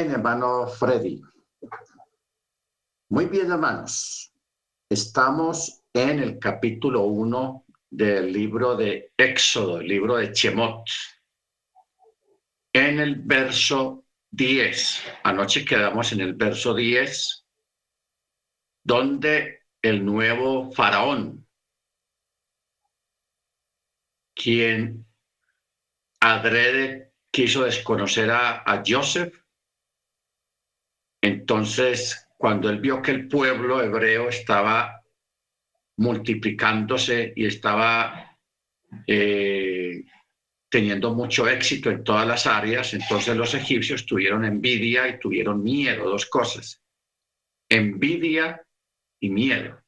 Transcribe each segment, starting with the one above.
hermano Freddy. Muy bien, hermanos. Estamos en el capítulo 1 del libro de Éxodo, el libro de Chemot. En el verso 10. Anoche quedamos en el verso 10, donde el nuevo faraón, quien adrede quiso desconocer a, a Joseph, entonces, cuando él vio que el pueblo hebreo estaba multiplicándose y estaba eh, teniendo mucho éxito en todas las áreas, entonces los egipcios tuvieron envidia y tuvieron miedo, dos cosas, envidia y miedo.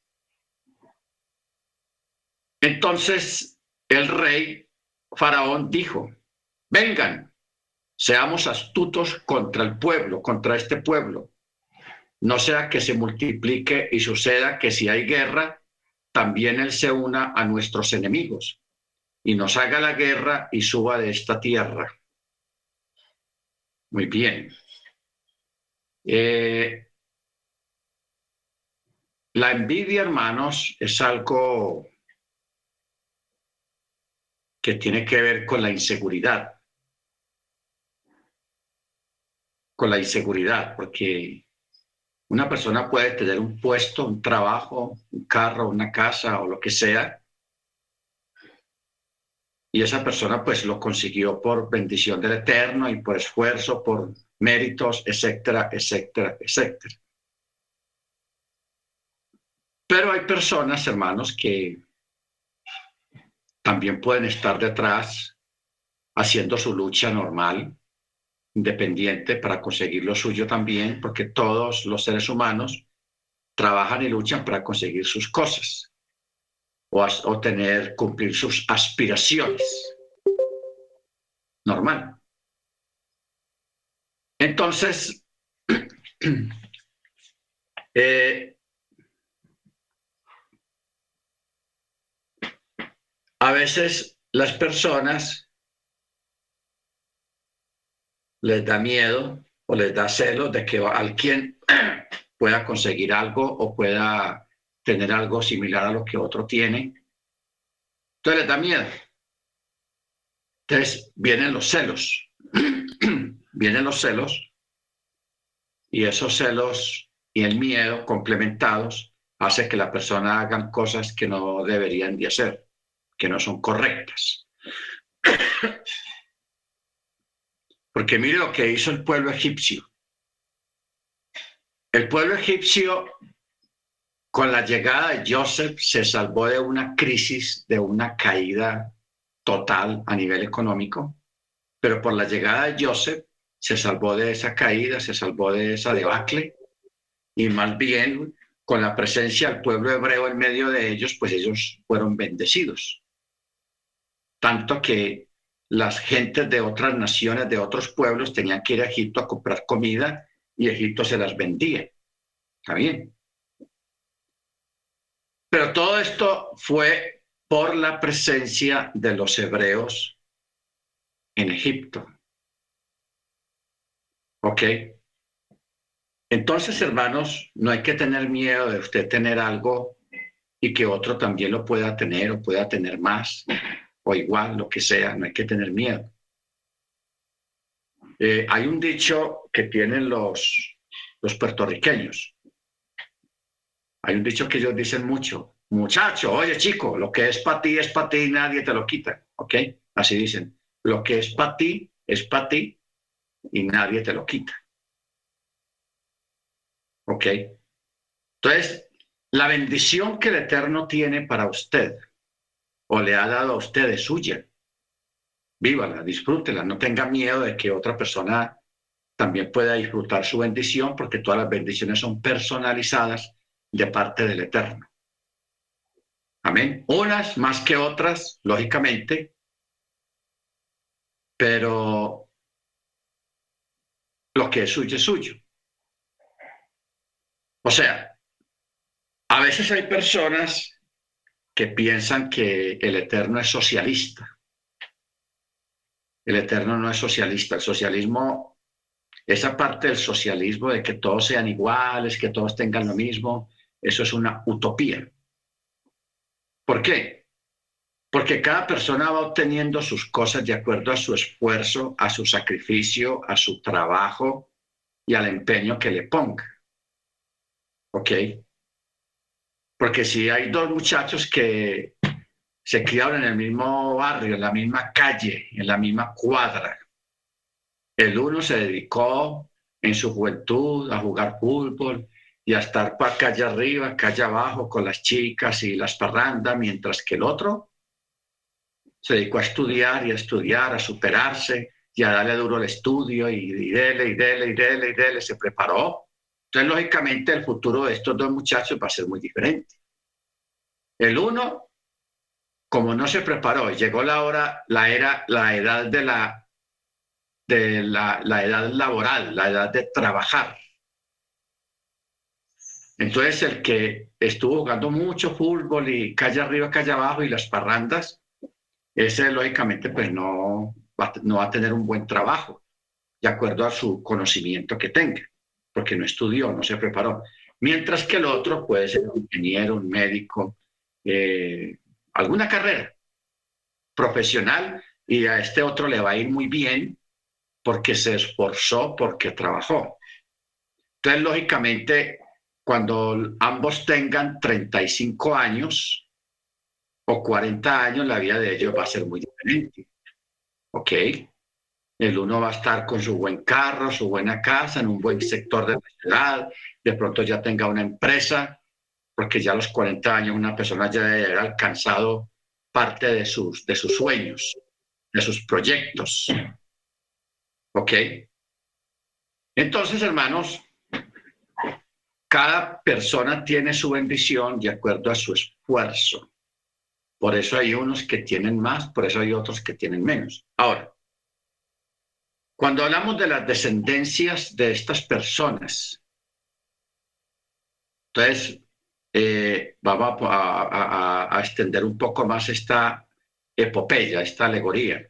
Entonces el rey Faraón dijo, vengan, Seamos astutos contra el pueblo, contra este pueblo. No sea que se multiplique y suceda que si hay guerra, también Él se una a nuestros enemigos y nos haga la guerra y suba de esta tierra. Muy bien. Eh, la envidia, hermanos, es algo que tiene que ver con la inseguridad. con la inseguridad, porque una persona puede tener un puesto, un trabajo, un carro, una casa o lo que sea, y esa persona pues lo consiguió por bendición del Eterno y por esfuerzo, por méritos, etcétera, etcétera, etcétera. Pero hay personas, hermanos, que también pueden estar detrás haciendo su lucha normal, independiente para conseguir lo suyo también, porque todos los seres humanos trabajan y luchan para conseguir sus cosas o, tener, cumplir sus aspiraciones. Normal. Entonces, eh, a veces las personas les da miedo o les da celo de que alguien pueda conseguir algo o pueda tener algo similar a lo que otro tiene. Entonces les da miedo. Entonces vienen los celos. vienen los celos y esos celos y el miedo complementados hace que la persona hagan cosas que no deberían de hacer, que no son correctas. Porque mire lo que hizo el pueblo egipcio. El pueblo egipcio, con la llegada de Joseph, se salvó de una crisis, de una caída total a nivel económico, pero por la llegada de Joseph se salvó de esa caída, se salvó de esa debacle, y más bien con la presencia del pueblo hebreo en medio de ellos, pues ellos fueron bendecidos. Tanto que las gentes de otras naciones, de otros pueblos, tenían que ir a Egipto a comprar comida y Egipto se las vendía. ¿Está bien? Pero todo esto fue por la presencia de los hebreos en Egipto. ¿Ok? Entonces, hermanos, no hay que tener miedo de usted tener algo y que otro también lo pueda tener o pueda tener más o igual, lo que sea, no hay que tener miedo. Eh, hay un dicho que tienen los, los puertorriqueños. Hay un dicho que ellos dicen mucho. Muchacho, oye chico, lo que es para ti es para ti y nadie te lo quita. ¿Ok? Así dicen. Lo que es para ti es para ti y nadie te lo quita. ¿Ok? Entonces, la bendición que el Eterno tiene para usted o le ha dado a usted de suya. Vívala, disfrútela, no tenga miedo de que otra persona también pueda disfrutar su bendición, porque todas las bendiciones son personalizadas de parte del Eterno. Amén. Unas más que otras, lógicamente, pero lo que es suyo es suyo. O sea, a veces hay personas que piensan que el Eterno es socialista. El Eterno no es socialista. El socialismo esa parte del socialismo de que todos sean iguales, que todos tengan lo mismo, eso es una utopía. ¿Por qué? Porque cada persona va obteniendo sus cosas de acuerdo a su esfuerzo, a su sacrificio, a su trabajo y al empeño que le ponga. ¿Ok? Porque si hay dos muchachos que se criaron en el mismo barrio, en la misma calle, en la misma cuadra, el uno se dedicó en su juventud a jugar fútbol y a estar para calle arriba, calle abajo con las chicas y las parrandas, mientras que el otro se dedicó a estudiar y a estudiar, a superarse y a darle duro el estudio y, y dele y dele y dele y dele, se preparó. Entonces, lógicamente, el futuro de estos dos muchachos va a ser muy diferente. El uno, como no se preparó, llegó la hora, la era, la edad de la de la, la edad laboral, la edad de trabajar. Entonces, el que estuvo jugando mucho fútbol y calle arriba, calle abajo y las parrandas, ese lógicamente pues no va, no va a tener un buen trabajo, de acuerdo a su conocimiento que tenga, porque no estudió, no se preparó. Mientras que el otro puede ser un ingeniero, un médico, eh, alguna carrera profesional y a este otro le va a ir muy bien porque se esforzó, porque trabajó. Entonces, lógicamente, cuando ambos tengan 35 años o 40 años, la vida de ellos va a ser muy diferente. ¿Ok? El uno va a estar con su buen carro, su buena casa, en un buen sector de la ciudad, de pronto ya tenga una empresa, porque ya a los 40 años una persona ya debe haber alcanzado parte de sus, de sus sueños, de sus proyectos. ¿Ok? Entonces, hermanos, cada persona tiene su bendición de acuerdo a su esfuerzo. Por eso hay unos que tienen más, por eso hay otros que tienen menos. Ahora, cuando hablamos de las descendencias de estas personas, entonces eh, vamos a extender un poco más esta epopeya, esta alegoría.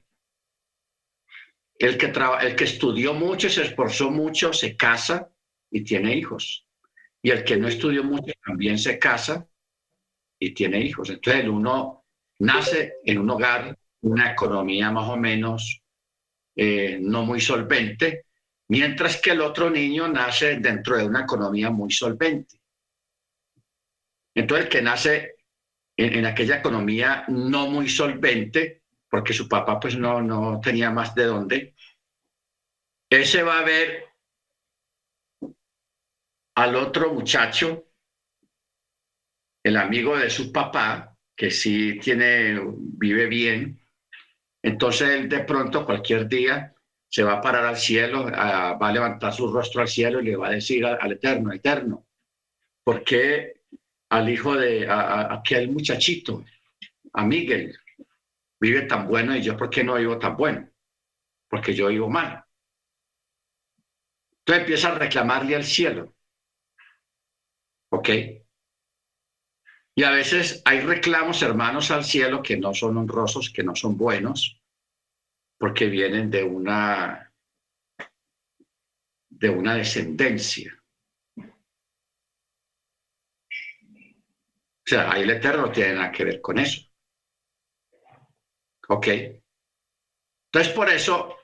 El que, el que estudió mucho, se esforzó mucho, se casa y tiene hijos. Y el que no estudió mucho también se casa y tiene hijos. Entonces el uno nace en un hogar, una economía más o menos eh, no muy solvente, mientras que el otro niño nace dentro de una economía muy solvente. Entonces el que nace en, aquella economía no muy solvente, porque su papá pues no, no tenía más de dónde. Ese va a ver al otro muchacho, el amigo de su papá, que sí tiene, vive bien. Entonces él de pronto cualquier día se va a parar al cielo, va a levantar su rostro al cielo y le va a decir al, Eterno, Eterno, ¿por qué al hijo de aquel muchachito, a Miguel, vive tan bueno y yo por qué no vivo tan bueno? Porque yo vivo mal. Entonces empieza a reclamarle al cielo. ¿Ok? Y a veces hay reclamos, hermanos, al cielo que no son honrosos, que no son buenos, porque vienen de una, de una descendencia. O sea, ahí el Eterno no tiene nada que ver con eso. ¿Ok? Entonces, por eso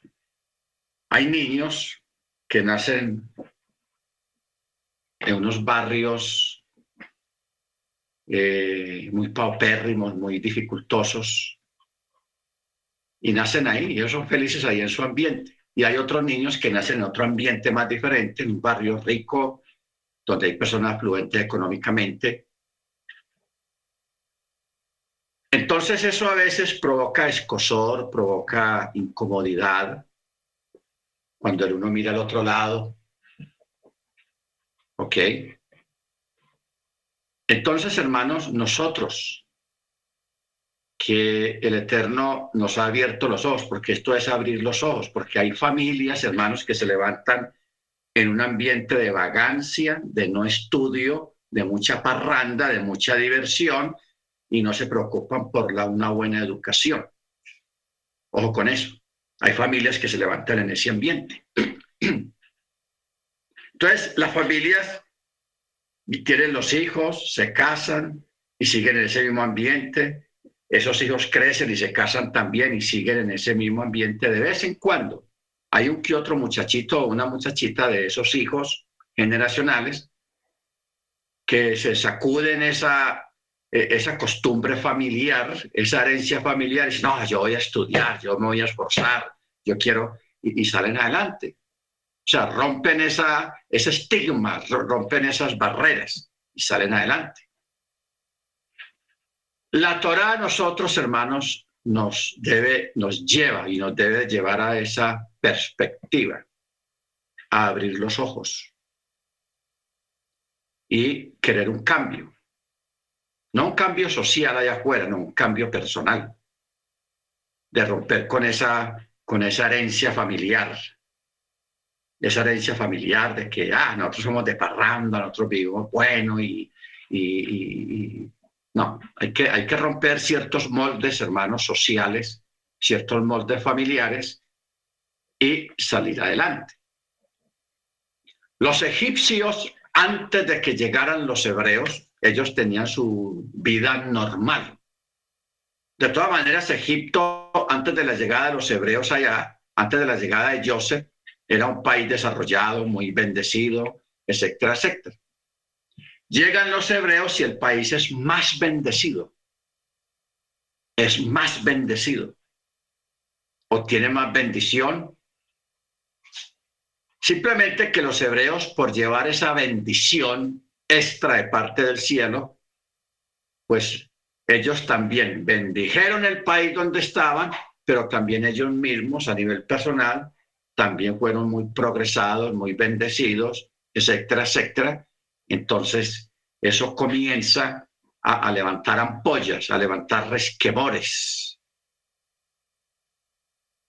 hay niños que nacen en unos barrios eh, muy paupérrimos, muy dificultosos, y nacen ahí, y ellos son felices ahí en su ambiente. Y hay otros niños que nacen en otro ambiente más diferente, en un barrio rico, donde hay personas afluentes económicamente, Entonces eso a veces provoca escosor, provoca incomodidad cuando el uno mira al otro lado. ¿Ok? Entonces, hermanos, nosotros que el Eterno nos ha abierto los ojos, porque esto es abrir los ojos, porque hay familias, hermanos, que se levantan en un ambiente de vagancia, de no estudio, de mucha parranda, de mucha diversión, y no se preocupan por la, una buena educación. Ojo con eso. Hay familias que se levantan en ese ambiente. Entonces, las familias tienen los hijos, se casan y siguen en ese mismo ambiente. Esos hijos crecen y se casan también y siguen en ese mismo ambiente de vez en cuando. Hay un que otro muchachito o una muchachita de esos hijos generacionales que se sacuden esa, e, esa costumbre familiar, esa herencia familiar, y dicen, no, yo voy a estudiar, yo me voy a esforzar, yo quiero, y, salen adelante. O sea, rompen esa, ese estigma, rompen esas barreras y salen adelante. La Torah a nosotros, hermanos, nos debe, nos lleva y nos debe llevar a esa perspectiva, a abrir los ojos y querer un cambio. No un cambio social allá afuera, no, un cambio personal. De romper con esa, con esa herencia familiar. Esa herencia familiar de que, ah, nosotros somos de parranda, nosotros vivimos bueno y, y, no, hay que, hay que romper ciertos moldes, hermanos, sociales, ciertos moldes familiares y salir adelante. Los egipcios antes de que llegaran los hebreos, ellos tenían su vida normal. De todas maneras, Egipto, antes de la llegada de los hebreos allá, antes de la llegada de Joseph, era un país desarrollado, muy bendecido, etcétera, etcétera. Llegan los hebreos y el país es más bendecido. Es más bendecido. Obtiene más bendición, Simplemente que los hebreos, por llevar esa bendición extra de parte del cielo, pues ellos también bendijeron el país donde estaban, pero también ellos mismos a nivel personal también fueron muy progresados, muy bendecidos, etcétera, etcétera. Entonces, eso comienza a, levantar ampollas, a levantar resquemores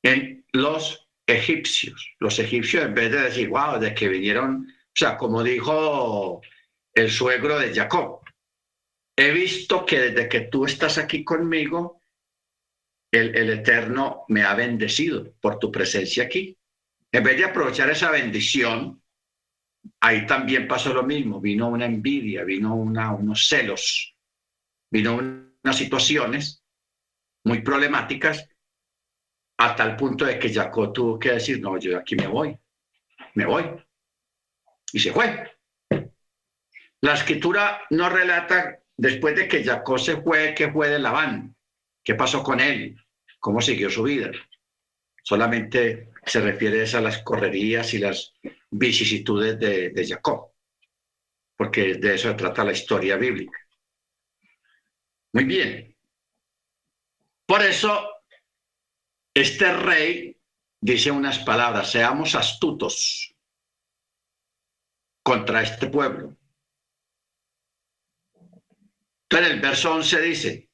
en los egipcios. Los egipcios, en vez de decir, wow, de que vinieron, o sea, como dijo el suegro de Jacob, he visto que desde que tú estás aquí conmigo, el, el Eterno me ha bendecido por tu presencia aquí. En vez de aprovechar esa bendición, ahí también pasó lo mismo. Vino una envidia, vino una, unos celos, vino unas situaciones muy problemáticas a tal punto de que Jacob tuvo que decir, no, yo aquí me voy, me voy. Y se fue. La escritura no relata después de que Jacob se fue, qué fue de Labán, qué pasó con él, cómo siguió su vida. Solamente se refiere a las correrías y las vicisitudes de, Jacob, porque de eso trata la historia bíblica. Muy bien. Por eso este rey dice unas palabras, seamos astutos contra este pueblo. Entonces el verso 11 dice,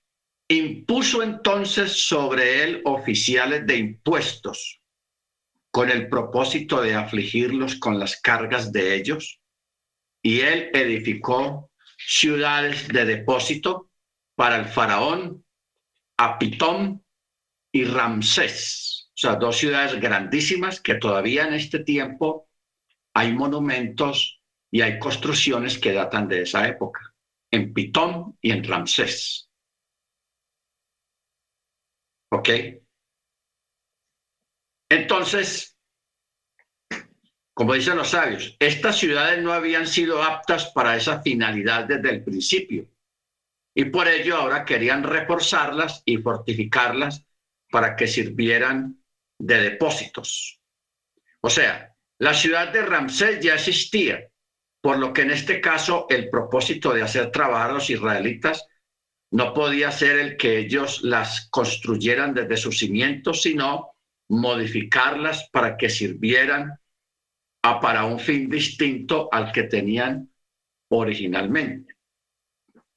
impuso entonces sobre él oficiales de impuestos con el propósito de afligirlos con las cargas de ellos, y él edificó ciudades de depósito para el faraón, a Pitón y Ramsés, o sea, dos ciudades grandísimas que todavía en este tiempo hay monumentos y hay construcciones que datan de esa época, en Pitón y en Ramsés. ¿Ok? Entonces, como dicen los sabios, estas ciudades no habían sido aptas para esa finalidad desde el principio. Y por ello ahora querían reforzarlas y fortificarlas para que sirvieran de depósitos. O sea, la ciudad de Ramsés ya existía, por lo que en este caso el propósito de hacer trabajar a los israelitas no podía ser el que ellos las construyeran desde sus cimientos, sino modificarlas para que sirvieran a para un fin distinto al que tenían originalmente.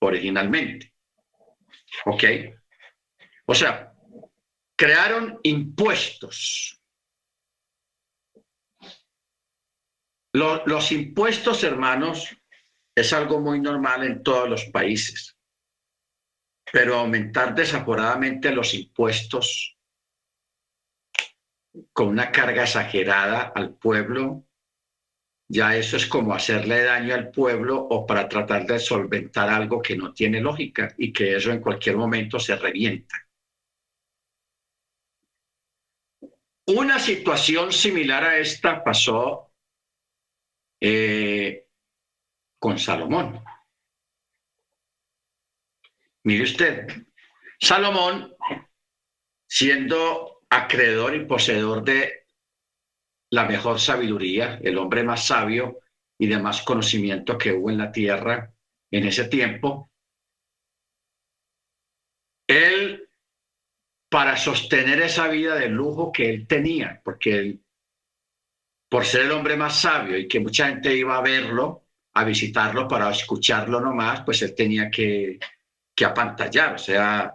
Originalmente. ¿Ok? O sea, crearon impuestos. Los, impuestos, hermanos, es algo muy normal en todos los países, pero aumentar desaforadamente los impuestos con una carga exagerada al pueblo ya eso es como hacerle daño al pueblo o para tratar de solventar algo que no tiene lógica y que eso en cualquier momento se revienta. Una situación similar a esta pasó eh, con Salomón. Mire usted, Salomón, siendo acreedor y poseedor de la mejor sabiduría, el hombre más sabio y de más conocimiento que hubo en la tierra en ese tiempo, él, para sostener esa vida de lujo que él tenía, porque él, por ser el hombre más sabio y que mucha gente iba a verlo, a visitarlo para escucharlo nomás, pues él tenía que, que apantallar, o sea,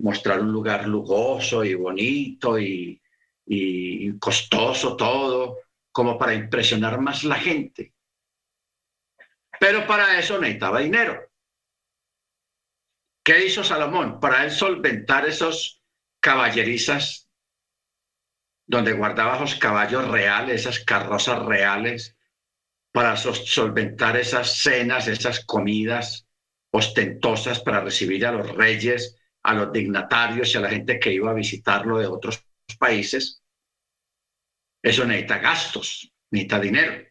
mostrar un lugar lujoso y bonito y, y costoso todo, como para impresionar más la gente. Pero para eso necesitaba dinero. ¿Qué hizo Salomón? Para él solventar esos caballerizas donde guardaba los caballos reales, esas carrozas reales, para solventar esas cenas, esas comidas ostentosas para recibir a los reyes, a los dignatarios y a la gente que iba a visitarlo de otros países. Eso necesita gastos, necesita dinero.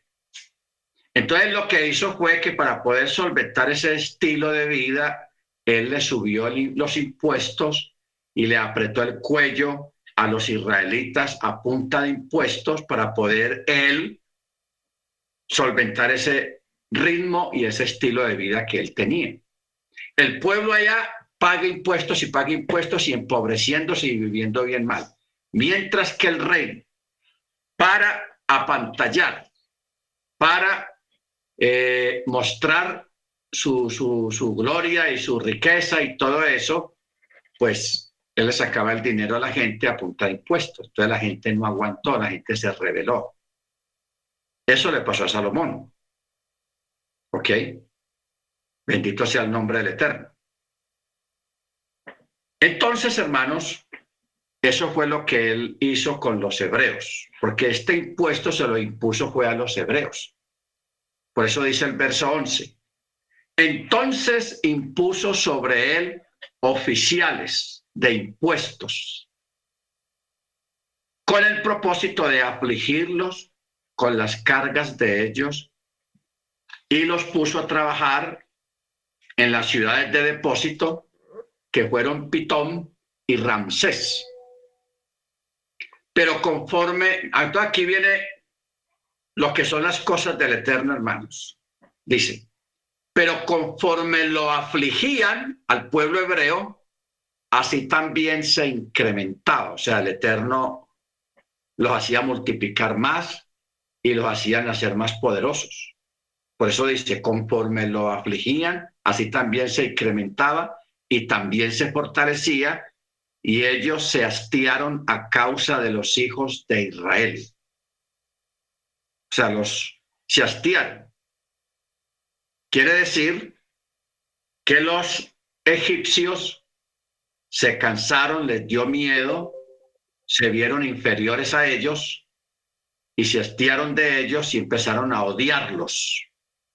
Entonces lo que hizo fue que para poder solventar ese estilo de vida, él le subió los impuestos y le apretó el cuello a los israelitas a punta de impuestos para poder él solventar ese ritmo y ese estilo de vida que él tenía. El pueblo allá paga impuestos y paga impuestos y empobreciéndose y viviendo bien mal. Mientras que el rey, para apantallar, para eh, mostrar su, su, su, gloria y su riqueza y todo eso, pues él le sacaba el dinero a la gente a punta de impuestos. Entonces la gente no aguantó, la gente se rebeló. Eso le pasó a Salomón. ¿Ok? Bendito sea el nombre del Eterno. Entonces, hermanos, eso fue lo que él hizo con los hebreos, porque este impuesto se lo impuso fue a los hebreos. Por eso dice el verso 11. Entonces impuso sobre él oficiales de impuestos con el propósito de afligirlos con las cargas de ellos y los puso a trabajar en las ciudades de depósito que fueron Pitón y Ramsés. Pero conforme, aquí viene lo que son las cosas del Eterno, hermanos. Dice, pero conforme lo afligían al pueblo hebreo, así también se incrementaba. O sea, el Eterno los hacía multiplicar más y los hacía hacer más poderosos. Por eso dice, conforme lo afligían, así también se incrementaba y también se fortalecía, y ellos se hastiaron a causa de los hijos de Israel. O sea, los se hastiaron. Quiere decir que los egipcios se cansaron, les dio miedo, se vieron inferiores a ellos y se hastiaron de ellos y empezaron a odiarlos.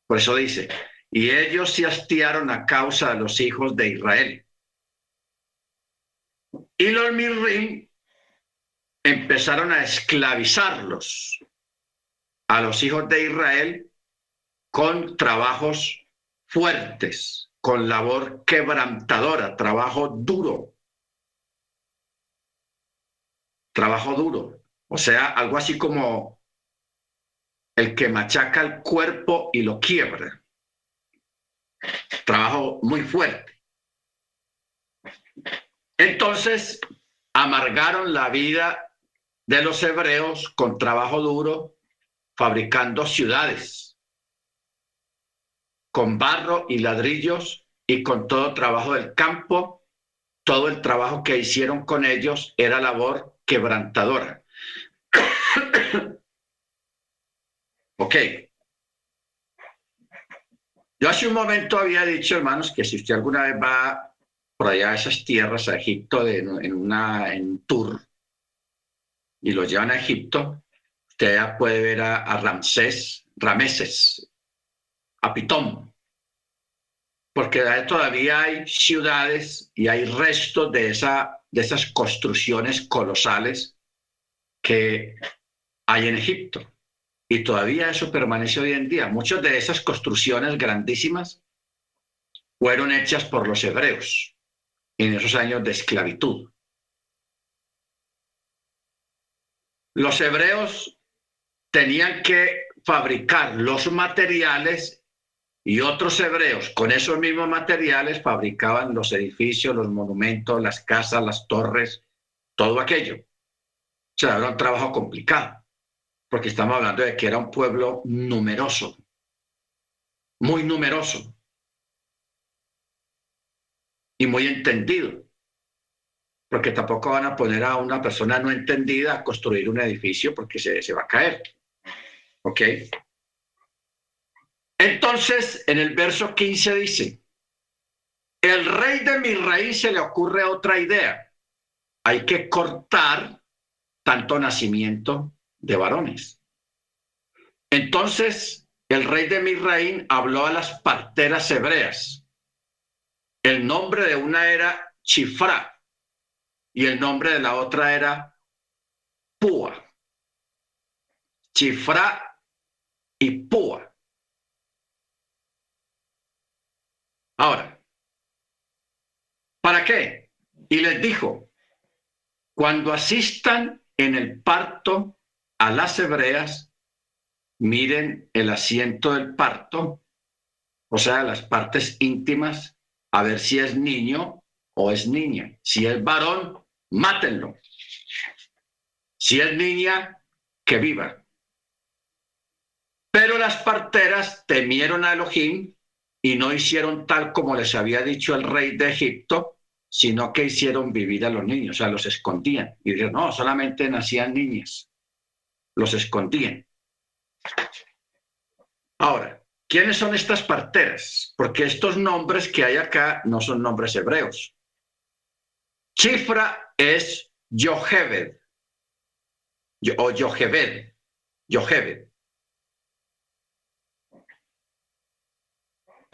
Por eso dice, y ellos se hastiaron a causa de los hijos de Israel. Y los Mirrim empezaron a esclavizarlos a los hijos de Israel con trabajos fuertes, con labor quebrantadora, trabajo duro. Trabajo duro. O sea, algo así como el que machaca el cuerpo y lo quiebra. Trabajo muy fuerte. Entonces, amargaron la vida de los hebreos con trabajo duro, fabricando ciudades, con barro y ladrillos y con todo trabajo del campo. Todo el trabajo que hicieron con ellos era labor quebrantadora. ok. Yo hace un momento había dicho, hermanos, que si usted alguna vez va por allá a esas tierras, a Egipto, en, una, en un tour, y lo llevan a Egipto, Usted ya puede ver a, Ramsés, Rameses, a Pitón, porque todavía hay ciudades y hay restos de, de esas construcciones colosales que hay en Egipto. Y todavía eso permanece hoy en día. Muchas de esas construcciones grandísimas fueron hechas por los hebreos en esos años de esclavitud. Los hebreos tenían que fabricar los materiales y otros hebreos con esos mismos materiales fabricaban los edificios, los monumentos, las casas, las torres, todo aquello. O sea, era un trabajo complicado, porque estamos hablando de que era un pueblo numeroso, muy numeroso y muy entendido, porque tampoco van a poner a una persona no entendida a construir un edificio porque se, se va a caer. ¿Ok? Entonces, en el verso 15 dice, el rey de mi rey se le ocurre otra idea. Hay que cortar tanto nacimiento de varones. Entonces, el rey de mi rey habló a las parteras hebreas. El nombre de una era Chifra y el nombre de la otra era Púa. Chifra y Púa. Ahora, ¿para qué? Y les dijo, cuando asistan en el parto a las hebreas, miren el asiento del parto, o sea, las partes íntimas, a ver si es niño o es niña. Si es varón, mátenlo. Si es niña, que viva. Pero las parteras temieron a Elohim y no hicieron tal como les había dicho el rey de Egipto, sino que hicieron vivir a los niños, o sea, los escondían. Y dijeron, no, solamente nacían niñas, los escondían. Ahora, ¿quiénes son estas parteras? Porque estos nombres que hay acá no son nombres hebreos. Chifra es Yoheved, o Yoheved, Yoheved.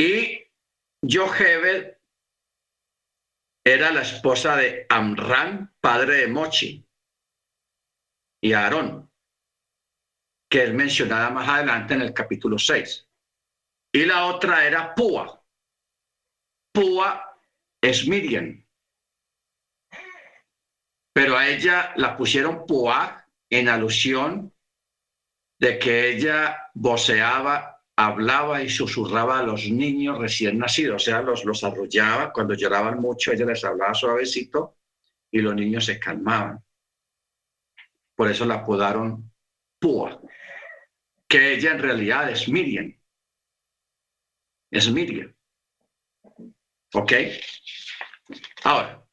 Y Jochebed era la esposa de Amran, padre de Mochi, y Aarón, que es mencionada más adelante en el capítulo 6. Y la otra era Púa. Púa es Miriam. Pero a ella la pusieron Púa en alusión de que ella voceaba hablaba y susurraba a los niños recién nacidos, o sea, los, los arrollaba, cuando lloraban mucho ella les hablaba suavecito y los niños se calmaban. Por eso la apodaron Púa, que ella en realidad es Miriam. Es Miriam. ¿Ok? Ahora,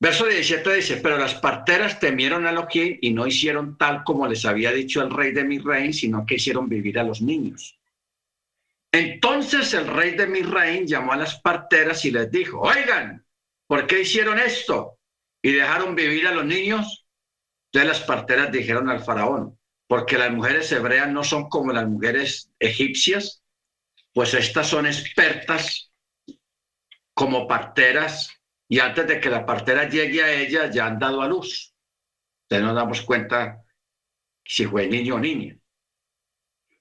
Verso 17 dice, pero las parteras temieron a Elohim y no hicieron tal como les había dicho el rey de mi reino, sino que hicieron vivir a los niños. Entonces el rey de mi reino llamó a las parteras y les dijo, oigan, ¿por qué hicieron esto? Y dejaron vivir a los niños. Entonces las parteras dijeron al faraón, porque las mujeres hebreas no son como las mujeres egipcias, pues estas son expertas como parteras y antes de que la partera llegue a ella ya han dado a luz. Entonces nos damos cuenta si fue niño o niña.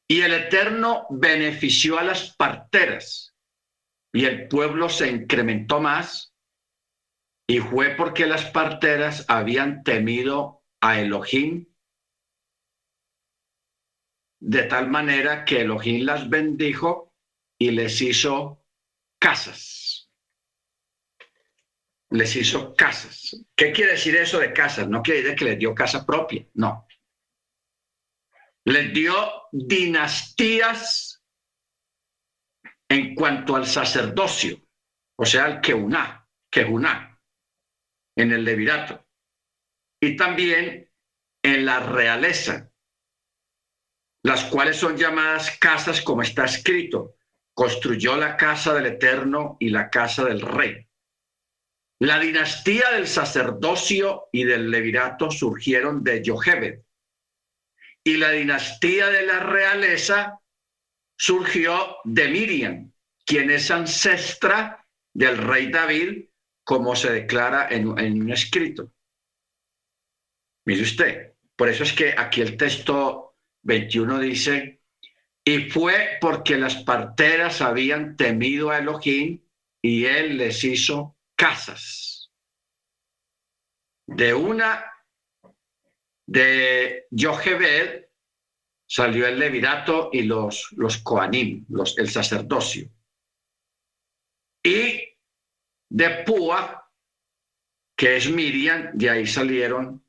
Y el Eterno benefició a las parteras y el pueblo se incrementó más y fue porque las parteras habían temido a Elohim de tal manera que Elohim las bendijo y les hizo casas les hizo casas. ¿Qué quiere decir eso de casas? No quiere decir que les dio casa propia, no. Les dio dinastías en cuanto al sacerdocio, o sea, al Keuná, Kehuná, en el Levirato, y también en la realeza, las cuales son llamadas casas como está escrito, construyó la casa del Eterno y la casa del Rey La dinastía del sacerdocio y del levirato surgieron de Yochebed. Y la dinastía de la realeza surgió de Miriam, quien es ancestra del rey David, como se declara en, en un escrito. Mire usted, por eso es que aquí el texto 21 dice, y fue porque las parteras habían temido a Elohim y él les hizo casas. De una de Yochebed salió el levirato y los, los coanim, los, el sacerdocio. Y de Púa, que es Miriam, de ahí salieron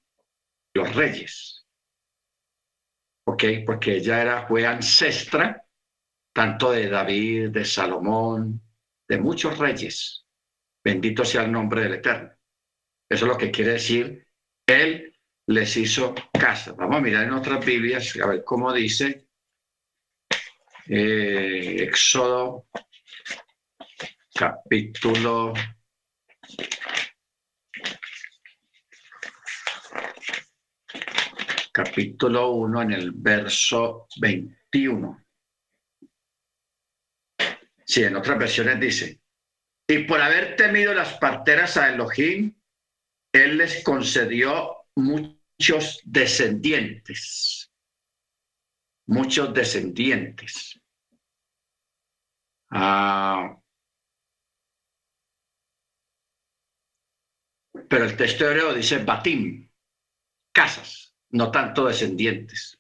los reyes. Porque ella era, fue ancestra tanto de David, de Salomón, de muchos reyes. Bendito sea el nombre del Eterno. Eso es lo que quiere decir, Él les hizo casa. Vamos a mirar en otras Biblias, a ver cómo dice eh, Éxodo capítulo capítulo 1 en el verso 21. Sí, en otras versiones dice, y por haber temido las parteras a Elohim, él les concedió muchos descendientes, muchos descendientes. Ah, pero el texto hebreo dice batim, casas, no tanto descendientes.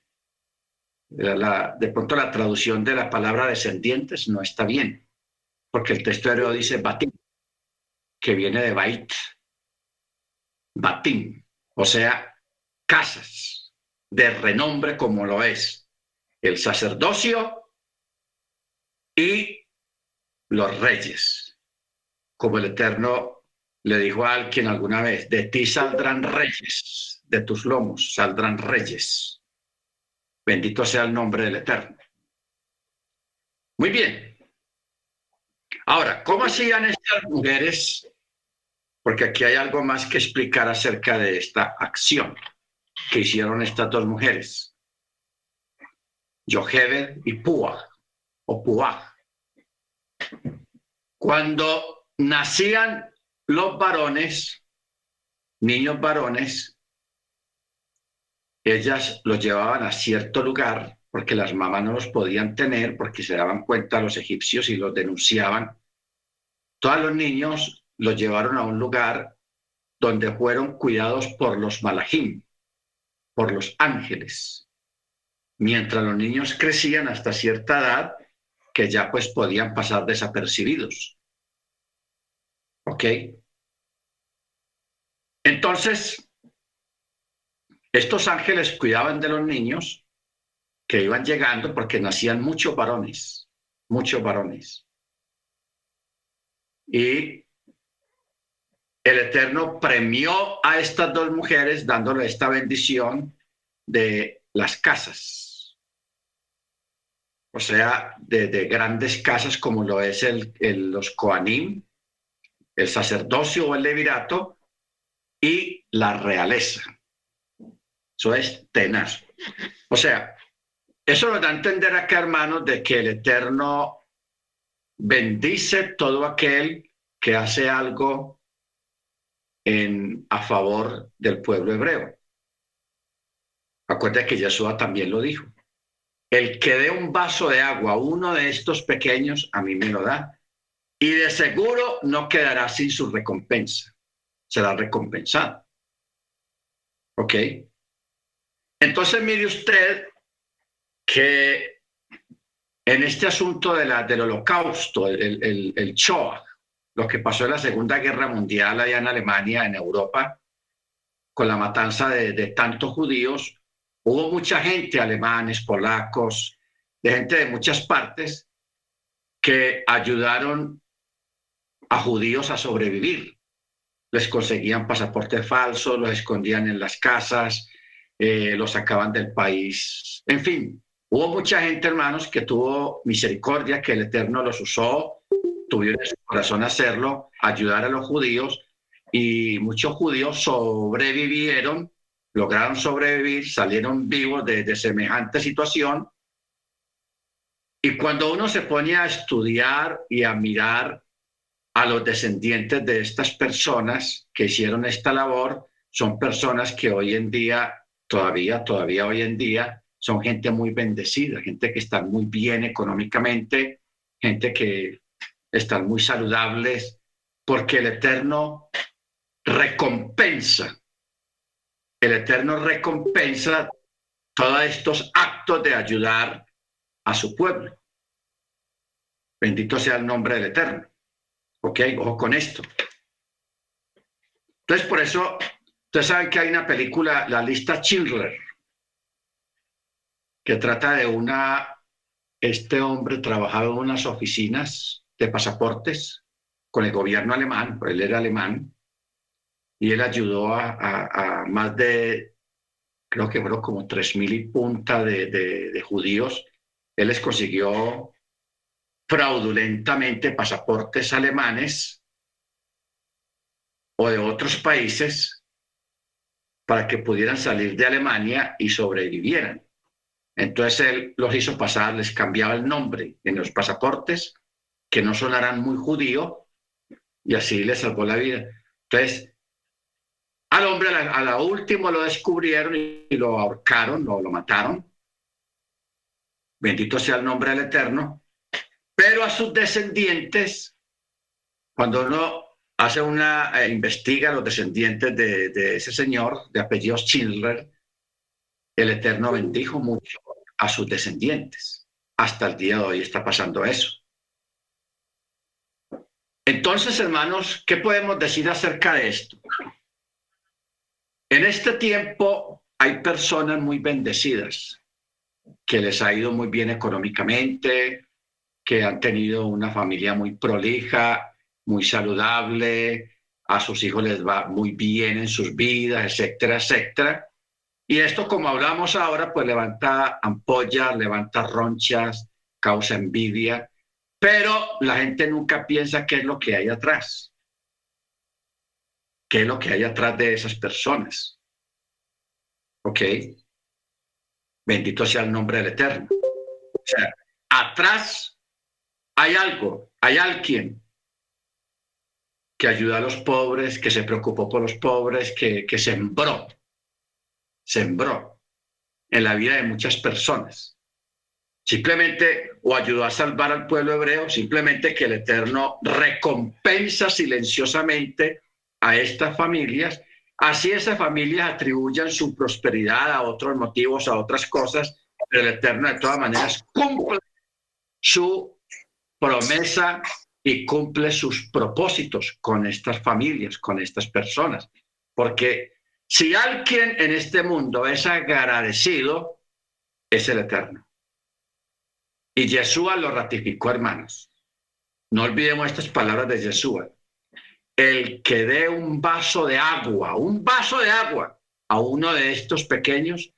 de pronto la traducción de la palabra descendientes no está bien porque el texto hebreo dice batim, que viene de bait, batim, o sea, casas de renombre como lo es el sacerdocio y los reyes, como el Eterno le dijo a alguien alguna vez, de ti saldrán reyes, de tus lomos saldrán reyes. Bendito sea el nombre del Eterno. Muy bien, Ahora, ¿cómo hacían estas mujeres? Porque aquí hay algo más que explicar acerca de esta acción que hicieron estas dos mujeres, Yochebed y Pua, o Pua. Cuando nacían los varones, niños varones, ellas los llevaban a cierto lugar porque las mamás no los podían tener porque se daban cuenta los egipcios y los denunciaban todos los niños los llevaron a un lugar donde fueron cuidados por los malajim, por los ángeles, mientras los niños crecían hasta cierta edad que ya pues podían pasar desapercibidos. ¿Ok? Entonces, estos ángeles cuidaban de los niños que iban llegando porque nacían muchos varones, muchos varones. Y el Eterno premió a estas dos mujeres dándole esta bendición de las casas. O sea, de, grandes casas como lo es el, los Koanim, el sacerdocio o el levirato y la realeza. Eso es tenaz. O sea, eso nos da a entender acá, hermanos, de que el Eterno bendice todo aquel que hace algo en, a favor del pueblo hebreo. Acuérdate que Yeshua también lo dijo. El que dé un vaso de agua a uno de estos pequeños, a mí me lo da. Y de seguro no quedará sin su recompensa. Será recompensado. ¿Ok? Entonces mire usted que en este asunto de la, del holocausto, el, el, el Shoah, lo que pasó en la Segunda Guerra Mundial allá en Alemania, en Europa, con la matanza de, de tantos judíos, hubo mucha gente, alemanes, polacos, de gente de muchas partes, que ayudaron a judíos a sobrevivir. Les conseguían pasaportes falsos, los escondían en las casas, eh, los sacaban del país. En fin, Hubo mucha gente, hermanos, que tuvo misericordia, que el Eterno los usó, tuvieron en su corazón hacerlo, ayudar a los judíos, y muchos judíos sobrevivieron, lograron sobrevivir, salieron vivos de, de semejante situación. Y cuando uno se pone a estudiar y a mirar a los descendientes de estas personas que hicieron esta labor, son personas que hoy en día, todavía, todavía hoy en día, son gente muy bendecida, gente que está muy bien económicamente, gente que están muy saludables, porque el Eterno recompensa, el Eterno recompensa todos estos actos de ayudar a su pueblo. Bendito sea el nombre del Eterno. ¿Ok? Ojo con esto. Entonces, por eso, ustedes saben que hay una película, La lista Schindler, que trata de una, este hombre trabajaba en unas oficinas de pasaportes con el gobierno alemán, él era alemán, y él ayudó a, más de, creo que fueron como tres mil y punta de, de judíos. Él les consiguió fraudulentamente pasaportes alemanes o de otros países para que pudieran salir de Alemania y sobrevivieran. Entonces él los hizo pasar, les cambiaba el nombre en los pasaportes, que no sonaran muy judío, y así le salvó la vida. Entonces, al hombre a la, última lo descubrieron y, lo ahorcaron, lo, lo mataron. Bendito sea el nombre del Eterno. Pero a sus descendientes, cuando uno hace una, eh, investiga a los descendientes de, de, ese señor de apellido Schindler, el Eterno bendijo mucho a sus descendientes. Hasta el día de hoy está pasando eso. Entonces, hermanos, ¿qué podemos decir acerca de esto? En este tiempo hay personas muy bendecidas que les ha ido muy bien económicamente, que han tenido una familia muy prolija, muy saludable, a sus hijos les va muy bien en sus vidas, etcétera, etcétera. Y esto, como hablamos ahora, pues levanta ampollas, levanta ronchas, causa envidia, pero la gente nunca piensa qué es lo que hay atrás. ¿Qué es lo que hay atrás de esas personas? ¿Ok? Bendito sea el nombre del Eterno. O sea, atrás hay algo, hay alguien que ayuda a los pobres, que se preocupó por los pobres, que, que sembró, sembró en la vida de muchas personas. Simplemente o ayudó a salvar al pueblo hebreo, simplemente que el Eterno recompensa silenciosamente a estas familias, así esas familias atribuyan su prosperidad a otros motivos, a otras cosas, pero el Eterno de todas maneras cumple su promesa y cumple sus propósitos con estas familias, con estas personas. Porque si alguien en este mundo es agradecido, es el Eterno. Y Yeshua lo ratificó, hermanos. No olvidemos estas palabras de Yeshua. El que dé un vaso de agua, un vaso de agua a uno de estos pequeños,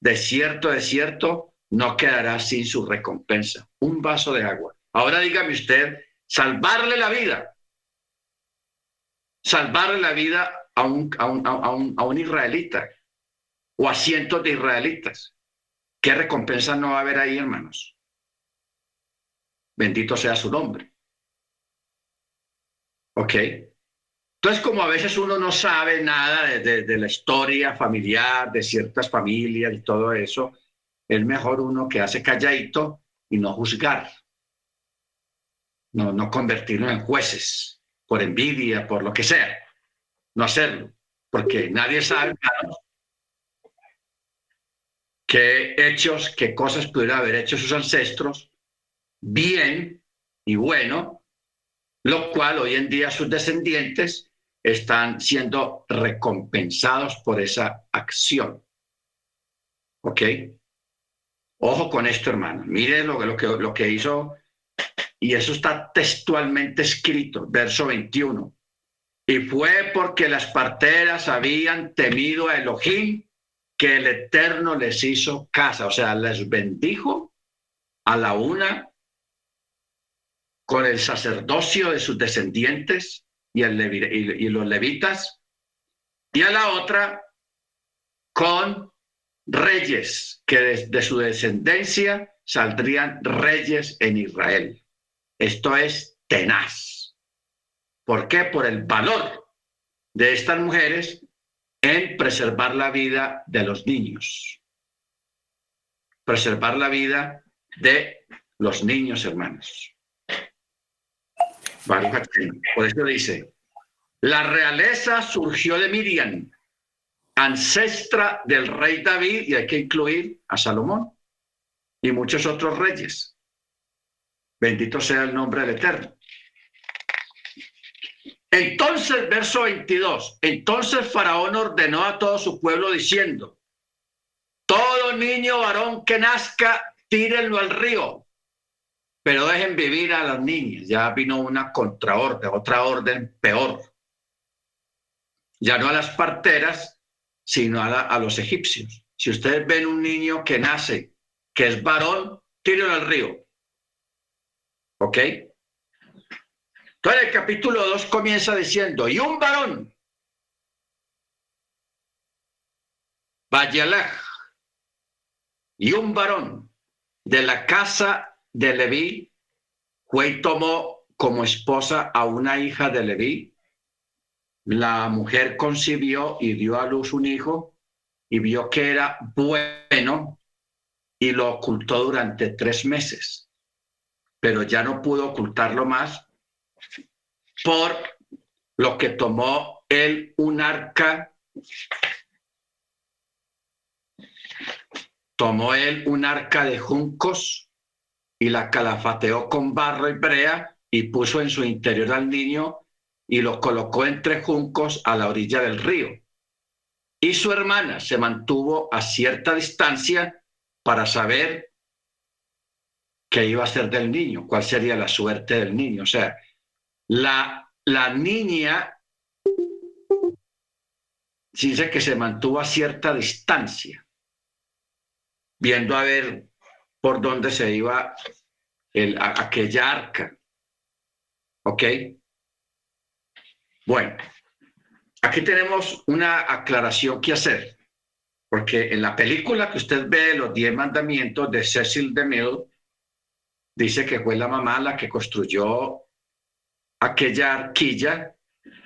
de cierto, de cierto, no quedará sin su recompensa. Un vaso de agua. Ahora dígame usted, salvarle la vida, salvarle la vida a un, a un, a un, a un israelita o a cientos de israelitas. ¿Qué recompensa no va a haber ahí, hermanos? Bendito sea su nombre. ¿Ok? Entonces, como a veces uno no sabe nada de, la historia familiar, de ciertas familias y todo eso, es mejor uno que hace calladito y no juzgar, no, no convertirlo en jueces por envidia, por lo que sea, no hacerlo, porque nadie sabe qué hechos, qué cosas pudieron haber hecho sus ancestros bien y bueno, lo cual hoy en día sus descendientes están siendo recompensados por esa acción. ¿Ok? Ojo con esto, hermano. Mire lo, lo, que, lo que hizo, y eso está textualmente escrito, verso 21. Y fue porque las parteras habían temido a Elohim que el Eterno les hizo casa, o sea, les bendijo a la una con el sacerdocio de sus descendientes y, el los levitas, y a la otra con reyes, que de su descendencia saldrían reyes en Israel. Esto es tenaz. ¿Por qué? Por el valor de estas mujeres en preservar la vida de los niños. Preservar la vida de los niños hermanos. Por eso dice, la realeza surgió de Miriam, ancestra del rey David, y hay que incluir a Salomón y muchos otros reyes. Bendito sea el nombre del Eterno. Entonces, verso 22, entonces Faraón ordenó a todo su pueblo diciendo, todo niño varón que nazca, tírenlo al río, pero dejen vivir a las niñas. Ya vino una contraorden, otra orden peor. Ya no a las parteras, sino a, los egipcios. Si ustedes ven un niño que nace, que es varón, tírenlo al río. ¿Ok? Entonces el capítulo 2 comienza diciendo, y un varón, Vayalaj, y un varón de la casa de Leví fue y tomó como esposa a una hija de Leví. La mujer concibió y dio a luz un hijo y vio que era bueno y lo ocultó durante tres meses, pero ya no pudo ocultarlo más por lo que tomó él un arca tomó él un arca de juncos y la calafateó con barro y brea y puso en su interior al niño y lo colocó entre juncos a la orilla del río. Y su hermana se mantuvo a cierta distancia para saber qué iba a ser del niño, cuál sería la suerte del niño. O sea, la, la niña dice que se mantuvo a cierta distancia, viendo a ver por dónde se iba el, aquella arca. ¿Ok? Bueno, aquí tenemos una aclaración que hacer, porque en la película que usted ve, Los Diez Mandamientos de Cecil DeMille, dice que fue la mamá la que construyó aquella arquilla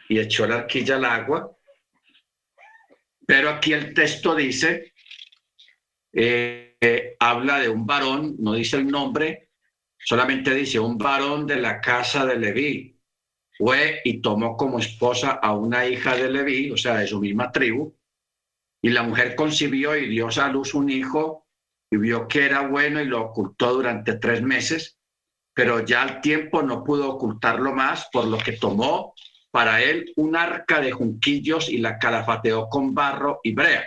y echó la arquilla al agua, pero aquí el texto dice eh, habla de un varón, no dice el nombre, solamente dice un varón de la casa de Leví. Fue y tomó como esposa a una hija de Leví, o sea, de su misma tribu, y la mujer concibió y dio a luz un hijo y vio que era bueno y lo ocultó durante tres meses, pero ya al tiempo no pudo ocultarlo más, por lo que tomó para él un arca de junquillos y la calafateó con barro y brea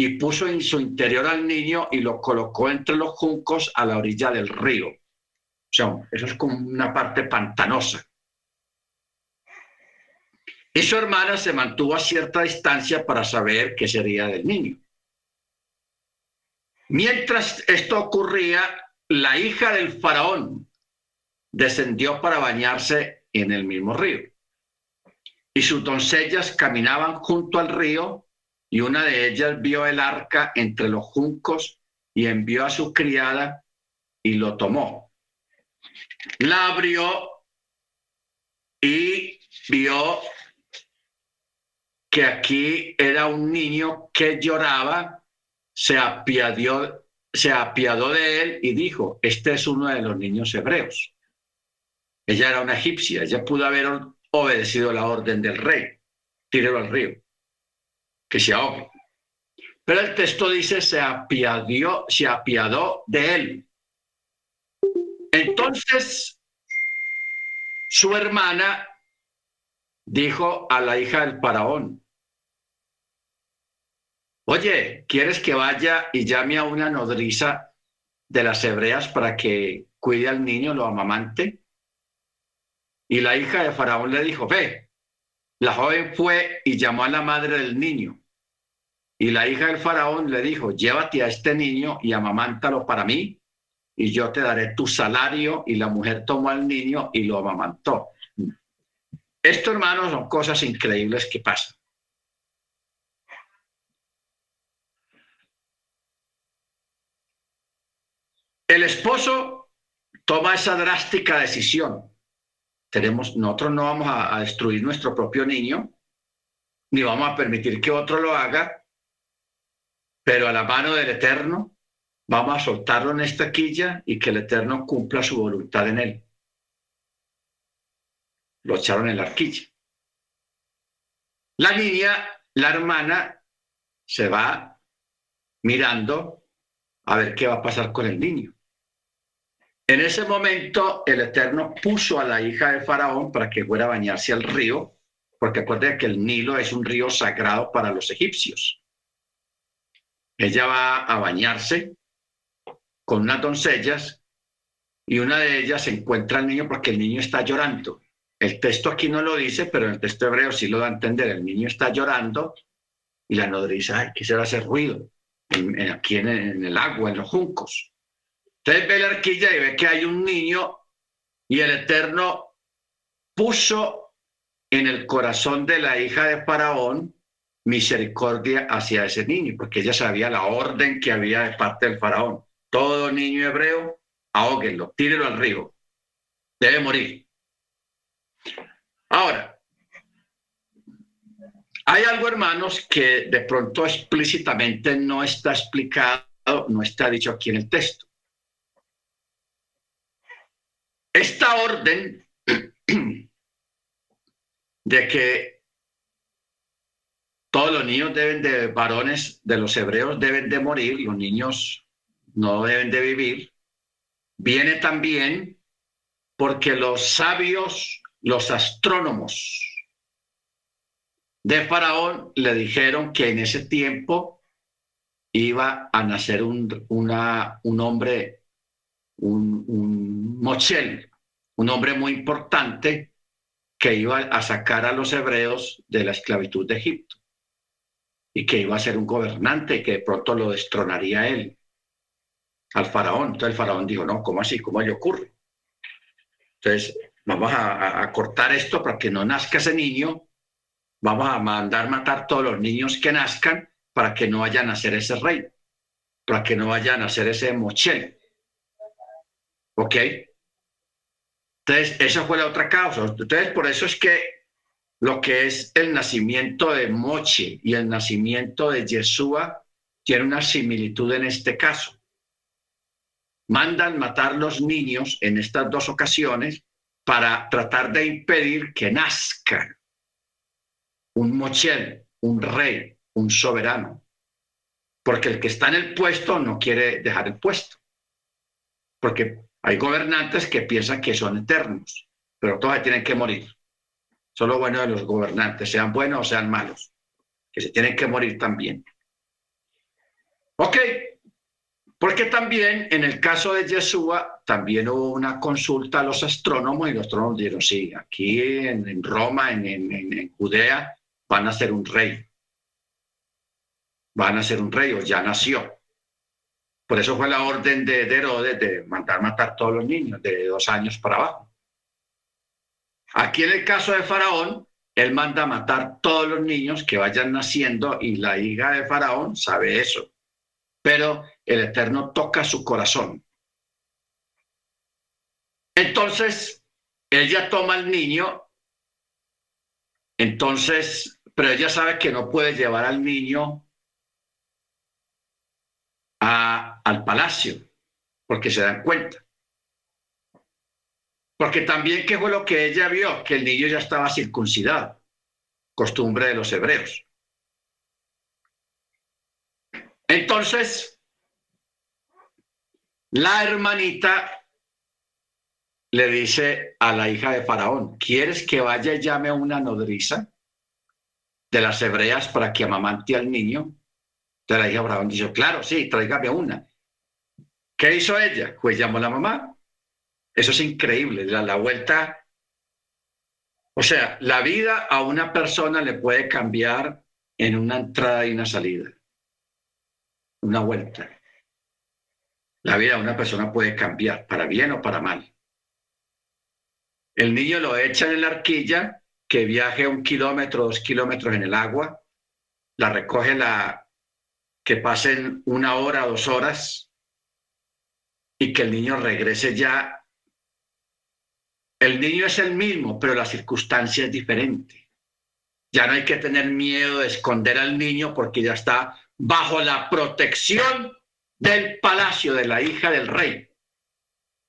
y puso en su interior al niño y lo colocó entre los juncos a la orilla del río. O sea, eso es como una parte pantanosa. Y su hermana se mantuvo a cierta distancia para saber qué sería del niño. Mientras esto ocurría, la hija del faraón descendió para bañarse en el mismo río. Y sus doncellas caminaban junto al río y una de ellas vio el arca entre los juncos y envió a su criada y lo tomó. La abrió y vio que aquí era un niño que lloraba, se apiadó, se apiadó de él y dijo, este es uno de los niños hebreos. Ella era una egipcia, ella pudo haber obedecido la orden del rey, tírelo al río que se ahogue. Pero el texto dice, se apiadió, se apiadó de él. Entonces, su hermana dijo a la hija del faraón, oye, ¿quieres que vaya y llame a una nodriza de las hebreas para que cuide al niño, lo amamante? Y la hija de faraón le dijo, ve. La joven fue y llamó a la madre del niño. Y la hija del faraón le dijo, llévate a este niño y amamántalo para mí, y yo te daré tu salario. Y la mujer tomó al niño y lo amamantó. Esto, hermanos, son cosas increíbles que pasan. El esposo toma esa drástica decisión. Tenemos, nosotros no vamos a, destruir nuestro propio niño, ni vamos a permitir que otro lo haga, pero a la mano del Eterno vamos a soltarlo en esta quilla y que el Eterno cumpla su voluntad en él. Lo echaron en la arquilla. La niña, la hermana, se va mirando a ver qué va a pasar con el niño. En ese momento, el Eterno puso a la hija de Faraón para que fuera a bañarse al río, porque acuérdense que el Nilo es un río sagrado para los egipcios. Ella va a bañarse con unas doncellas y una de ellas encuentra al niño porque el niño está llorando. El texto aquí no lo dice, pero en el texto hebreo sí lo da a entender. El niño está llorando y la nodriza, ay, quisiera hacer ruido aquí en, en, el agua, en los juncos. Entonces ve la arquilla y ve que hay un niño y el Eterno puso en el corazón de la hija de Faraón misericordia hacia ese niño, porque ella sabía la orden que había de parte del Faraón. Todo niño hebreo, ahóguenlo, tírelo al río, debe morir. Ahora, hay algo, hermanos, que de pronto explícitamente no está explicado, no está dicho aquí en el texto. Esta orden de que todos los niños deben de varones de los hebreos deben de morir, los niños no deben de vivir, viene también porque los sabios los astrónomos de Faraón le dijeron que en ese tiempo iba a nacer un, una, un hombre, un, un mochel, un hombre muy importante que iba a sacar a los hebreos de la esclavitud de Egipto y que iba a ser un gobernante que de pronto lo destronaría él al faraón. Entonces el faraón dijo, no, ¿cómo así? ¿Cómo le ocurre? Entonces vamos a, cortar esto para que no nazca ese niño, vamos a mandar matar todos los niños que nazcan para que no vayan a nacer ese rey, para que no vayan a nacer ese mochel. ¿Ok? Entonces, esa fue la otra causa. Entonces, por eso es que lo que es el nacimiento de Moche y el nacimiento de Yeshua tiene una similitud en este caso. Mandan matar los niños en estas dos ocasiones para tratar de impedir que nazca un mochel, un rey, un soberano. Porque el que está en el puesto no quiere dejar el puesto. Porque hay gobernantes que piensan que son eternos, pero todos tienen que morir. Solo bueno de los gobernantes, sean buenos o sean malos, que se tienen que morir también. Ok, porque también en el caso de Yeshua, también hubo una consulta a los astrónomos y los astrónomos dijeron, sí, aquí en, Roma, en, en, Judea, van a ser un rey. Van a ser un rey o ya nació. Por eso fue la orden de, de Herodes de mandar matar todos los niños de dos años para abajo. Aquí en el caso de Faraón, él manda matar todos los niños que vayan naciendo y la hija de Faraón sabe eso pero el Eterno toca su corazón. Entonces, ella toma al niño, entonces, pero ella sabe que no puede llevar al niño al palacio, porque se dan cuenta. Porque también, ¿qué fue lo que ella vio? Que el niño ya estaba circuncidado, costumbre de los hebreos. Entonces, la hermanita le dice a la hija de Faraón, ¿quieres que vaya y llame a una nodriza de las hebreas para que amamante al niño? Entonces la hija Faraón dice, claro, sí, tráigame una. ¿Qué hizo ella? Pues llamó a la mamá. Eso es increíble, la, la vuelta. O sea, la vida a una persona le puede cambiar en una entrada y una salida una vuelta. La vida de una persona puede cambiar para bien o para mal. El niño lo echa en la arquilla que viaje un kilómetro, dos kilómetros en el agua, la recoge la, que pasen una hora, dos horas y que el niño regrese ya. El niño es el mismo, pero la circunstancia es diferente. Ya no hay que tener miedo de esconder al niño porque ya está bajo la protección del palacio de la hija del rey.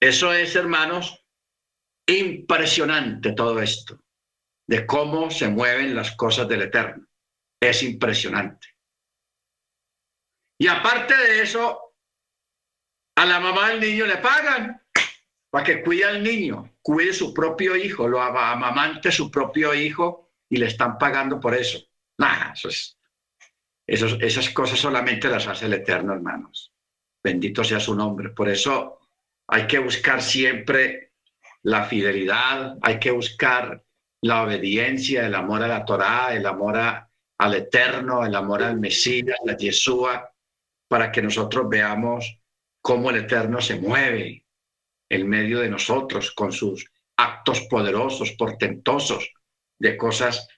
Eso es, hermanos, impresionante todo esto, de cómo se mueven las cosas del Eterno. Es impresionante. Y aparte de eso, a la mamá del niño le pagan para que cuide al niño, cuide su propio hijo, lo amamante su propio hijo y le están pagando por eso. Nada, eso es, esas cosas solamente las hace el Eterno, hermanos. Bendito sea su nombre. Por eso hay que buscar siempre la fidelidad, hay que buscar la obediencia, el amor a la Torá, el amor al Eterno, el amor al Mesías, a Yeshua, para que nosotros veamos cómo el Eterno se mueve en medio de nosotros con sus actos poderosos, portentosos, de cosas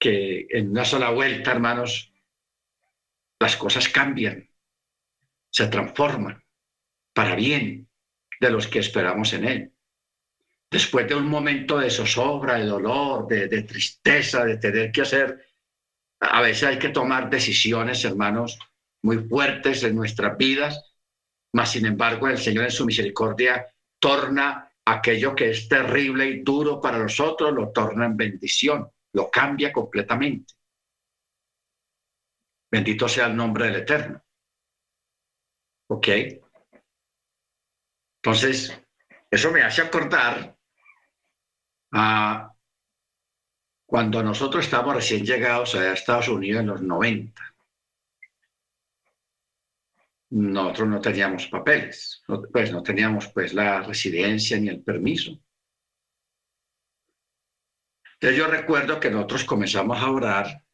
que en una sola vuelta, hermanos, las cosas cambian, se transforman para bien, de los que esperamos en Él. Después de un momento de zozobra, de dolor, de, tristeza, de tener que hacer, a veces hay que tomar decisiones, hermanos, muy fuertes en nuestras vidas, mas sin embargo el Señor en su misericordia torna aquello que es terrible y duro para nosotros, lo torna en bendición, lo cambia completamente. Bendito sea el nombre del Eterno. ¿Ok? Entonces, eso me hace acordar a cuando nosotros estábamos recién llegados a Estados Unidos en los 90. Nosotros no teníamos papeles, pues no teníamos pues la residencia ni el permiso. Entonces yo recuerdo que nosotros comenzamos a orar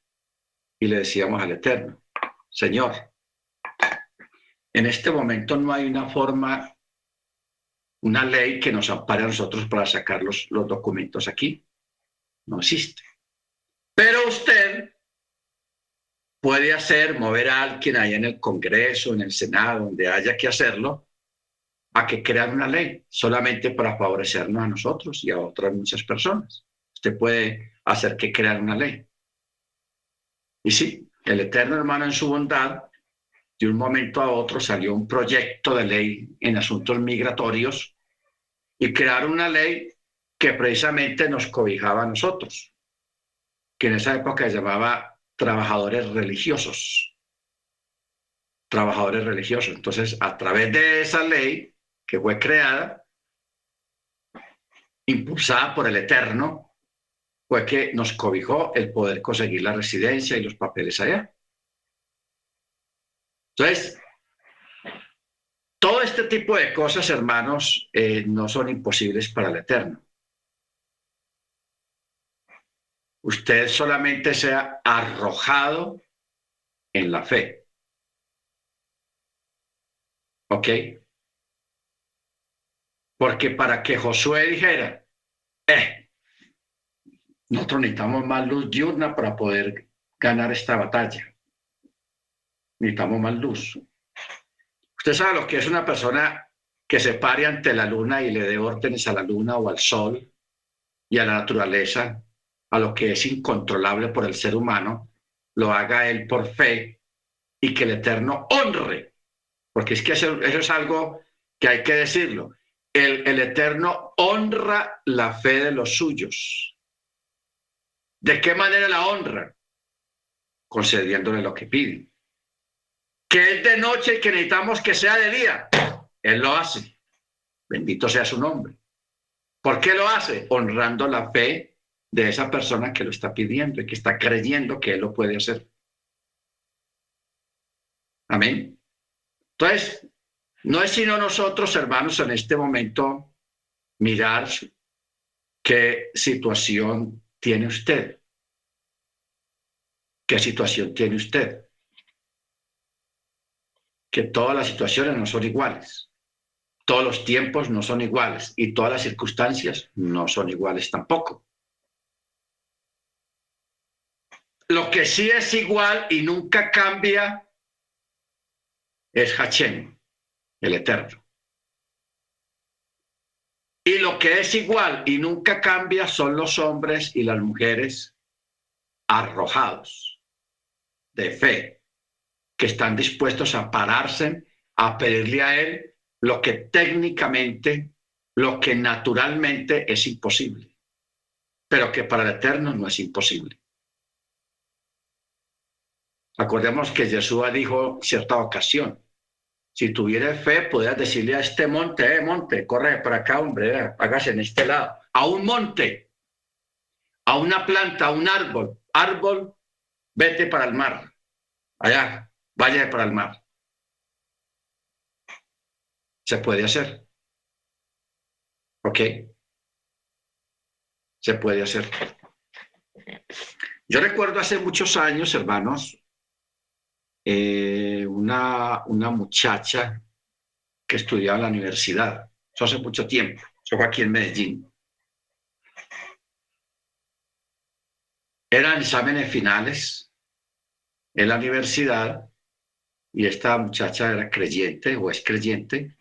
y le decíamos al Eterno, Señor, en este momento no hay una forma una ley que nos ampare a nosotros para sacar los, los documentos aquí. No existe. Pero usted puede hacer, mover a alguien ahí en el Congreso, en el Senado, donde haya que hacerlo, a que crean una ley solamente para favorecernos a nosotros y a otras muchas personas. Usted puede hacer que crean una ley. Y sí, el Eterno hermano en su bondad de un momento a otro salió un proyecto de ley en asuntos migratorios y crearon una ley que precisamente nos cobijaba a nosotros, que en esa época se llamaba trabajadores religiosos. Trabajadores religiosos. Entonces, a través de esa ley que fue creada, impulsada por el Eterno, fue que nos cobijó el poder conseguir la residencia y los papeles allá. Entonces, todo este tipo de cosas, hermanos, eh, no son imposibles para el Eterno. Usted solamente sea arrojado en la fe. ¿Ok? Porque para que Josué dijera, eh, nosotros necesitamos más luz diurna para poder ganar esta batalla necesitamos más luz. Usted sabe lo que es una persona que se pare ante la luna y le dé órdenes a la luna o al sol y a la naturaleza, a lo que es incontrolable por el ser humano, lo haga él por fe y que el Eterno honre, porque es que eso, es algo que hay que decirlo. El, el Eterno honra la fe de los suyos. ¿De qué manera la honra? Concediéndole lo que piden que es de noche y que necesitamos que sea de día. Él lo hace. Bendito sea su nombre. ¿Por qué lo hace? Honrando la fe de esa persona que lo está pidiendo y que está creyendo que Él lo puede hacer. Amén. Entonces, no es sino nosotros, hermanos, en este momento mirar qué situación tiene usted. ¿Qué situación tiene usted? que todas las situaciones no son iguales, todos los tiempos no son iguales y todas las circunstancias no son iguales tampoco. Lo que sí es igual y nunca cambia es Hachem, el Eterno. Y lo que es igual y nunca cambia son los hombres y las mujeres arrojados de fe, que están dispuestos a pararse, a pedirle a Él lo que técnicamente, lo que naturalmente es imposible, pero que para el Eterno no es imposible. Acordemos que Jesús dijo cierta ocasión, si tuvieras fe, podrías decirle a este monte, eh, monte, corre para acá, hombre, hágase en este lado, a un monte, a una planta, a un árbol, árbol, vete para el mar, allá, vaya para el mar. Se puede hacer. ¿Ok? Se puede hacer. Yo recuerdo hace muchos años, hermanos, eh, una, una muchacha que estudiaba en la universidad. Eso hace mucho tiempo. Eso fue aquí en Medellín. Eran exámenes finales en la universidad y esta muchacha era creyente o es creyente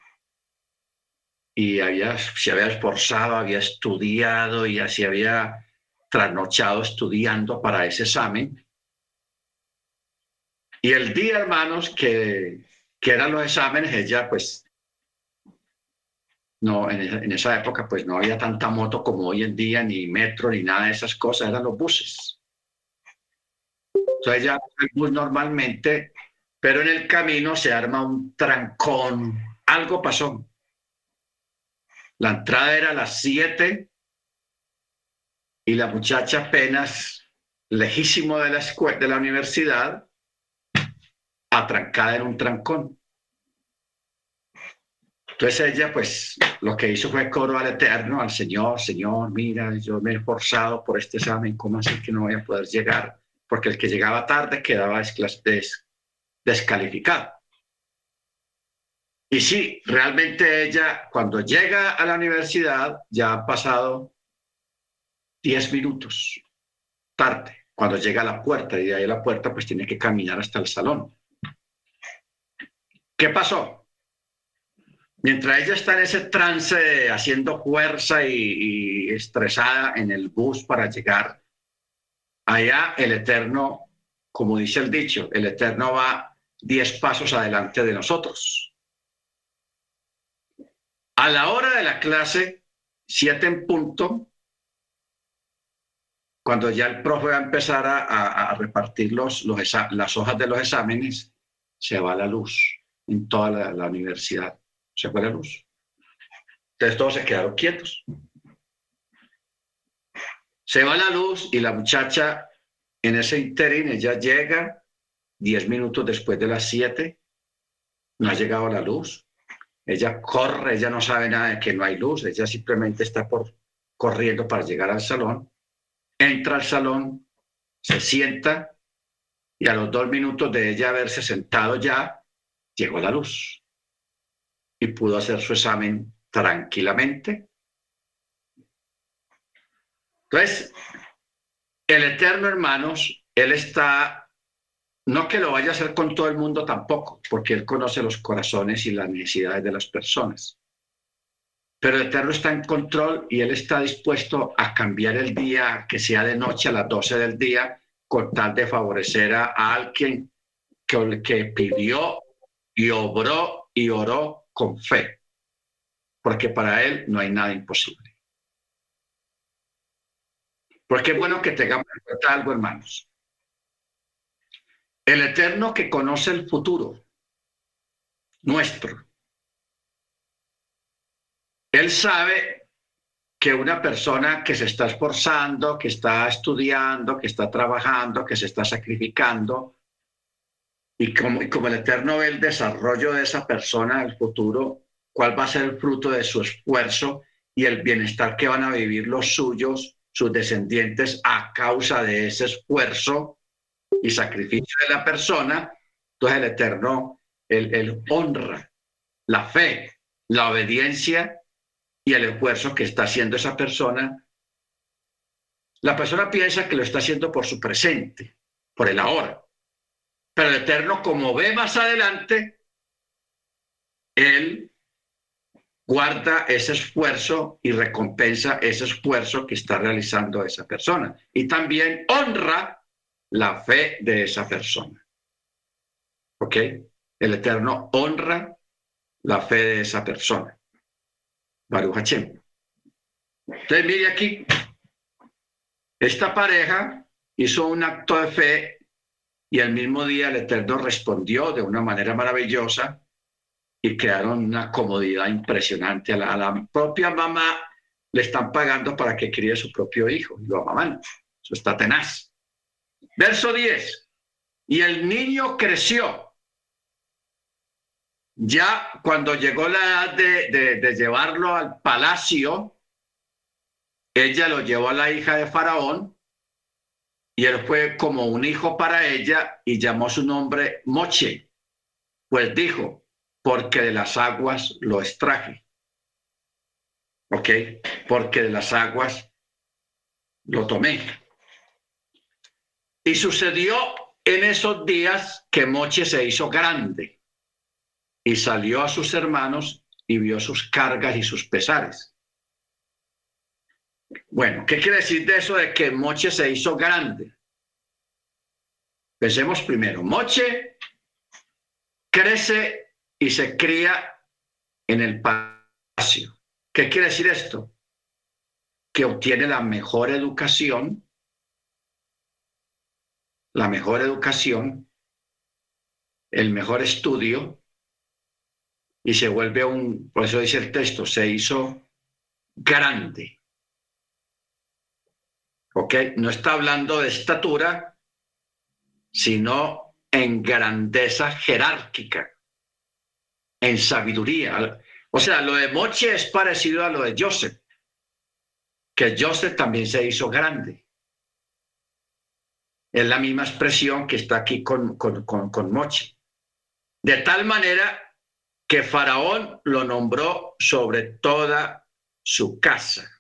y había, se había esforzado, había estudiado y así había trasnochado estudiando para ese examen y el día, hermanos, que, que eran los exámenes, ella pues, no, en, esa época pues no había tanta moto como hoy en día, ni metro, ni nada de esas cosas, eran los buses. Entonces ella el bus normalmente, pero en el camino se arma un trancón, algo pasó. La entrada era a las 7 y la muchacha apenas lejísimo de la, escuela, de la universidad atrancada en un trancón. Entonces ella, pues, lo que hizo fue coro al Eterno, al Señor, Señor, mira, yo me he esforzado por este examen, ¿cómo así que no voy a poder llegar? Porque el que llegaba tarde quedaba descalificado. Y sí, realmente ella, cuando llega a la universidad, ya ha pasado 10 minutos tarde, cuando llega a la puerta, y de ahí a la puerta, pues tiene que caminar hasta el salón. ¿Qué pasó? Mientras ella está en ese trance haciendo fuerza y, estresada en el bus para llegar, allá el Eterno, como dice el dicho, el Eterno va diez pasos adelante de nosotros. A la hora de la clase, siete en punto, cuando ya el profe va a empezar a, repartir los, las hojas de los exámenes, se va la luz en toda la, universidad. Se fue la luz. Entonces todos se quedaron quietos. Se va la luz y la muchacha en ese interín, ella llega diez minutos después de las siete, no ha llegado la luz. Ella corre, ella no sabe nada de que no hay luz, ella simplemente está por, corriendo para llegar al salón. Entra al salón, se sienta y a los dos minutos de ella haberse sentado ya, llegó la luz y pudo hacer su examen tranquilamente. Entonces, el Eterno, hermanos, Él está, no que lo vaya a hacer con todo el mundo tampoco, porque Él conoce los corazones y las necesidades de las personas. Pero el Eterno está en control y Él está dispuesto a cambiar el día, que sea de noche a las 12 del día, con tal de favorecer a, alguien que, que pidió y obró y oró con fe, porque para Él no hay nada imposible. Porque es bueno que tengamos en algo, hermanos. El Eterno que conoce el futuro nuestro, Él sabe que una persona que se está esforzando, que está estudiando, que está trabajando, que se está sacrificando, y como, el Eterno ve el desarrollo de esa persona, el futuro, cuál va a ser el fruto de su esfuerzo y el bienestar que van a vivir los suyos, sus descendientes, a causa de ese esfuerzo y sacrificio de la persona, entonces el Eterno, el honra la fe, la obediencia y el esfuerzo que está haciendo esa persona. La persona piensa que lo está haciendo por su presente, por el ahora. Pero el Eterno, como ve más adelante, Él guarda ese esfuerzo y recompensa ese esfuerzo que está realizando esa persona. Y también honra la fe de esa persona. ¿Ok? El Eterno honra la fe de esa persona. Baruch Hashem. Entonces, mire aquí, esta pareja hizo un acto de fe y al mismo día el Eterno respondió de una manera maravillosa y crearon una comodidad impresionante. A la, propia mamá le están pagando para que críe su propio hijo y lo amaman. Eso está tenaz. Verso 10. Y el niño creció. Ya cuando llegó la edad de llevarlo al palacio, ella lo llevó a la hija de Faraón y él fue como un hijo para ella y llamó su nombre Moche, pues dijo, porque de las aguas lo extraje. ¿Ok? Porque de las aguas lo tomé. Y sucedió en esos días que Moche se hizo grande y salió a sus hermanos y vio sus cargas y sus pesares. Bueno, ¿qué quiere decir de eso de que Moche se hizo grande? Pensemos primero, Moche crece y se cría en el palacio. ¿Qué quiere decir esto? Que obtiene la mejor educación, la mejor educación, el mejor estudio, y se vuelve un, por eso dice el texto, se hizo grande. ¿Ok? No está hablando de estatura, sino en grandeza jerárquica en sabiduría. O sea, lo de Moche es parecido a lo de Joseph, que Joseph también se hizo grande. Es la misma expresión que está aquí con, con, con, Moche. De tal manera que Faraón lo nombró sobre toda su casa.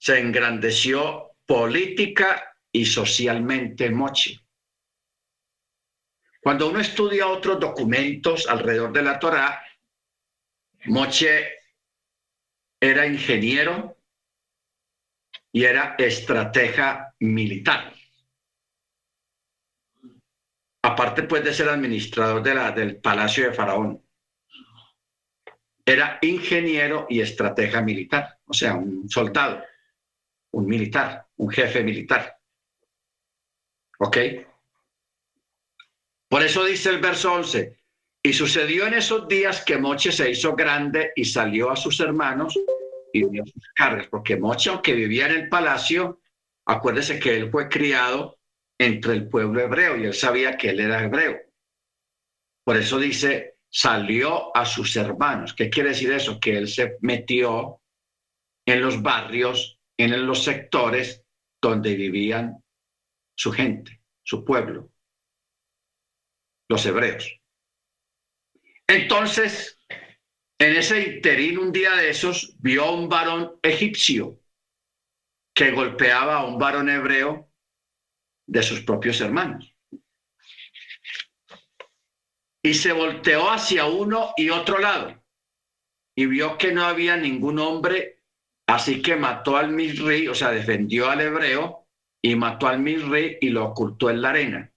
Se engrandeció política y socialmente Moche. Cuando uno estudia otros documentos alrededor de la Torá, Moche era ingeniero y era estratega militar. Aparte pues de ser administrador de la, del Palacio de Faraón. Era ingeniero y estratega militar, o sea, un soldado, un militar, un jefe militar. ¿Ok? Por eso dice el verso 11, y sucedió en esos días que Moche se hizo grande y salió a sus hermanos y dio sus cargas, porque Moche, aunque vivía en el palacio, acuérdese que él fue criado entre el pueblo hebreo y él sabía que él era hebreo. Por eso dice, salió a sus hermanos. ¿Qué quiere decir eso? Que él se metió en los barrios, en los sectores donde vivían su gente, su pueblo los hebreos. Entonces, en ese interín, un día de esos, vio a un varón egipcio que golpeaba a un varón hebreo de sus propios hermanos. Y se volteó hacia uno y otro lado y vio que no había ningún hombre, así que mató al misri, o sea, defendió al hebreo y mató al misri y lo ocultó en la arena.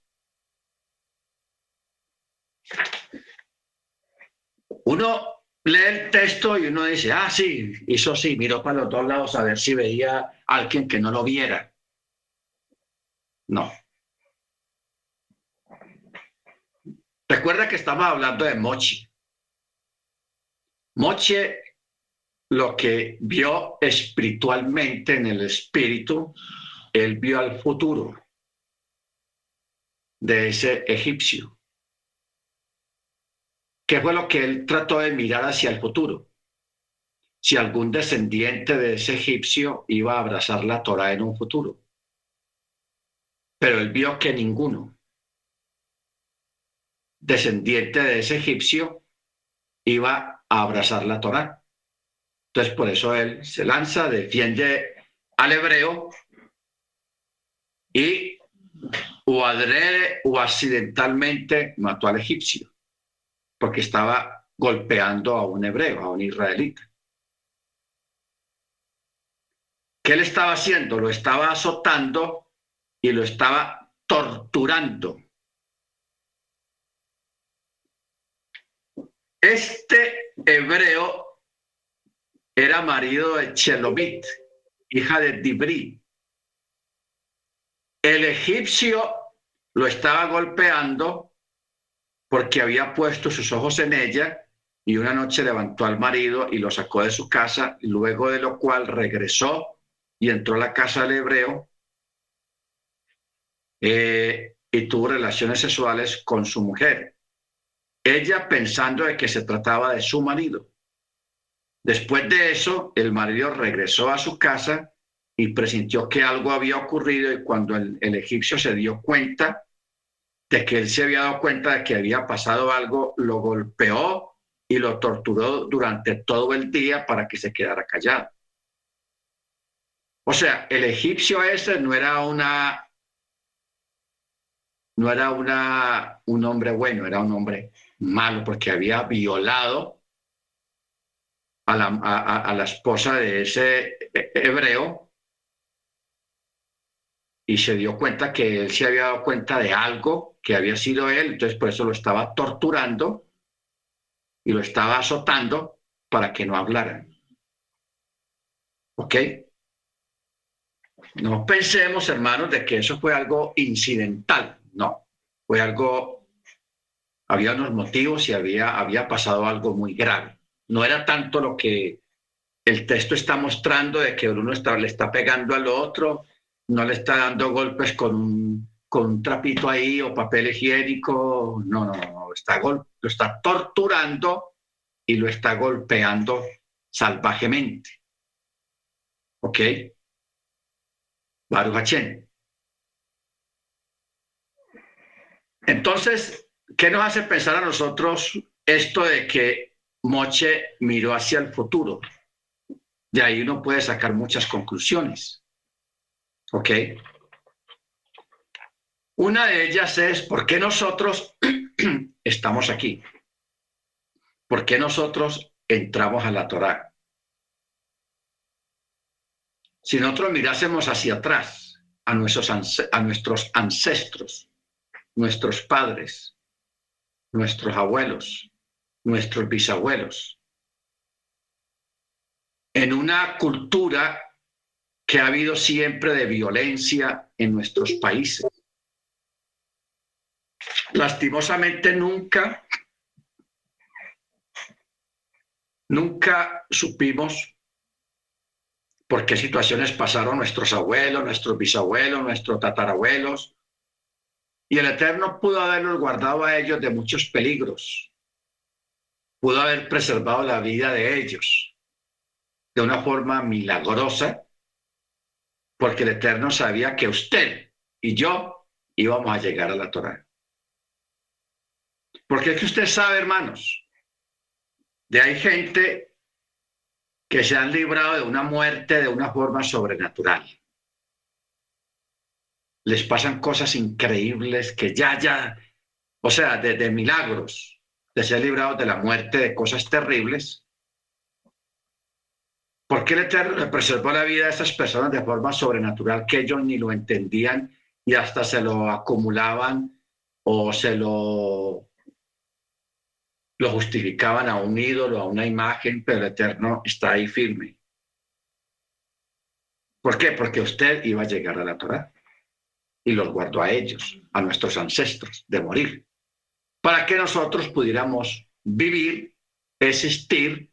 Uno lee el texto y uno dice, ah, sí, hizo sí, miró para los dos lados a ver si veía a alguien que no lo viera. No. Recuerda que estamos hablando de Mochi. Moche lo que vio espiritualmente en el espíritu, él vio al futuro de ese egipcio. ¿Qué fue lo que él trató de mirar hacia el futuro? Si algún descendiente de ese egipcio iba a abrazar la Torah en un futuro. Pero él vio que ninguno descendiente de ese egipcio iba a abrazar la Torah. Entonces, por eso él se lanza, defiende al hebreo y o adrede o accidentalmente mató al egipcio, porque estaba golpeando a un hebreo, a un israelita. ¿Qué le estaba haciendo? Lo estaba azotando y lo estaba torturando. Este hebreo era marido de Chelomit, hija de Dibri. El egipcio lo estaba golpeando porque había puesto sus ojos en ella y una noche levantó al marido y lo sacó de su casa, luego de lo cual regresó y entró a la casa del hebreo eh, y tuvo relaciones sexuales con su mujer. Ella pensando de que se trataba de su marido. Después de eso, el marido regresó a su casa y presintió que algo había ocurrido y cuando el, egipcio se dio cuenta de que él se había dado cuenta de que había pasado algo, lo golpeó y lo torturó durante todo el día para que se quedara callado. O sea, el egipcio ese no era una, no era una, un hombre bueno, era un hombre malo porque había violado a la, esposa de ese hebreo y se dio cuenta que él se había dado cuenta de algo que había sido él, entonces por eso lo estaba torturando y lo estaba azotando para que no hablara. ¿Ok? No pensemos, hermanos, de que eso fue algo incidental, no, fue algo, había unos motivos y había, había pasado algo muy grave. No era tanto lo que el texto está mostrando de que uno está, le está pegando al otro, no le está dando golpes con un, trapito ahí o papel higiénico, no, no, no, está lo está torturando y lo está golpeando salvajemente. ¿Ok? Baruch Entonces, ¿qué nos hace pensar a nosotros esto de que Moche miró hacia el futuro? De ahí uno puede sacar muchas conclusiones. ¿Ok? Una de ellas es por qué nosotros estamos aquí. ¿Por qué nosotros entramos a la Torá? Si nosotros mirásemos hacia atrás a nuestros, a nuestros ancestros, nuestros padres, nuestros abuelos, nuestros bisabuelos, en una cultura que ha habido siempre de violencia en nuestros países. Lastimosamente nunca, nunca supimos por qué situaciones pasaron nuestros abuelos, nuestros bisabuelos, nuestros tatarabuelos. Y el Eterno pudo haberlos guardado a ellos de muchos peligros. Pudo haber preservado la vida de ellos de una forma milagrosa, porque el Eterno sabía que usted y yo íbamos a llegar a la Torah. Porque es que usted sabe, hermanos, de hay gente que se han librado de una muerte de una forma sobrenatural. Les pasan cosas increíbles que ya, ya, o sea, de, milagros, de ser librados de la muerte, de cosas terribles. ¿Por qué el Eterno preservó la vida a esas personas de forma sobrenatural que ellos ni lo entendían y hasta se lo acumulaban o se lo lo justificaban a un ídolo, a una imagen, pero el Eterno está ahí firme. ¿Por qué? Porque usted iba a llegar a la Torah y los guardó a ellos, a nuestros ancestros, de morir, para que nosotros pudiéramos vivir, existir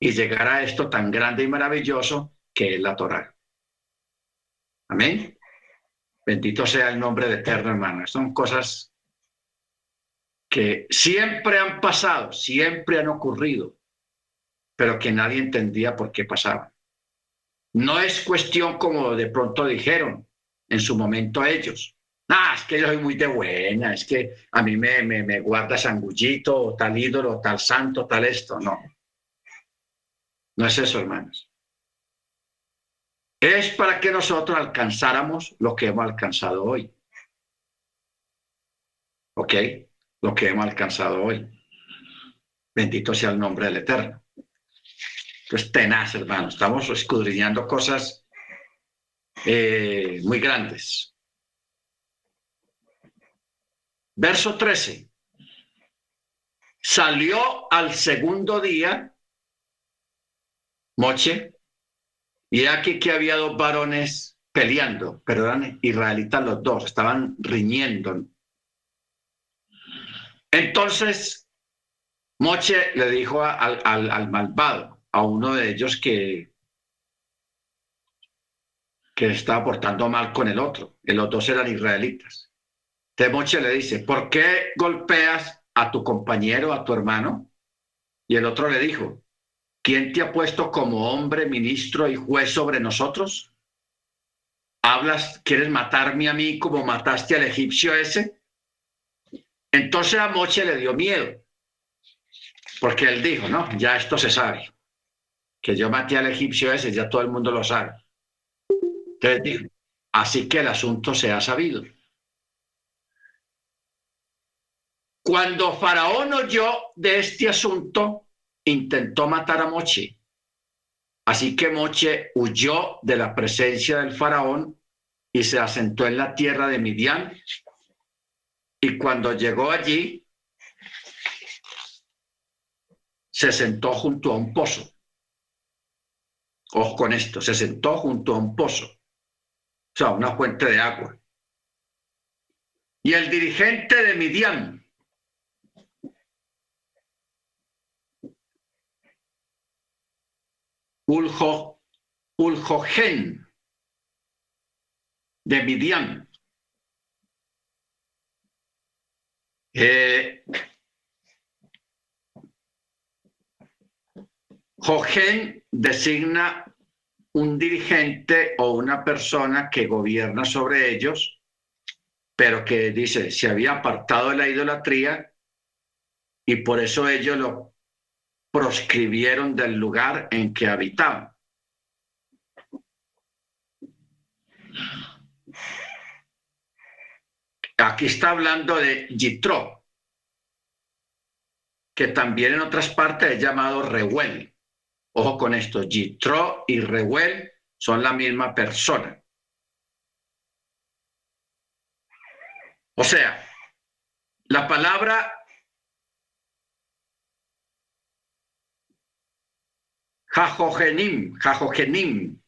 y llegar a esto tan grande y maravilloso que es la Torah. Amén. Bendito sea el nombre de Eterno, hermano. Son cosas que siempre han pasado, siempre han ocurrido, pero que nadie entendía por qué pasaban. No es cuestión como de pronto dijeron en su momento ellos. Ah, es que soy muy de buena, es que a mí me, me, me guarda sangullito, tal ídolo, tal santo, tal esto. No. No es eso, hermanos. es para que nosotros alcanzáramos lo que hemos alcanzado hoy. ¿Ok? Lo que hemos alcanzado hoy. Bendito sea el nombre del Eterno. Pues tenaz, hermano. Estamos escudriñando cosas eh, muy grandes. Verso 13. Salió al segundo día Moche, y aquí que había dos varones peleando, pero eran israelitas los dos, estaban riñendo. Entonces, Moche le dijo al, al, malvado, a uno de ellos que, que estaba portando mal con el otro, y los dos eran israelitas. Entonces Moche le dice, ¿por qué golpeas a tu compañero, a tu hermano? Y el otro le dijo, ¿Quién te ha puesto como hombre, ministro y juez sobre nosotros? ¿Hablas, quieres matarme a mí como mataste al egipcio ese? Entonces a Moche le dio miedo, porque él dijo, no, ya esto se sabe, que yo maté al egipcio ese, ya todo el mundo lo sabe. Entonces dijo, así que el asunto se ha sabido. Cuando Faraón oyó de este asunto, intentó matar a Moche. Así que Moche huyó de la presencia del faraón y se asentó en la tierra de Midian. Y cuando llegó allí, se sentó junto a un pozo. Ojo con esto, se sentó junto a un pozo, o sea, una fuente de agua. Y el dirigente de Midian, Uljo, Uljogen de Midian. Eh, designa un dirigente o una persona que gobierna sobre ellos, pero que dice, se había apartado de la idolatría y por eso ellos lo proscribieron del lugar en que habitaban. Aquí está hablando de Yitro, que también en otras partes es llamado Reuel. Ojo con esto, Yitro y Reuel son la misma persona. O sea, la palabra Jajogenim, Jajogenim,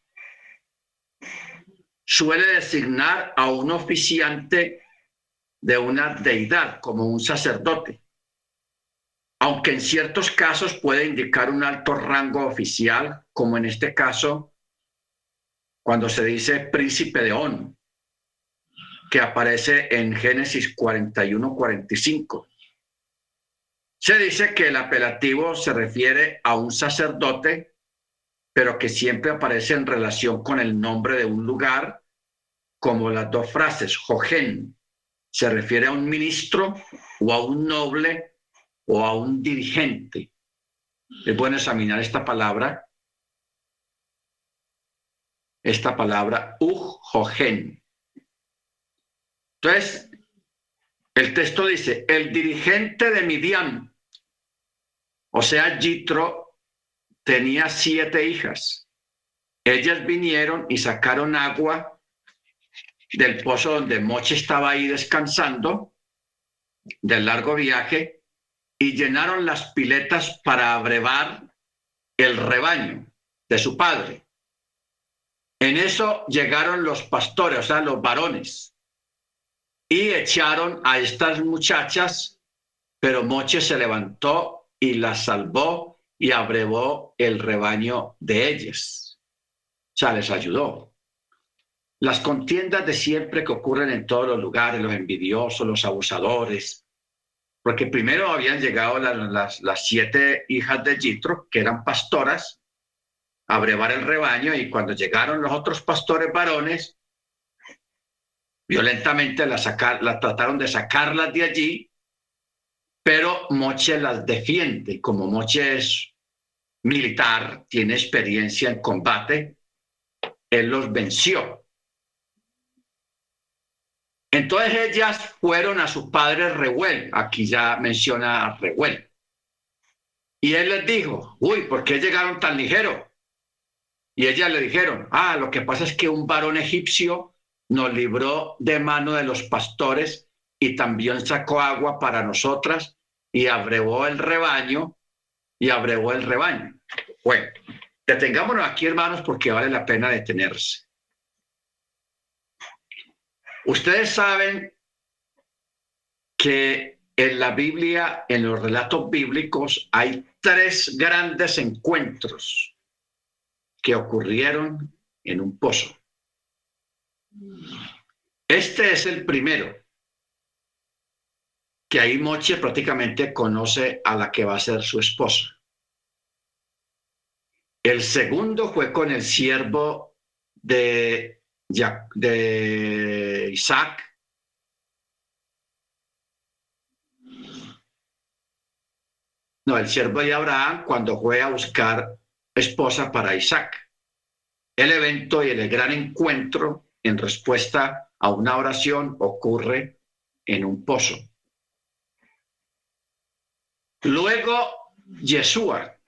suele designar a un oficiante de una deidad, como un sacerdote, aunque en ciertos casos puede indicar un alto rango oficial, como en este caso, cuando se dice príncipe de On, que aparece en Génesis 41-45. Se dice que el apelativo se refiere a un sacerdote pero que siempre aparece en relación con el nombre de un lugar, como las dos frases, Jojen, se refiere a un ministro o a un noble o a un dirigente. Es bueno examinar esta palabra, esta palabra, uj, jojen. Entonces, el texto dice, el dirigente de Midian, o sea, Jitro, tenía siete hijas. Ellas vinieron y sacaron agua del pozo donde Moche estaba ahí descansando del largo viaje y llenaron las piletas para abrevar el rebaño de su padre. En eso llegaron los pastores, o sea, los varones, y echaron a estas muchachas, pero Moche se levantó y las salvó y abrevó el rebaño de ellas. O sea, les ayudó. Las contiendas de siempre que ocurren en todos los lugares, los envidiosos, los abusadores, porque primero habían llegado las, siete hijas de Yitro, que eran pastoras, a brevar el rebaño, y cuando llegaron los otros pastores varones, violentamente las trataron de sacarlas de allí, pero Moche las defiende, como Moche es militar, tiene experiencia en combate, él los venció. Entonces ellas fueron a su padre Reuel, aquí ya menciona a Reuel. Y él les dijo, uy, ¿por qué llegaron tan ligero? Y ellas le dijeron, ah, lo que pasa es que un varón egipcio nos libró de mano de los pastores y también sacó agua para nosotras y abrevó el rebaño y abrevó el rebaño. Bueno, detengámonos aquí, hermanos, porque vale la pena detenerse. Ustedes saben que en la Biblia, en los relatos bíblicos, hay tres grandes encuentros que ocurrieron en un pozo. Este es el primero, que ahí Moche prácticamente conoce a la que va a ser su esposa. El segundo fue con el siervo de, Isaac. No, el siervo de Abraham cuando fue a buscar esposa para Isaac. El evento y el gran encuentro en respuesta a una oración ocurre en un pozo. Luego, Yeshua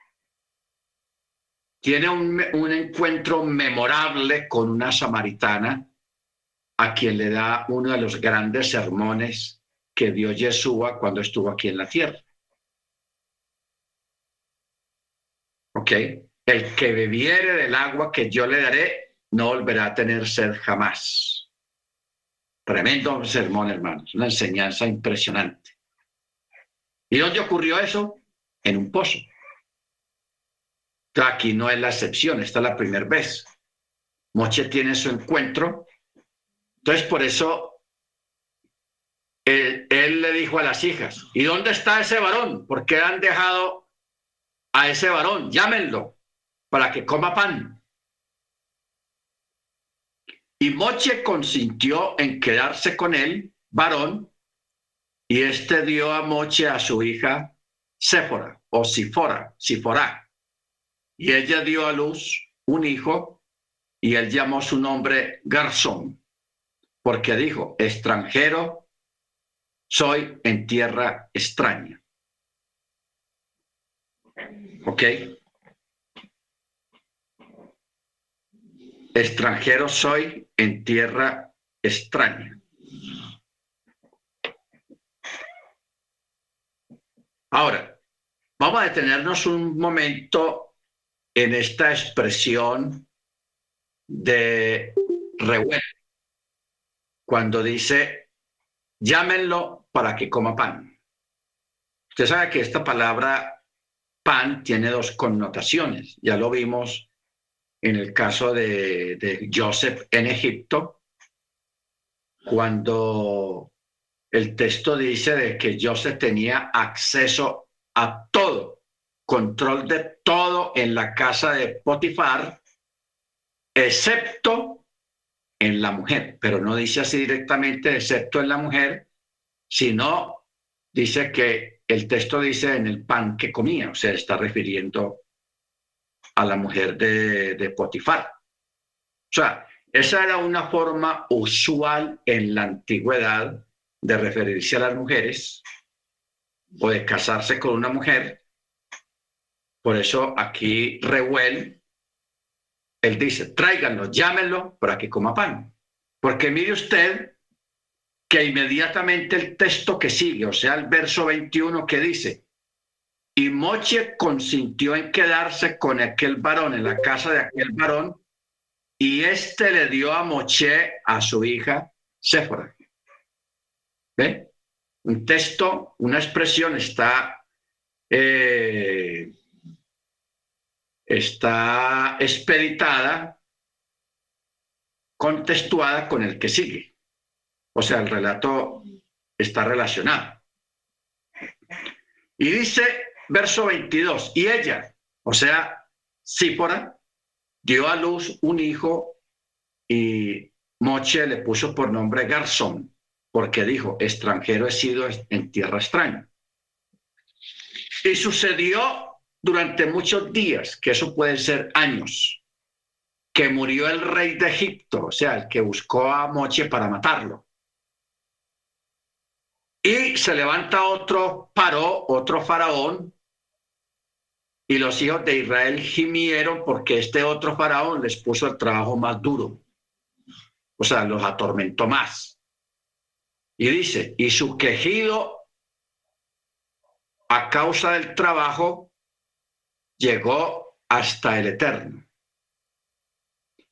tiene un, encuentro memorable con una samaritana a quien le da uno de los grandes sermones que dio Yeshua cuando estuvo aquí en la tierra. ¿Ok? El que bebiere del agua que yo le daré no volverá a tener sed jamás. Tremendo sermón, hermanos, una enseñanza impresionante. ¿Y dónde ocurrió eso? En un pozo. Aquí no es la excepción, esta es la primera vez. Moche tiene su encuentro. Entonces, por eso, él, él, le dijo a las hijas, ¿y dónde está ese varón? ¿Por qué han dejado a ese varón? Llámenlo para que coma pan. Y Moche consintió en quedarse con él, varón, y este dio a Moche a su hija Séfora o Sifora, Sifora. Y ella dio a luz un hijo y él llamó su nombre Garzón, porque dijo, extranjero soy en tierra extraña. ¿Ok? extranjero soy en tierra extraña. Ahora, vamos a detenernos un momento en esta expresión de cuando dice, llámenlo para que coma pan. Usted sabe que esta palabra pan tiene dos connotaciones, ya lo vimos en el caso de, Joseph en Egipto, cuando el texto dice de que Joseph tenía acceso a control de todo en la casa de Potifar, excepto en la mujer, pero no dice así directamente, excepto en la mujer, sino dice que el texto dice en el pan que comía, o sea, está refiriendo a la mujer de, Potifar. O sea, esa era una forma usual en la antigüedad de referirse a las mujeres o de casarse con una mujer. Por eso aquí Reuel, él dice, tráiganlo, llámenlo para que coma pan. Porque mire usted que inmediatamente el texto que sigue, o sea, el verso 21 que dice, y Moche consintió en quedarse con aquel varón, en la casa de aquel varón, y éste le dio a Moche a su hija Séfora. ¿Ve? Un texto, una expresión está, eh, está expeditada, contextuada con el que sigue. O sea, el relato está relacionado. Y dice Verso 22. Y ella, o sea, Sípora, dio a luz un hijo y Moche le puso por nombre Garzón, porque dijo, extranjero he sido en tierra extraña. Y sucedió durante muchos días, que eso puede ser años, que murió el rey de Egipto, o sea, el que buscó a Moche para matarlo. Y se levanta otro paró, otro faraón, y los hijos de Israel gimieron porque este otro faraón les puso el trabajo más duro. O sea, los atormentó más. Y dice, y su quejido a causa del trabajo llegó hasta el Eterno.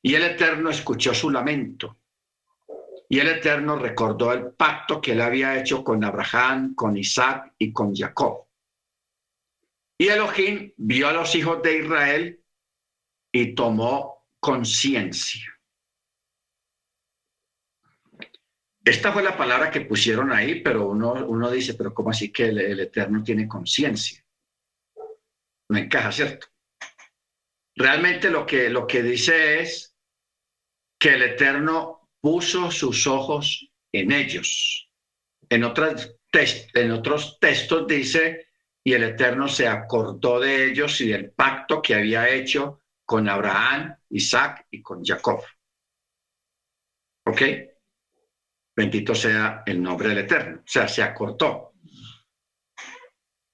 Y el Eterno escuchó su lamento. Y el Eterno recordó el pacto que él había hecho con Abraham, con Isaac y con Jacob. Y Elohim vio a los hijos de Israel y tomó conciencia. Esta fue la palabra que pusieron ahí, pero uno, uno dice, pero ¿cómo así que el, Eterno tiene conciencia? No encaja, ¿cierto? Realmente lo que, lo que dice es que el Eterno puso sus ojos en ellos. En, otras en otros textos dice, y el Eterno se acordó de ellos y del pacto que había hecho con Abraham, Isaac y con Jacob. ¿Ok? Bendito sea el nombre del Eterno. O sea, se acortó.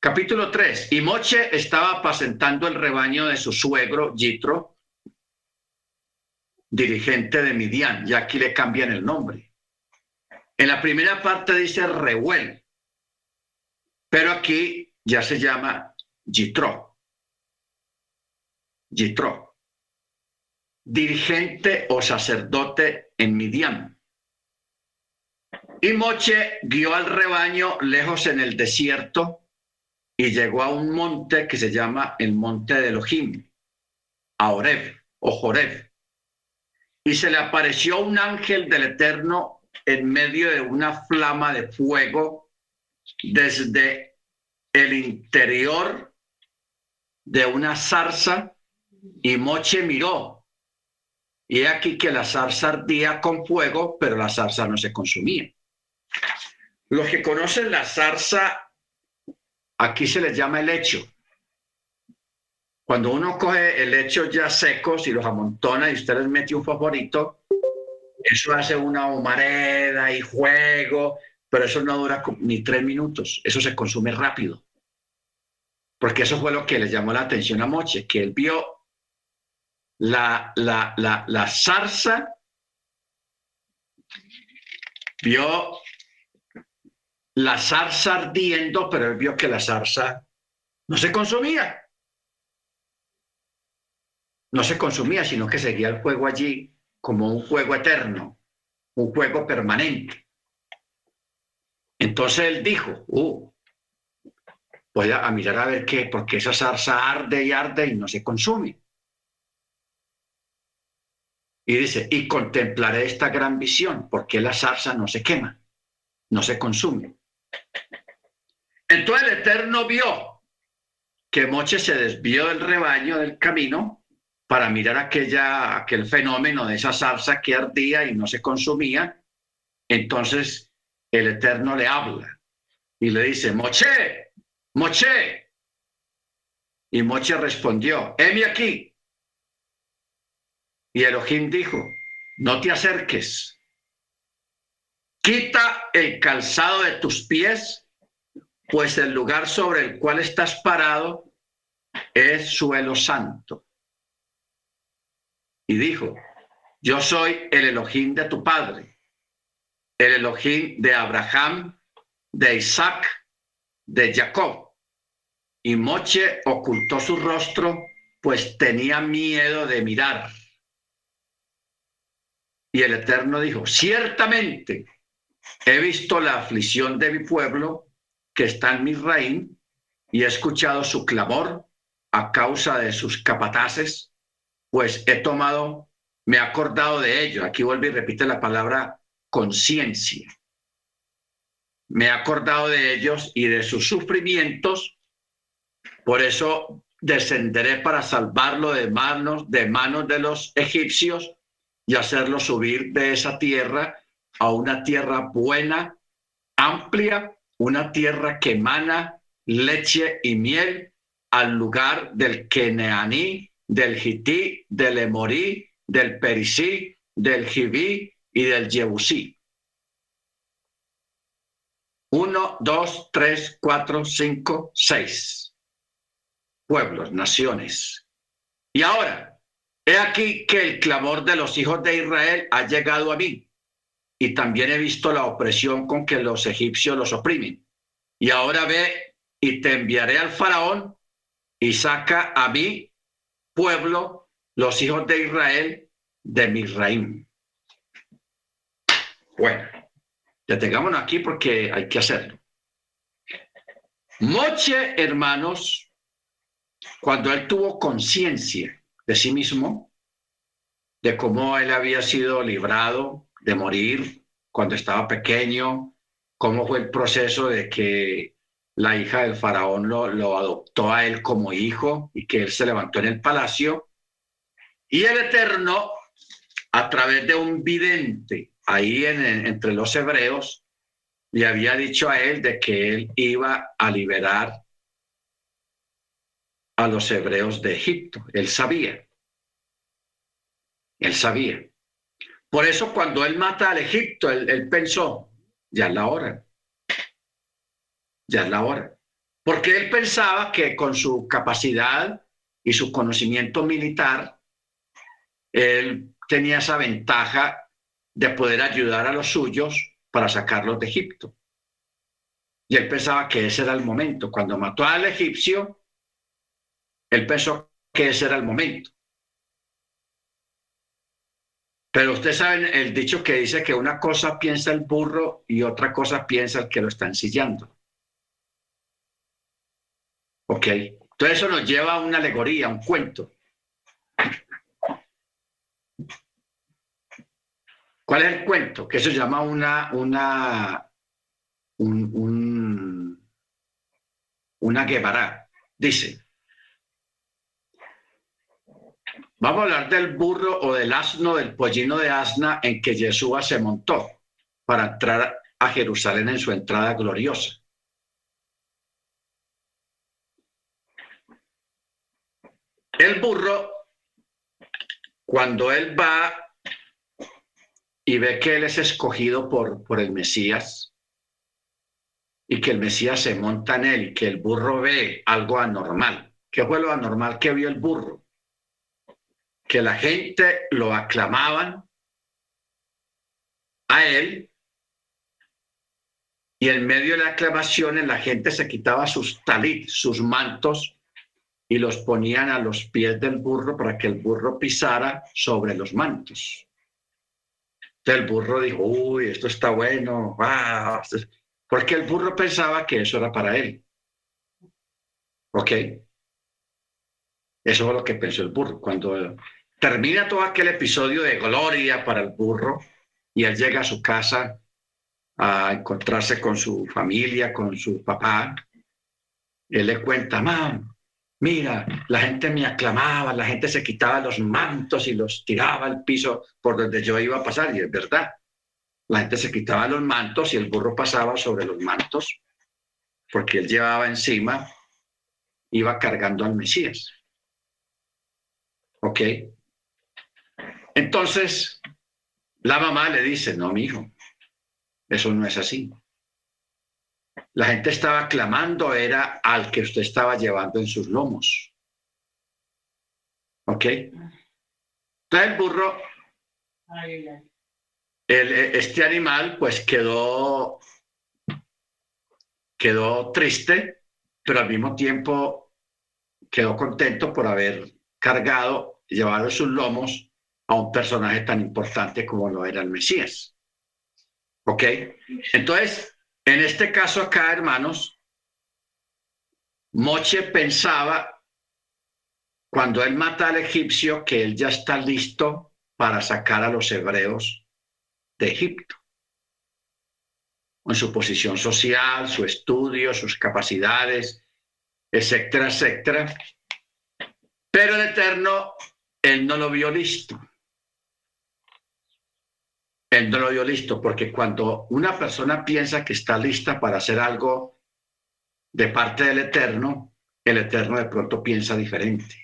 Capítulo 3. Y Moche estaba apacentando el rebaño de su suegro, Yitro, dirigente de Midian. Y aquí le cambian el nombre. En la primera parte dice Rehuel, pero aquí ya se llama Yitro. Yitro. Dirigente o sacerdote en Midian. Y Moche guió al rebaño lejos en el desierto y llegó a un monte que se llama el monte de Elohim, a Oreb o Joreb. Y se le apareció un ángel del Eterno en medio de una flama de fuego desde el interior de una zarza y Moche miró. Y aquí que la zarza ardía con fuego, pero la zarza no se consumía. Los que conocen la zarza, aquí se les llama el hecho. Cuando uno coge el hecho ya secos y los amontona y usted les mete un favorito, eso hace una humareda y juego, pero eso no dura ni tres minutos, eso se consume rápido. Porque eso fue lo que le llamó la atención a Moche, que él vio la, la, la, la zarza, vio la zarza ardiendo, pero él vio que la zarza no se consumía. No se consumía, sino que seguía el fuego allí como un fuego eterno, un fuego permanente. Entonces él dijo, uh, voy a, mirar a ver qué, porque esa zarza arde y arde y no se consume. Y dice, y contemplaré esta gran visión, porque la zarza no se quema, no se consume. Entonces el Eterno vio que Moche se desvió del rebaño del camino para mirar aquella, aquel fenómeno de esa salsa que ardía y no se consumía. Entonces el Eterno le habla y le dice, Moche, Moche. Y Moche respondió, heme aquí. Y Elohim dijo, no te acerques, Quita el calzado de tus pies, pues el lugar sobre el cual estás parado es suelo santo. Y dijo, yo soy el Elohim de tu padre, el Elohim de Abraham, de Isaac, de Jacob. Y Moche ocultó su rostro, pues tenía miedo de mirar. Y el Eterno dijo, ciertamente He visto la aflicción de mi pueblo que está en Misraín y he escuchado su clamor a causa de sus capataces, pues he tomado, me he acordado de ello. Aquí vuelve y repite la palabra conciencia. Me he acordado de ellos y de sus sufrimientos, por eso descenderé para salvarlo de manos, de manos de los egipcios y hacerlo subir de esa tierra a una tierra buena, amplia, una tierra que emana leche y miel, al lugar del Keneaní, del Hití, del Emorí, del Perisí, del Jibí y del Jebusí. Uno, dos, tres, cuatro, cinco, seis. Pueblos, naciones. Y ahora, he aquí que el clamor de los hijos de Israel ha llegado a mí. Y también he visto la opresión con que los egipcios los oprimen. Y ahora ve y te enviaré al faraón y saca a mí, pueblo, los hijos de Israel, de Misraim. Bueno, detengámonos aquí porque hay que hacerlo. Moche, hermanos, cuando él tuvo conciencia de sí mismo, de cómo él había sido librado de morir cuando estaba pequeño, cómo fue el proceso de que la hija del faraón lo, adoptó a él como hijo y que él se levantó en el palacio. Y el Eterno, a través de un vidente ahí entre los hebreos, le había dicho a él de que él iba a liberar a los hebreos de Egipto. Él sabía. Él sabía. Por eso cuando él mata al Egipto, él, pensó, ya es la hora. Ya es la hora. Porque él pensaba que con su capacidad y su conocimiento militar, él tenía esa ventaja de poder ayudar a los suyos para sacarlos de Egipto. Y él pensaba que ese era el momento. Cuando mató al egipcio, él pensó que ese era el momento. Pero ustedes saben el dicho que dice que una cosa piensa el burro y otra cosa piensa el que lo está ensillando. Ok. Entonces eso nos lleva a una alegoría, un cuento. ¿Cuál es el cuento? Que se llama una, una, un, una guevara. Dice, Vamos a hablar del burro o del asno, del pollino de asna en que Yeshua se montó para entrar a Jerusalén en su entrada gloriosa. El burro, cuando él va y ve que él es escogido por, por el Mesías y que el Mesías se monta en él y que el burro ve algo anormal. ¿Qué fue lo anormal que vio el burro? Que la gente lo aclamaban a él y en medio de la aclamación la gente se quitaba sus talit, sus mantos y los ponían a los pies del burro para que el burro pisara sobre los mantos. El burro dijo, uy, esto está bueno, porque el burro pensaba que eso era para él. ¿Ok? Eso es lo que pensó el burro. Cuando Termina todo aquel episodio de gloria para el burro y él llega a su casa a encontrarse con su familia, con su papá. Él le cuenta, mam, mira, la gente me aclamaba, la gente se quitaba los mantos y los tiraba al piso por donde yo iba a pasar, y es verdad. La gente se quitaba los mantos y el burro pasaba sobre los mantos, porque él llevaba encima, iba cargando al Mesías. ¿Ok? Entonces, la mamá le dice, no, mi hijo, eso no es así. La gente estaba clamando, era al que usted estaba llevando en sus lomos. ¿Ok? Entonces el burro, este animal, pues quedó, quedó triste, pero al mismo tiempo quedó contento por haber cargado, llevado en sus lomos a un personaje tan importante como lo era el Mesías. ¿Ok? Entonces, en este caso acá, hermanos, Moche pensaba, cuando él mata al egipcio, que él ya está listo para sacar a los hebreos de Egipto. En su posición social, su estudio, sus capacidades, etcétera, etcétera. Pero el Eterno, él no lo vio listo. Él no lo vio listo, porque cuando una persona piensa que está lista para hacer algo de parte del Eterno, el Eterno de pronto piensa diferente.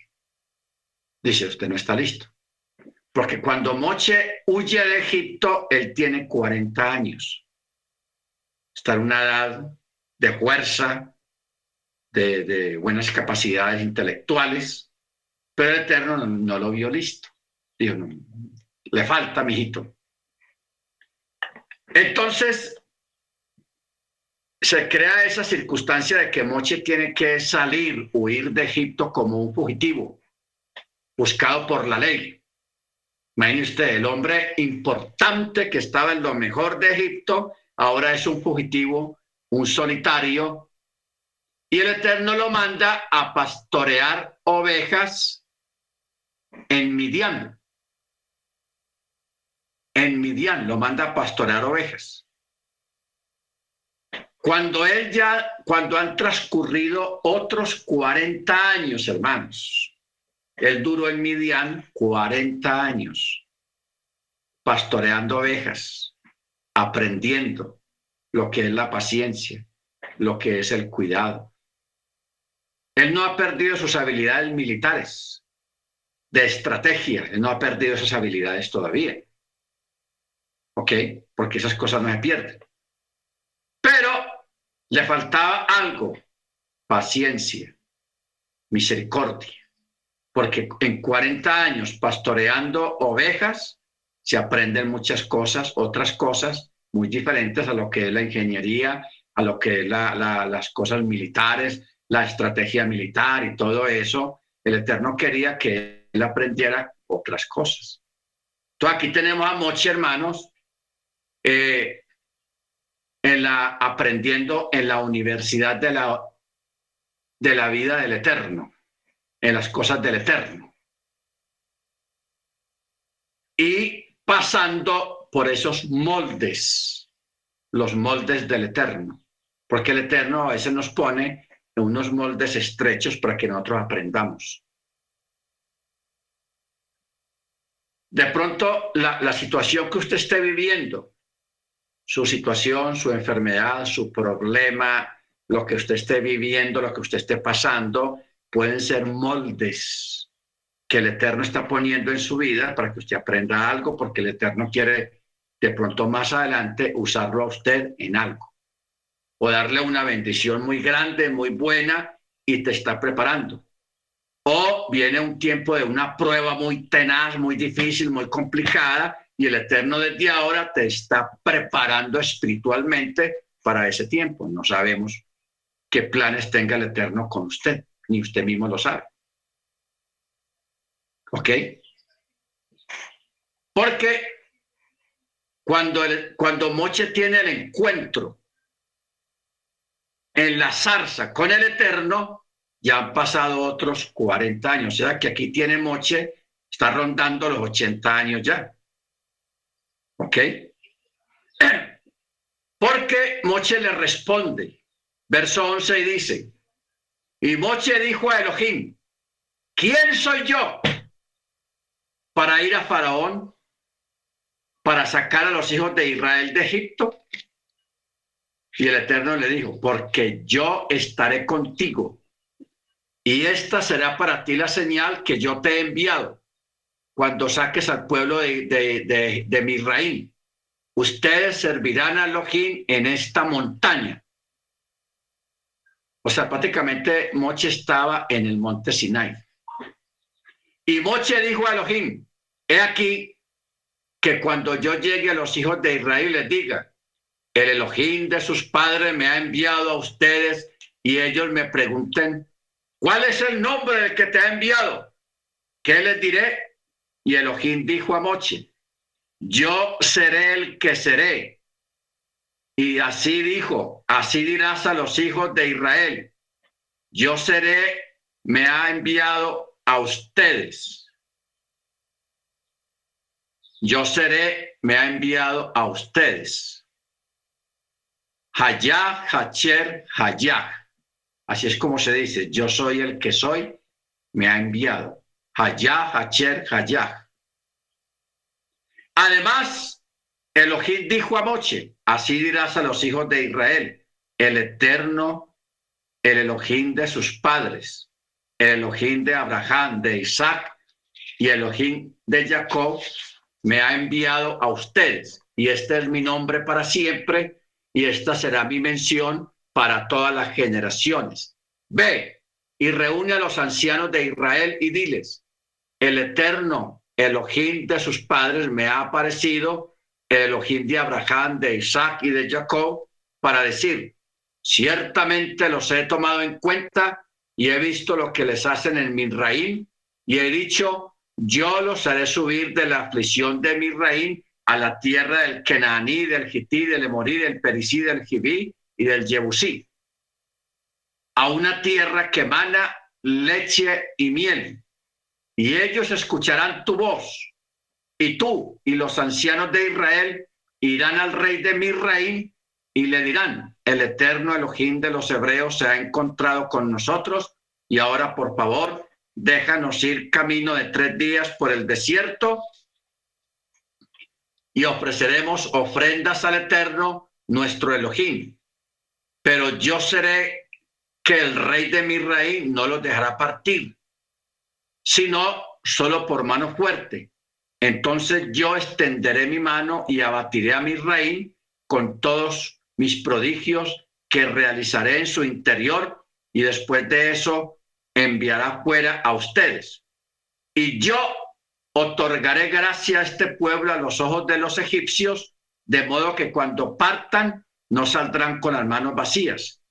Dice, usted no está listo. Porque cuando Moche huye de Egipto, él tiene 40 años. Está en una edad de fuerza, de, buenas capacidades intelectuales, pero el Eterno no, lo vio listo. Dijo, le falta, mijito. Entonces, se crea esa circunstancia de que Moche tiene que salir, huir de Egipto como un fugitivo, buscado por la ley. Imagínese usted, el hombre importante que estaba en lo mejor de Egipto, ahora es un fugitivo, un solitario, y el Eterno lo manda a pastorear ovejas en Midian. En Midian lo manda a pastorear ovejas. Cuando él ya, cuando han transcurrido otros 40 años, hermanos, él duró en Midian 40 años, pastoreando ovejas, aprendiendo lo que es la paciencia, lo que es el cuidado. Él no ha perdido sus habilidades militares, de estrategia, él no ha perdido esas habilidades todavía. ¿Ok? Porque esas cosas no se pierden. Pero le faltaba algo, paciencia, misericordia, porque en 40 años pastoreando ovejas se aprenden muchas cosas, otras cosas muy diferentes a lo que es la ingeniería, a lo que es las cosas militares, la estrategia militar y todo eso. El Eterno quería que él aprendiera otras cosas. Entonces aquí tenemos a Mochi, hermanos, eh, en la, aprendiendo en la universidad de la, de la vida del Eterno, en las cosas del Eterno. Y pasando por esos moldes, los moldes del Eterno, porque el Eterno a veces nos pone en unos moldes estrechos para que nosotros aprendamos. De pronto, la, la situación que usted esté viviendo, su situación, su enfermedad, su problema, lo que usted esté viviendo, lo que usted esté pasando, pueden ser moldes que el Eterno está poniendo en su vida para que usted aprenda algo, porque el Eterno quiere de pronto más adelante usarlo a usted en algo o darle una bendición muy grande, muy buena y te está preparando. O viene un tiempo de una prueba muy tenaz, muy difícil, muy complicada y el Eterno desde ahora te está preparando espiritualmente para ese tiempo. No sabemos qué planes tenga el Eterno con usted, ni usted mismo lo sabe. ¿Ok? Porque cuando, cuando Moche tiene el encuentro en la zarza con el Eterno, ya han pasado otros 40 años. O sea que aquí tiene Moche, está rondando los 80 años ya. ¿Ok? Porque Moche le responde, verso 11 y dice, y Moche dijo a Elohim, ¿quién soy yo para ir a Faraón, para sacar a los hijos de Israel de Egipto? Y el Eterno le dijo, porque yo estaré contigo. Y esta será para ti la señal que yo te he enviado cuando saques al pueblo de, de, de, Ustedes servirán a Elohim en esta montaña. O sea, prácticamente Moche estaba en el monte Sinai. Y Moche dijo a Elohim, he aquí que cuando yo llegue a los hijos de Israel les diga, el Elohim de sus padres me ha enviado a ustedes y ellos me pregunten, ¿cuál es el nombre del que te ha enviado? ¿Qué les diré? Y Elohim dijo a Moche, yo seré el que seré. Y así dijo, así dirás a los hijos de Israel, yo seré, me ha enviado a ustedes. Yo seré, me ha enviado a ustedes. Hayah, Hacher, Hayah. Así es como se dice, yo soy el que soy, me ha enviado. Hayah, Hacher, Hayah. Además, Elohim dijo a Moche, así dirás a los hijos de Israel, el eterno, el Elohim de sus padres, el Elohim de Abraham, de Isaac y Elohim de Jacob me ha enviado a ustedes. Y este es mi nombre para siempre y esta será mi mención para todas las generaciones. Ve y reúne a los ancianos de Israel y diles, el eterno Elohim de sus padres me ha aparecido, el Elohim de Abraham, de Isaac y de Jacob, para decir, ciertamente los he tomado en cuenta y he visto lo que les hacen en Misraim y he dicho, yo los haré subir de la aflicción de Misraim a la tierra del Kenaní, del Hití, del Emorí, del Perisí, del Jibí y del Jebusí, a una tierra que emana leche y miel. Y ellos escucharán tu voz, y tú y los ancianos de Israel irán al rey de Misraim y le dirán, el eterno Elohim de los hebreos se ha encontrado con nosotros y ahora por favor déjanos ir camino de tres días por el desierto y ofreceremos ofrendas al eterno nuestro Elohim. Pero yo seré que el rey de mi rey no los dejará partir, sino solo por mano fuerte. Entonces yo extenderé mi mano y abatiré a mi rey con todos mis prodigios que realizaré en su interior y después de eso enviará fuera a ustedes. Y yo otorgaré gracia a este pueblo a los ojos de los egipcios, de modo que cuando partan no saldrán con las manos vacías.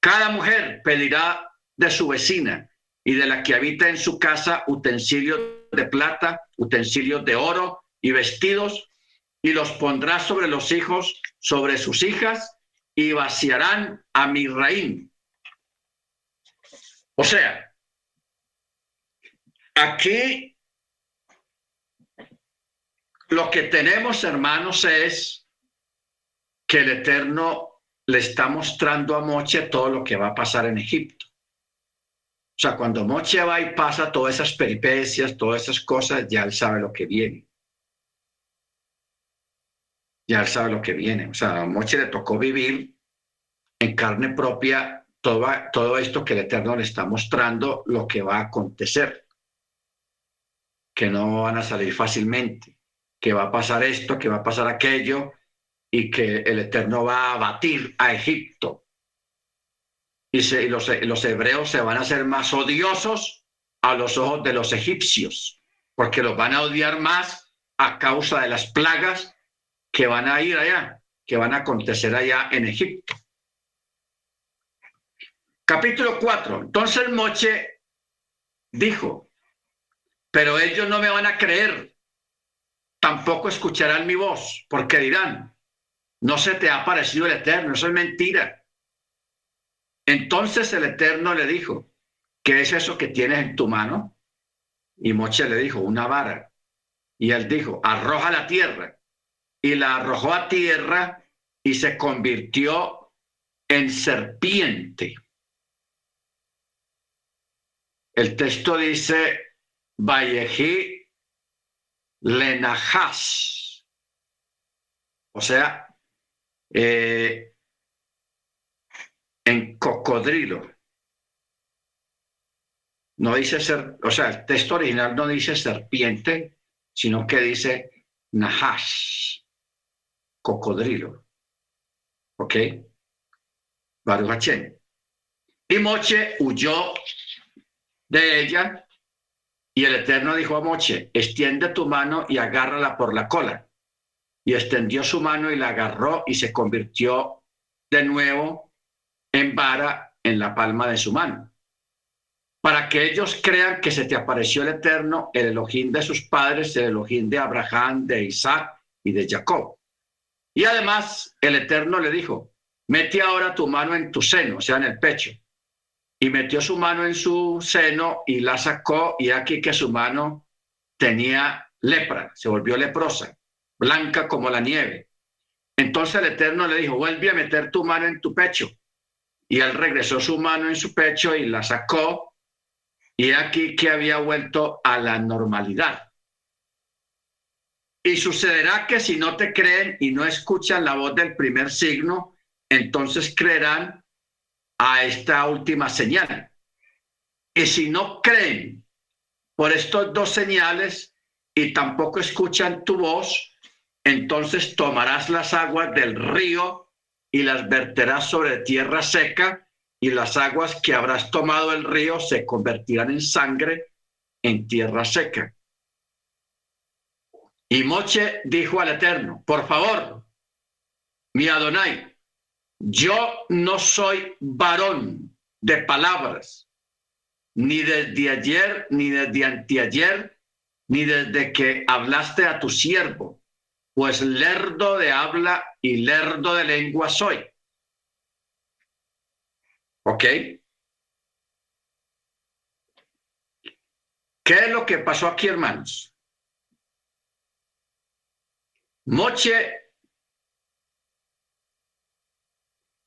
Cada mujer pedirá de su vecina y de la que habita en su casa utensilios de plata, utensilios de oro y vestidos, y los pondrá sobre los hijos, sobre sus hijas, y vaciarán a mi reino. O sea, aquí lo que tenemos, hermanos, es que el Eterno le está mostrando a Moche todo lo que va a pasar en Egipto. O sea, cuando Moche va y pasa todas esas peripecias, todas esas cosas, ya él sabe lo que viene. Ya él sabe lo que viene. O sea, a Moche le tocó vivir en carne propia todo, todo esto que el Eterno le está mostrando, lo que va a acontecer. Que no van a salir fácilmente. Que va a pasar esto, que va a pasar aquello, y que el Eterno va a abatir a Egipto y, los, hebreos se van a hacer más odiosos a los ojos de los egipcios, porque los van a odiar más a causa de las plagas que van a ir allá, que van a acontecer allá en Egipto. Capítulo 4. Entonces Moche dijo, pero ellos no me van a creer, tampoco escucharán mi voz, porque dirán, no se te ha parecido el Eterno, eso es mentira. Entonces el Eterno le dijo, ¿qué es eso que tienes en tu mano? Y Moche le dijo, una vara. Y él dijo, arroja la tierra. Y la arrojó a tierra y se convirtió en serpiente. El texto dice, Vallejí Lenajas. O sea, eh, en cocodrilo. No dice ser, o sea, el texto original no dice serpiente, sino que dice nahash, cocodrilo. ¿Ok? Baruch Y Moche huyó de ella y el Eterno dijo a Moche, extiende tu mano y agárrala por la cola. Y extendió su mano y la agarró y se convirtió de nuevo en vara en la palma de su mano, para que ellos crean que se te apareció el Eterno, el Elohim de sus padres, el Elohim de Abraham, de Isaac y de Jacob. Y además el Eterno le dijo, mete ahora tu mano en tu seno, o sea, en el pecho. Y metió su mano en su seno y la sacó y aquí que su mano tenía lepra, se volvió leprosa, blanca como la nieve. Entonces el Eterno le dijo, vuelve a meter tu mano en tu pecho. Y él regresó su mano en su pecho y la sacó. Y aquí que había vuelto a la normalidad. Y sucederá que si no te creen y no escuchan la voz del primer signo, entonces creerán a esta última señal. Y si no creen por estos dos señales y tampoco escuchan tu voz, entonces tomarás las aguas del río y las verterás sobre tierra seca y las aguas que habrás tomado del río se convertirán en sangre en tierra seca. Y Moche dijo al Eterno, por favor, mi Adonai, yo no soy varón de palabras, ni desde ayer, ni desde anteayer, ni desde que hablaste a tu siervo, pues lerdo de habla y lerdo de lengua soy. ¿Ok? ¿Qué es lo que pasó aquí, hermanos? Moche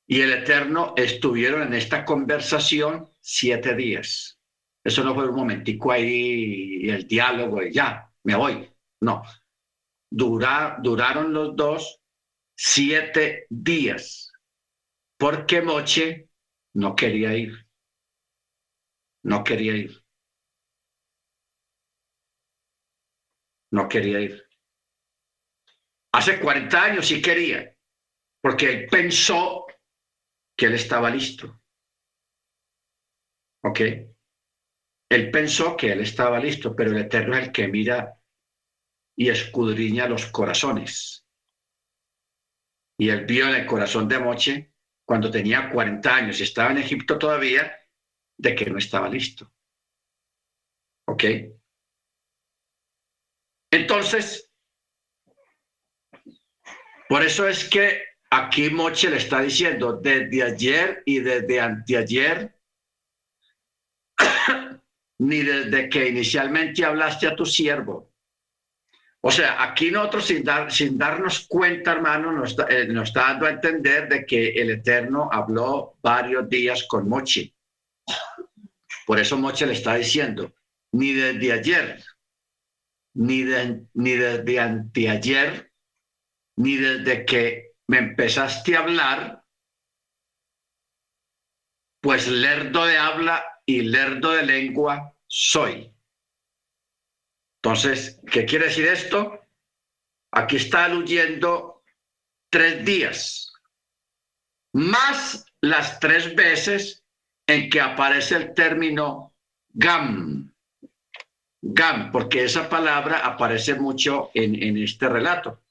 y el Eterno estuvieron en esta conversación siete días. Eso no fue un momentico ahí, el diálogo y ya, me voy. No. duraron los dos siete días, porque Moche no quería ir. No quería ir. No quería ir. Hace 40 años sí quería, porque él pensó que él estaba listo. ¿Ok? Él pensó que él estaba listo, pero el Eterno es el que mira y escudriña los corazones. Y él vio en el corazón de Moche, cuando tenía 40 años y estaba en Egipto todavía, de que no estaba listo. ¿Ok? Entonces, por eso es que aquí Moche le está diciendo, desde ayer y desde anteayer, ni desde que inicialmente hablaste a tu siervo. O sea, aquí nosotros sin, dar, sin darnos cuenta, hermano, nos, eh, nos está dando a entender de que el Eterno habló varios días con Moche. Por eso Moche le está diciendo, ni desde ayer, ni, ni desde anteayer, ni desde que me empezaste a hablar, pues lerdo de habla y lerdo de lengua soy. Entonces, ¿qué quiere decir esto? Aquí está aluyendo tres días, más las tres veces en que aparece el término gam. Gam, porque esa palabra aparece mucho en, este relato.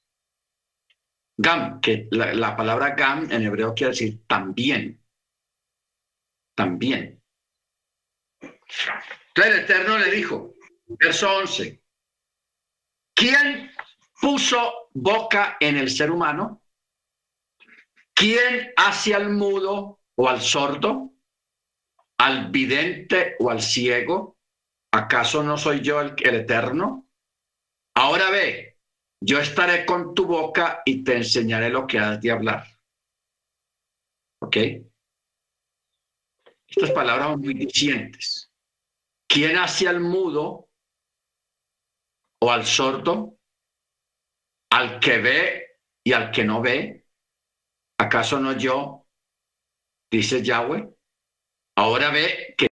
Gam, que la, palabra gam en hebreo quiere decir también. También. Entonces el Eterno le dijo, verso 11, ¿quién puso boca en el ser humano? ¿Quién hace al mudo o al sordo? ¿Al vidente o al ciego? ¿Acaso no soy yo el, Eterno? Ahora ve, yo estaré con tu boca y te enseñaré lo que has de hablar. ¿Ok? Estas palabras son muy dicientes. ¿Quién hace al mudo o al sordo? ¿Al que ve y al que no ve? ¿Acaso no yo? Dice Yahweh. Ahora ve que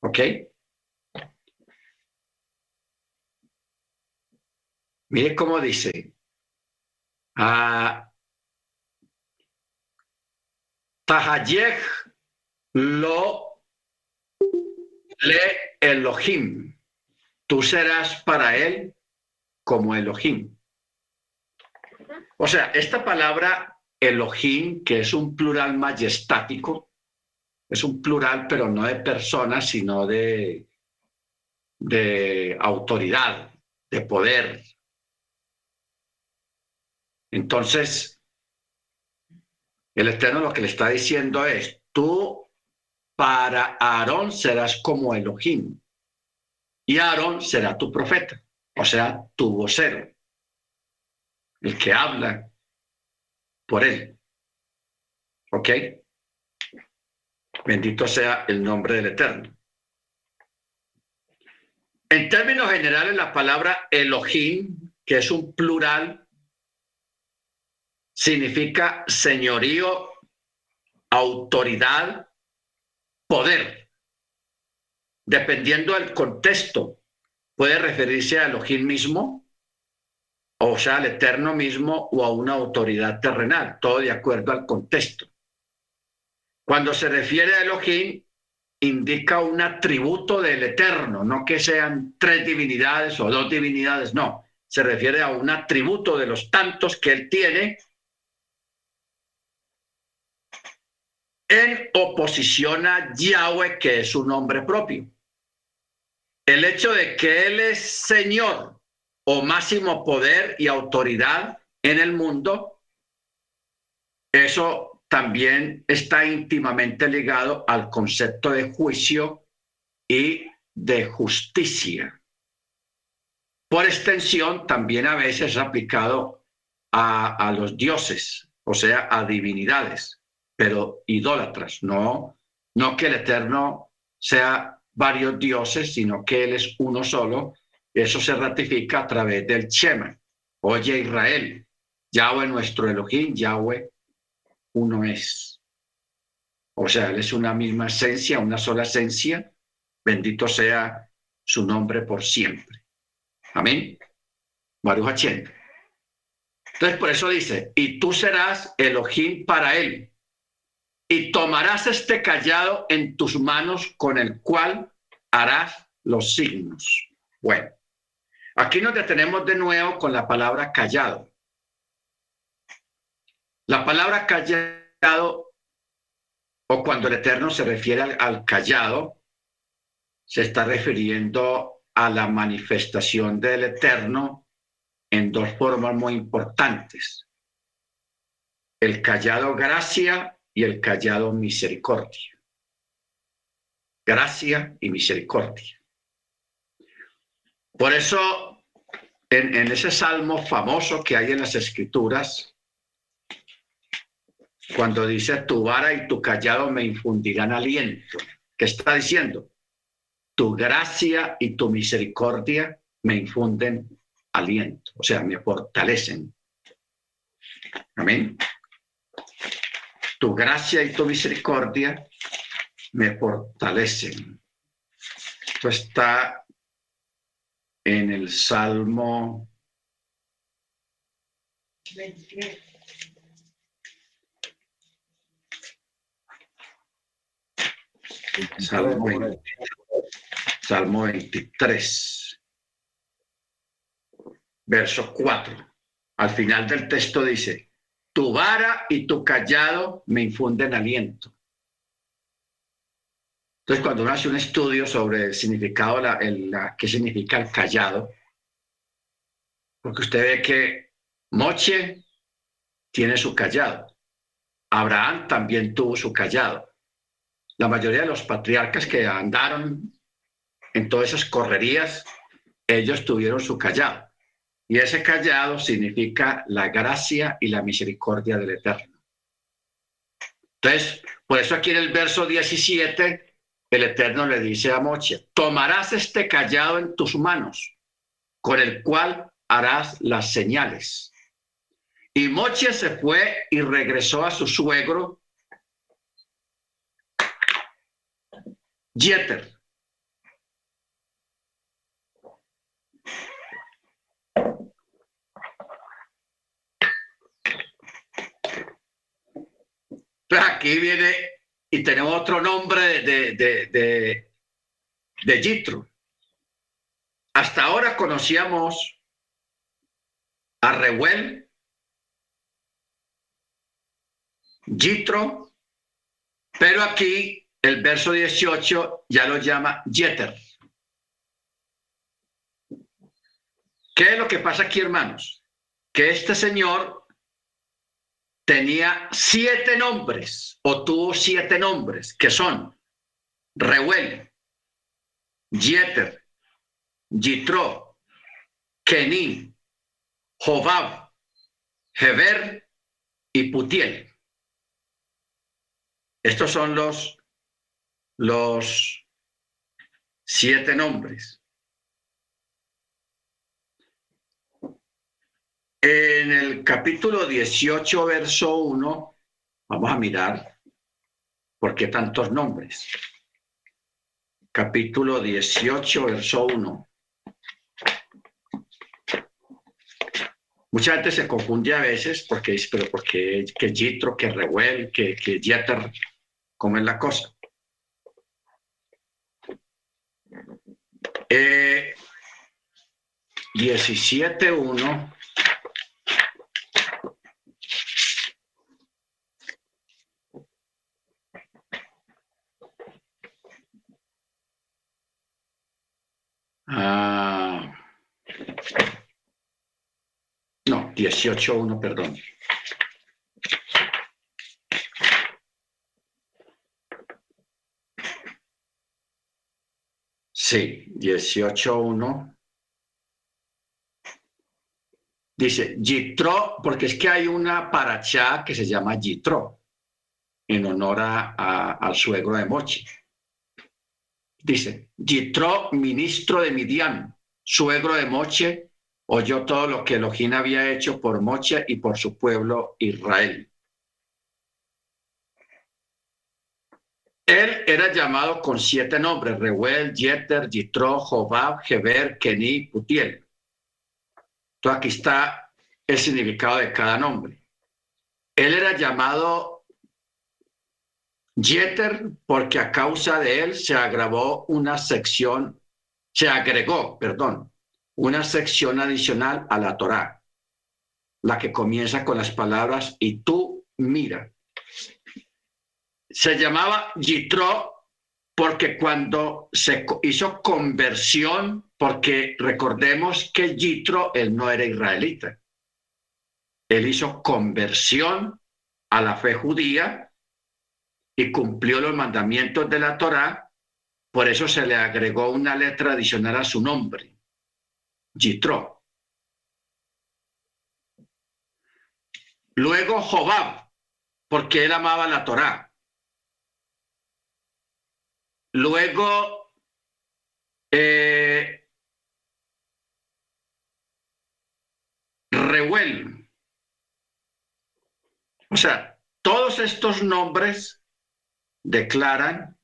¿Ok? Mire cómo dice. Ah, lo le Elohim. Tú serás para él como Elohim. O sea, esta palabra Elohim, que es un plural majestático, es un plural, pero no de personas, sino de, de autoridad, de poder. Entonces, el Eterno lo que le está diciendo es, tú para Aarón serás como Elohim y Aarón será tu profeta, o sea, tu vocero, el que habla por él. ¿Ok? Bendito sea el nombre del Eterno. En términos generales, la palabra Elohim, que es un plural, significa señorío, autoridad, poder. Dependiendo del contexto, puede referirse a Elohim mismo, o sea, al Eterno mismo, o a una autoridad terrenal, todo de acuerdo al contexto. Cuando se refiere a Elohim, indica un atributo del Eterno, no que sean tres divinidades o dos divinidades, no. Se refiere a un atributo de los tantos que él tiene en oposición a Yahweh, que es su nombre propio. El hecho de que Él es Señor o máximo poder y autoridad en el mundo, eso también está íntimamente ligado al concepto de juicio y de justicia. Por extensión, también a veces aplicado a, a los dioses, o sea, a divinidades, pero idólatras, no, no que el Eterno sea varios dioses, sino que Él es uno solo. Eso se ratifica a través del Shema. Oye Israel, Yahweh nuestro Elohim, Yahweh uno es. O sea, Él es una misma esencia, una sola esencia. Bendito sea su nombre por siempre. Amén. Baruch Entonces, por eso dice, y tú serás Elohim para él, y tomarás este callado en tus manos con el cual harás los signos. Bueno, aquí nos detenemos de nuevo con la palabra callado. La palabra callado, o cuando el Eterno se refiere al, callado, se está refiriendo a la manifestación del Eterno en dos formas muy importantes. El callado gracia y el callado misericordia. Gracia y misericordia. Por eso, en, ese salmo famoso que hay en las escrituras, cuando dice tu vara y tu callado me infundirán aliento. ¿Qué está diciendo? Tu gracia y tu misericordia me infunden aliento, o sea, me fortalecen. Amén. Tu gracia y tu misericordia me fortalecen. Esto está en el Salmo 23. Salmo, 23, verso 4. Al final del texto dice, tu vara y tu callado me infunden aliento. Entonces, cuando uno hace un estudio sobre el significado, la, la, qué significa el callado, porque usted ve que Moche tiene su callado, Abraham también tuvo su callado, la mayoría de los patriarcas que andaron en todas esas correrías, ellos tuvieron su callado. Y ese callado significa la gracia y la misericordia del Eterno. Entonces, por eso aquí en el verso 17, el Eterno le dice a Moche, tomarás este callado en tus manos, con el cual harás las señales. Y Moche se fue y regresó a su suegro Jeter. Pues aquí viene y tenemos otro nombre de, de, de, Jitro. Hasta ahora conocíamos a Rehuel, Jitro, pero aquí el verso 18 ya lo llama Jeter. ¿Qué es lo que pasa aquí, hermanos? Que este señor tenía siete nombres o tuvo siete nombres, que son Reuel, Jeter, Jitro, Kenin, Jobab, Heber y Putiel. Estos son los, los siete nombres. En el capítulo 18, verso 1, vamos a mirar por qué tantos nombres. Capítulo 18, verso 1. Mucha gente se confunde a veces porque dice, pero ¿por que Jitro, que Rehuel, que, que? ¿Cómo es la cosa? Eh, 17.1 Ah, no, 18.1, perdón. Sí, 18.1. Dice Yitro, porque es que hay una paracha que se llama Yitro, en honor a, al suegro de Mochi. Dice, Yitro, ministro de Midian, suegro de Moche, oyó todo lo que Elohim había hecho por Moche y por su pueblo Israel. Él era llamado con siete nombres, Reuel, Jeter, Yitro, Jobab, Heber, Keni, Putiel. Entonces aquí está el significado de cada nombre. Él era llamado Jeter, porque a causa de él se agravó una sección, se agregó, perdón, una sección adicional a la Torá, la que comienza con las palabras y tú mira. Se llamaba Yitro porque cuando se hizo conversión, porque recordemos que Yitro, él no era israelita, él hizo conversión a la fe judía y cumplió los mandamientos de la Torá, por eso se le agregó una letra adicional a su nombre, Yitro. Luego Jobab, porque él amaba la Torá. Luego eh, Reuel. O sea, todos estos nombres declaran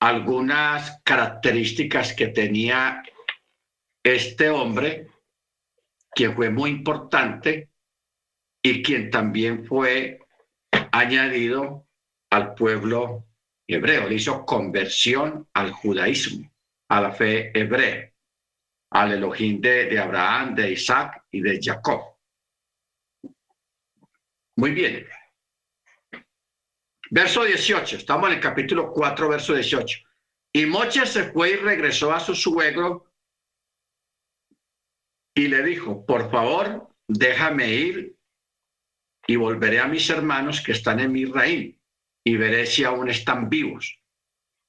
algunas características que tenía este hombre, quien fue muy importante y quien también fue añadido al pueblo hebreo. Le hizo conversión al judaísmo, a la fe hebrea, al Elohim de, de Abraham, de Isaac y de Jacob. Muy bien. Verso 18, estamos en el capítulo 4, verso 18. Y Moche se fue y regresó a su suegro y le dijo, por favor, déjame ir y volveré a mis hermanos que están en mi reino y veré si aún están vivos.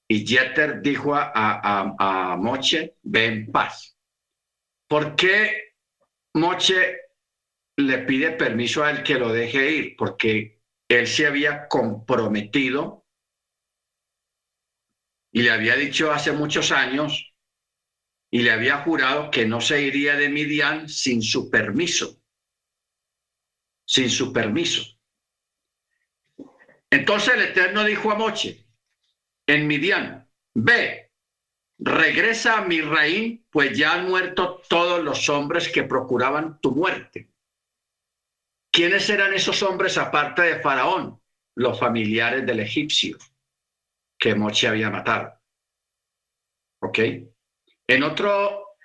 Y Jeter dijo a, Moche, ve en paz. ¿Por qué Moche le pide permiso a él que lo deje ir? Porque él se había comprometido y le había dicho hace muchos años y le había jurado que no se iría de Midian sin su permiso, sin su permiso. Entonces el Eterno dijo a Moche, en Midian, ve, regresa a Misraín, pues ya han muerto todos los hombres que procuraban tu muerte ¿quiénes eran esos hombres aparte de Faraón? Los familiares del egipcio que Moche había matado. ¿Ok? En otro,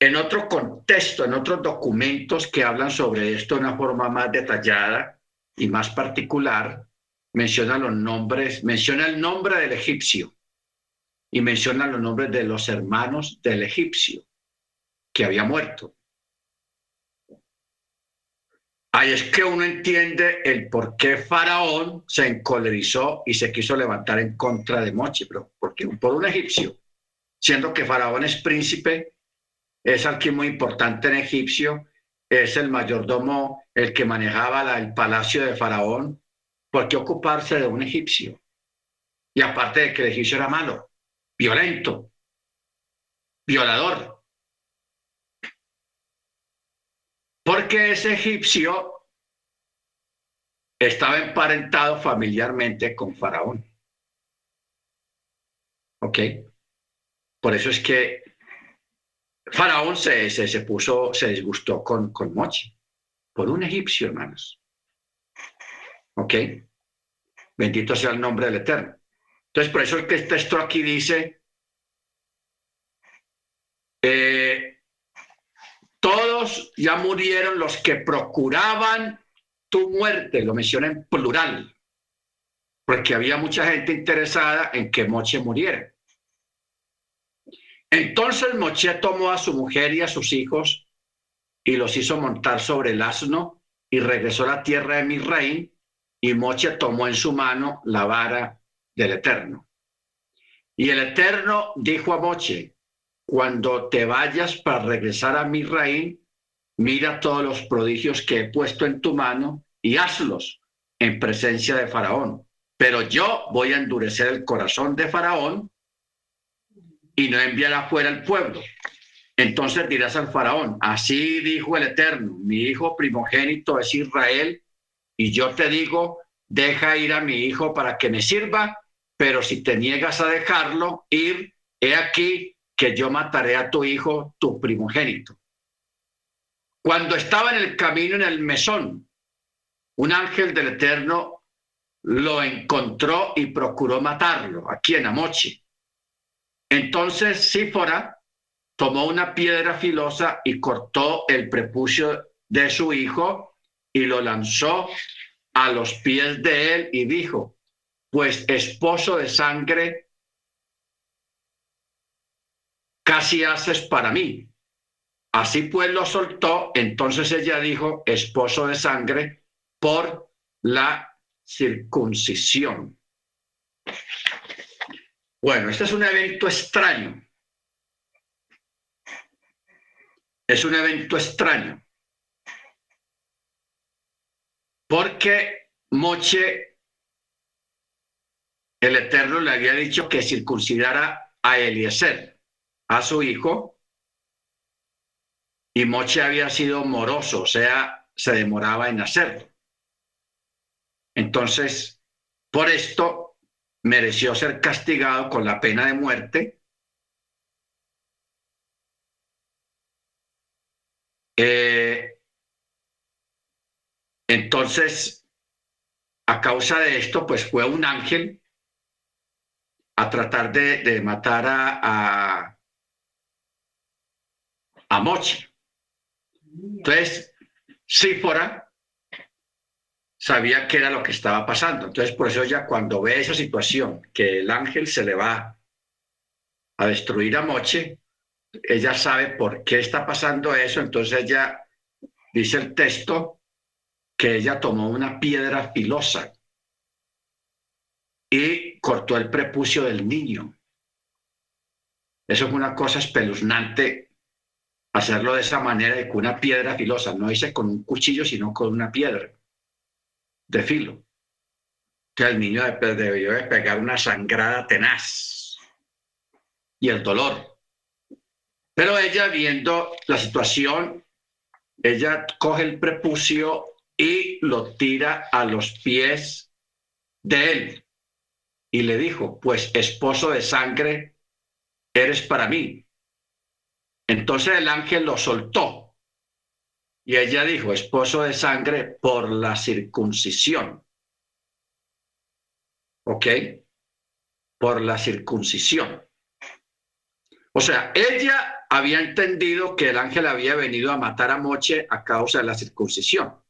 en otro contexto, en otros documentos que hablan sobre esto de una forma más detallada y más particular, menciona los nombres, menciona el nombre del egipcio y menciona los nombres de los hermanos del egipcio que había muerto. Ahí es que uno entiende el por qué Faraón se encolerizó y se quiso levantar en contra de Moche, pero porque por un egipcio, siendo que Faraón es príncipe, es alguien muy importante en egipcio, es el mayordomo, el que manejaba el palacio de Faraón, ¿por qué ocuparse de un egipcio? Y aparte de que el egipcio era malo, violento, violador, porque ese egipcio estaba emparentado familiarmente con Faraón. ¿Ok? Por eso es que Faraón se, se, puso, se disgustó con, con Mochi, por un egipcio, hermanos. ¿Ok? Bendito sea el nombre del Eterno. Entonces, por eso el texto aquí dice, eh, todos ya murieron los que procuraban tu muerte, lo menciona en plural, porque había mucha gente interesada en que Moche muriera. Entonces Moche tomó a su mujer y a sus hijos y los hizo montar sobre el asno y regresó a la tierra de Misraín y Moche tomó en su mano la vara del Eterno. Y el Eterno dijo a Moche, cuando te vayas para regresar a mi reino, mira todos los prodigios que he puesto en tu mano y hazlos en presencia de Faraón. Pero yo voy a endurecer el corazón de Faraón y no enviar afuera al pueblo. Entonces dirás al Faraón, así dijo el Eterno, mi hijo primogénito es Israel, y yo te digo, deja ir a mi hijo para que me sirva, pero si te niegas a dejarlo ir, he aquí, que yo mataré a tu hijo, tu primogénito. Cuando estaba en el camino en el mesón, un ángel del Eterno lo encontró y procuró matarlo, aquí en Amochi. Entonces Sífora tomó una piedra filosa y cortó el prepucio de su hijo y lo lanzó a los pies de él y dijo, pues esposo de sangre casi haces para mí. Así pues lo soltó, entonces ella dijo, esposo de sangre, por la circuncisión. Bueno, este es un evento extraño. Es un evento extraño. Porque Moche, el Eterno, le había dicho que circuncidara a Eliezer a su hijo y Moche había sido moroso, o sea, se demoraba en hacerlo. Entonces, por esto mereció ser castigado con la pena de muerte. Eh, entonces, a causa de esto, pues fue un ángel a tratar de, matar a a Mochi. Entonces, Sífora sabía qué era lo que estaba pasando. Entonces, por eso ella cuando ve esa situación, que el ángel se le va a destruir a Moche, ella sabe por qué está pasando eso. Entonces ella dice el texto que ella tomó una piedra filosa y cortó el prepucio del niño. Eso es una cosa espeluznante hacerlo de esa manera y con una piedra filosa, no hice con un cuchillo, sino con una piedra de filo. Que el niño debió de pegar una sangrada tenaz y el dolor. Pero ella viendo la situación, ella coge el prepucio y lo tira a los pies de él. Y le dijo, pues esposo de sangre eres para mí, entonces el ángel lo soltó Y ella dijo, esposo de sangre por la circuncisión. ¿Ok? Por la circuncisión. O sea, ella había entendido que el ángel había venido a matar a Moche a causa de la circuncisión.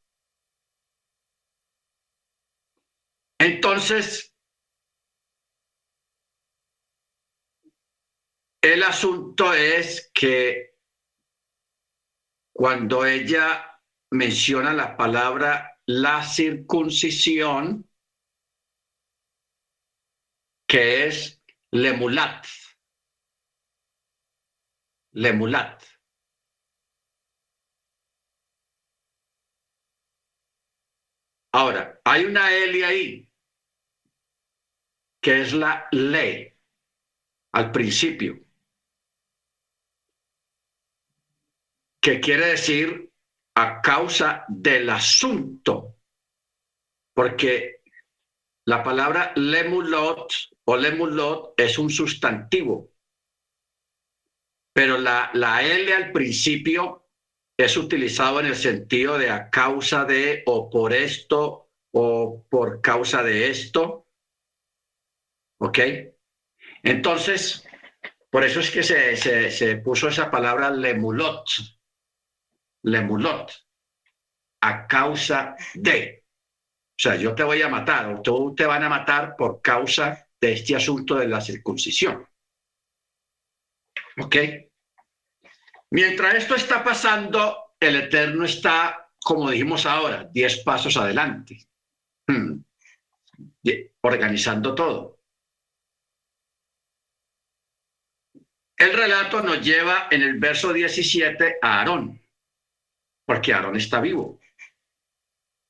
Entonces, el asunto es que cuando ella menciona la palabra la circuncisión, que es lemulat. Lemulat. Ahora, hay una L ahí, que es la ley, al principio. Que quiere decir a causa del asunto, porque la palabra lemulot o lemulot es un sustantivo, pero la, la L al principio es utilizado en el sentido de a causa de o por esto o por causa de esto. ¿Ok? Entonces, por eso es que se, se, se puso esa palabra lemulot lemulot, a causa de. O sea, yo te voy a matar o tú te van a matar por causa de este asunto de la circuncisión. ¿Ok? Mientras esto está pasando, el Eterno está, como dijimos ahora, diez pasos adelante, hmm. organizando todo. El relato nos lleva en el verso 17 a Aarón porque Aarón está vivo.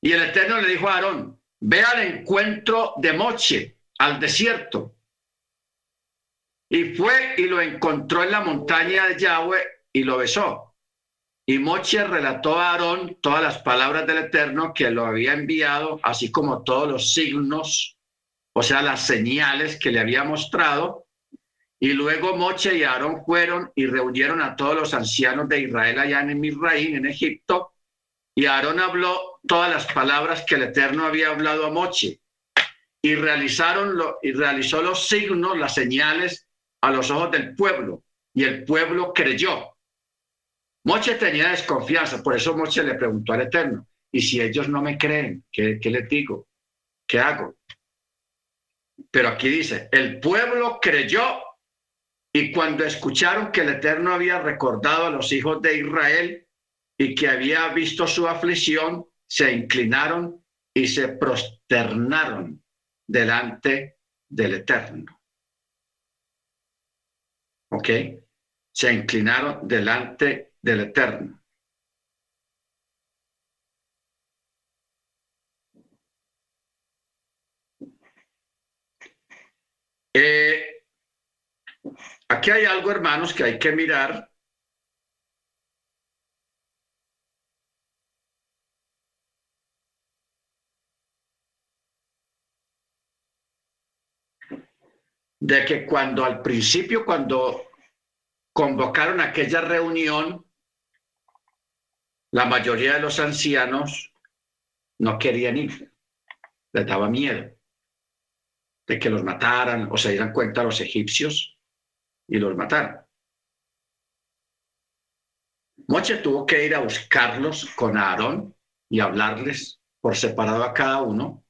Y el Eterno le dijo a Aarón, ve al encuentro de Moche, al desierto. Y fue y lo encontró en la montaña de Yahweh y lo besó. Y Moche relató a Aarón todas las palabras del Eterno que lo había enviado, así como todos los signos, o sea, las señales que le había mostrado. Y luego Moche y Aarón fueron y reunieron a todos los ancianos de Israel allá en Misraín, en Egipto, y Aarón habló todas las palabras que el Eterno había hablado a Moche, y realizaron y realizó los signos, las señales a los ojos del pueblo, y el pueblo creyó. Moche tenía desconfianza, por eso Moche le preguntó al Eterno, y si ellos no me creen, ¿qué, qué les digo? ¿Qué hago? Pero aquí dice, el pueblo creyó y cuando escucharon que el Eterno había recordado a los hijos de Israel y que había visto su aflicción, se inclinaron y se prosternaron delante del Eterno. ¿Ok? Se inclinaron delante del Eterno. Eh, Aquí hay algo, hermanos, que hay que mirar. De que cuando al principio, cuando convocaron aquella reunión, la mayoría de los ancianos no querían ir, les daba miedo de que los mataran o se dieran cuenta los egipcios y los mataron. Moche tuvo que ir a buscarlos con Aarón y hablarles por separado a cada uno.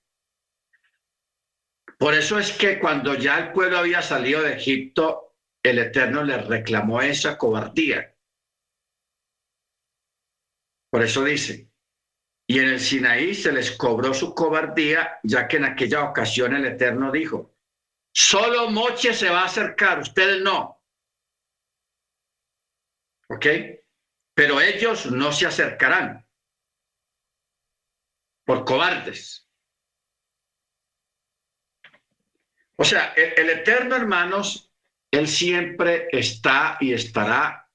Por eso es que cuando ya el pueblo había salido de Egipto, el Eterno les reclamó esa cobardía. Por eso dice, y en el Sinaí se les cobró su cobardía, ya que en aquella ocasión el Eterno dijo, Solo Moche se va a acercar, ustedes no. ¿Ok? Pero ellos no se acercarán por cobardes. O sea, el, el, Eterno, hermanos, Él siempre está y estará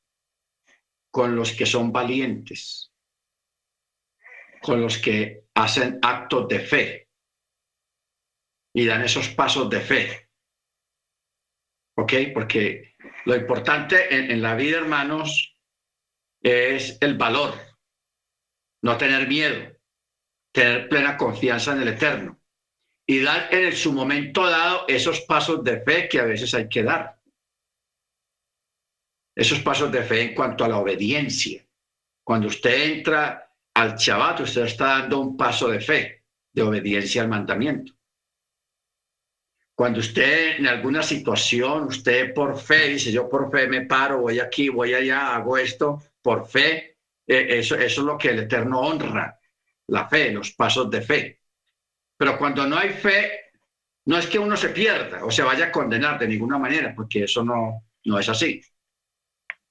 con los que son valientes, con los que hacen actos de fe y dan esos pasos de fe. ¿Ok? Porque lo importante en, la vida, hermanos, es el valor. no tener miedo, tener plena confianza en el Eterno y dar en su momento dado esos pasos de fe que a veces hay que dar. Esos pasos de fe en cuanto a la obediencia. Cuando usted entra al Shabbat, usted está dando un paso de fe, de obediencia al mandamiento. Cuando usted en alguna situación, usted por fe dice, yo por fe me paro, voy aquí, voy allá, hago esto, por fe, eh, eso, eso es lo que el Eterno honra, la fe, los pasos de fe. Pero cuando no hay fe, no es que uno se pierda o se vaya a condenar de ninguna manera, porque eso no, no es así.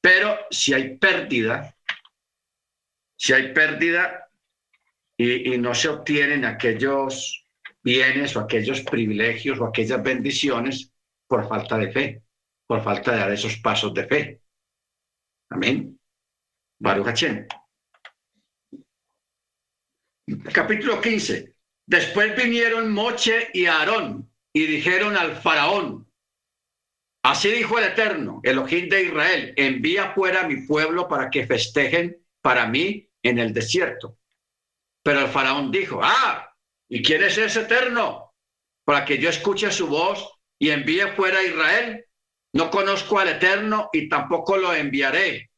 Pero si hay pérdida, si hay pérdida y, y no se obtienen aquellos bienes o aquellos privilegios o aquellas bendiciones por falta de fe, por falta de dar esos pasos de fe. Amén. Baruch. Capítulo 15. Después vinieron Moche y Aarón y dijeron al faraón, así dijo el Eterno, el Elohim de Israel, envía fuera a mi pueblo para que festejen para mí en el desierto. Pero el faraón dijo, ah, ¿Y quién es ese eterno? Para que yo escuche su voz y envíe fuera a Israel. No conozco al eterno y tampoco lo enviaré.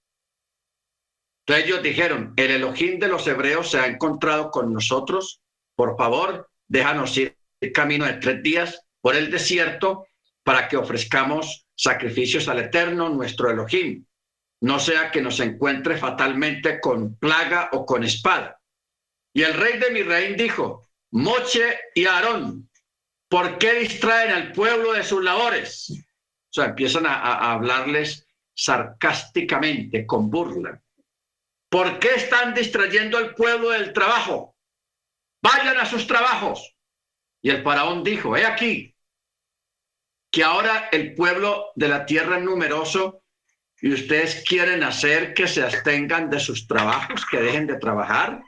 Entonces ellos dijeron, el Elohim de los hebreos se ha encontrado con nosotros. Por favor, déjanos ir el camino de tres días por el desierto para que ofrezcamos sacrificios al eterno, nuestro Elohim. No sea que nos encuentre fatalmente con plaga o con espada. Y el rey de mi dijo, Moche y Aarón, ¿por qué distraen al pueblo de sus labores? O sea, empiezan a, hablarles sarcásticamente, con burla. ¿Por qué están distrayendo al pueblo del trabajo? Vayan a sus trabajos. Y el faraón dijo, he aquí, que ahora el pueblo de la tierra es numeroso y ustedes quieren hacer que se abstengan de sus trabajos, que dejen de trabajar.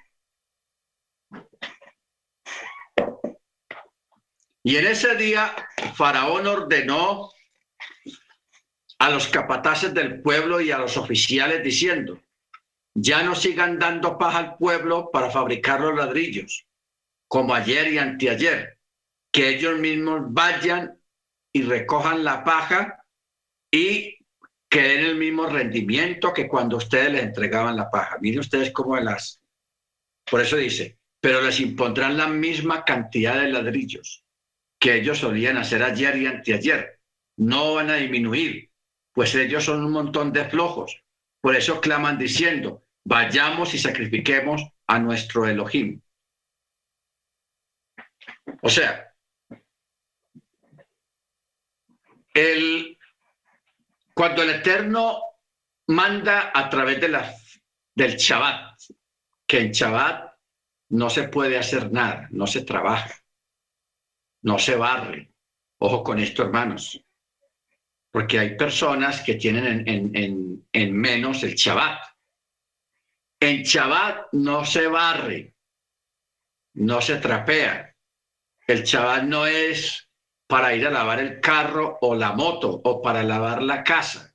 Y en ese día Faraón ordenó a los capataces del pueblo y a los oficiales diciendo, ya no sigan dando paja al pueblo para fabricar los ladrillos, como ayer y anteayer, que ellos mismos vayan y recojan la paja y que den el mismo rendimiento que cuando ustedes les entregaban la paja. Miren ustedes cómo las... Por eso dice, pero les impondrán la misma cantidad de ladrillos que ellos solían hacer ayer y anteayer. No van a disminuir, pues ellos son un montón de flojos. Por eso claman diciendo, vayamos y sacrifiquemos a nuestro Elohim. O sea, el, cuando el Eterno manda a través de la, del Shabbat, que en Shabbat no se puede hacer nada, no se trabaja no se barre. Ojo con esto, hermanos, porque hay personas que tienen en, menos el Shabbat. En Shabbat no se barre, no se trapea. El Shabbat no es para ir a lavar el carro o la moto o para lavar la casa.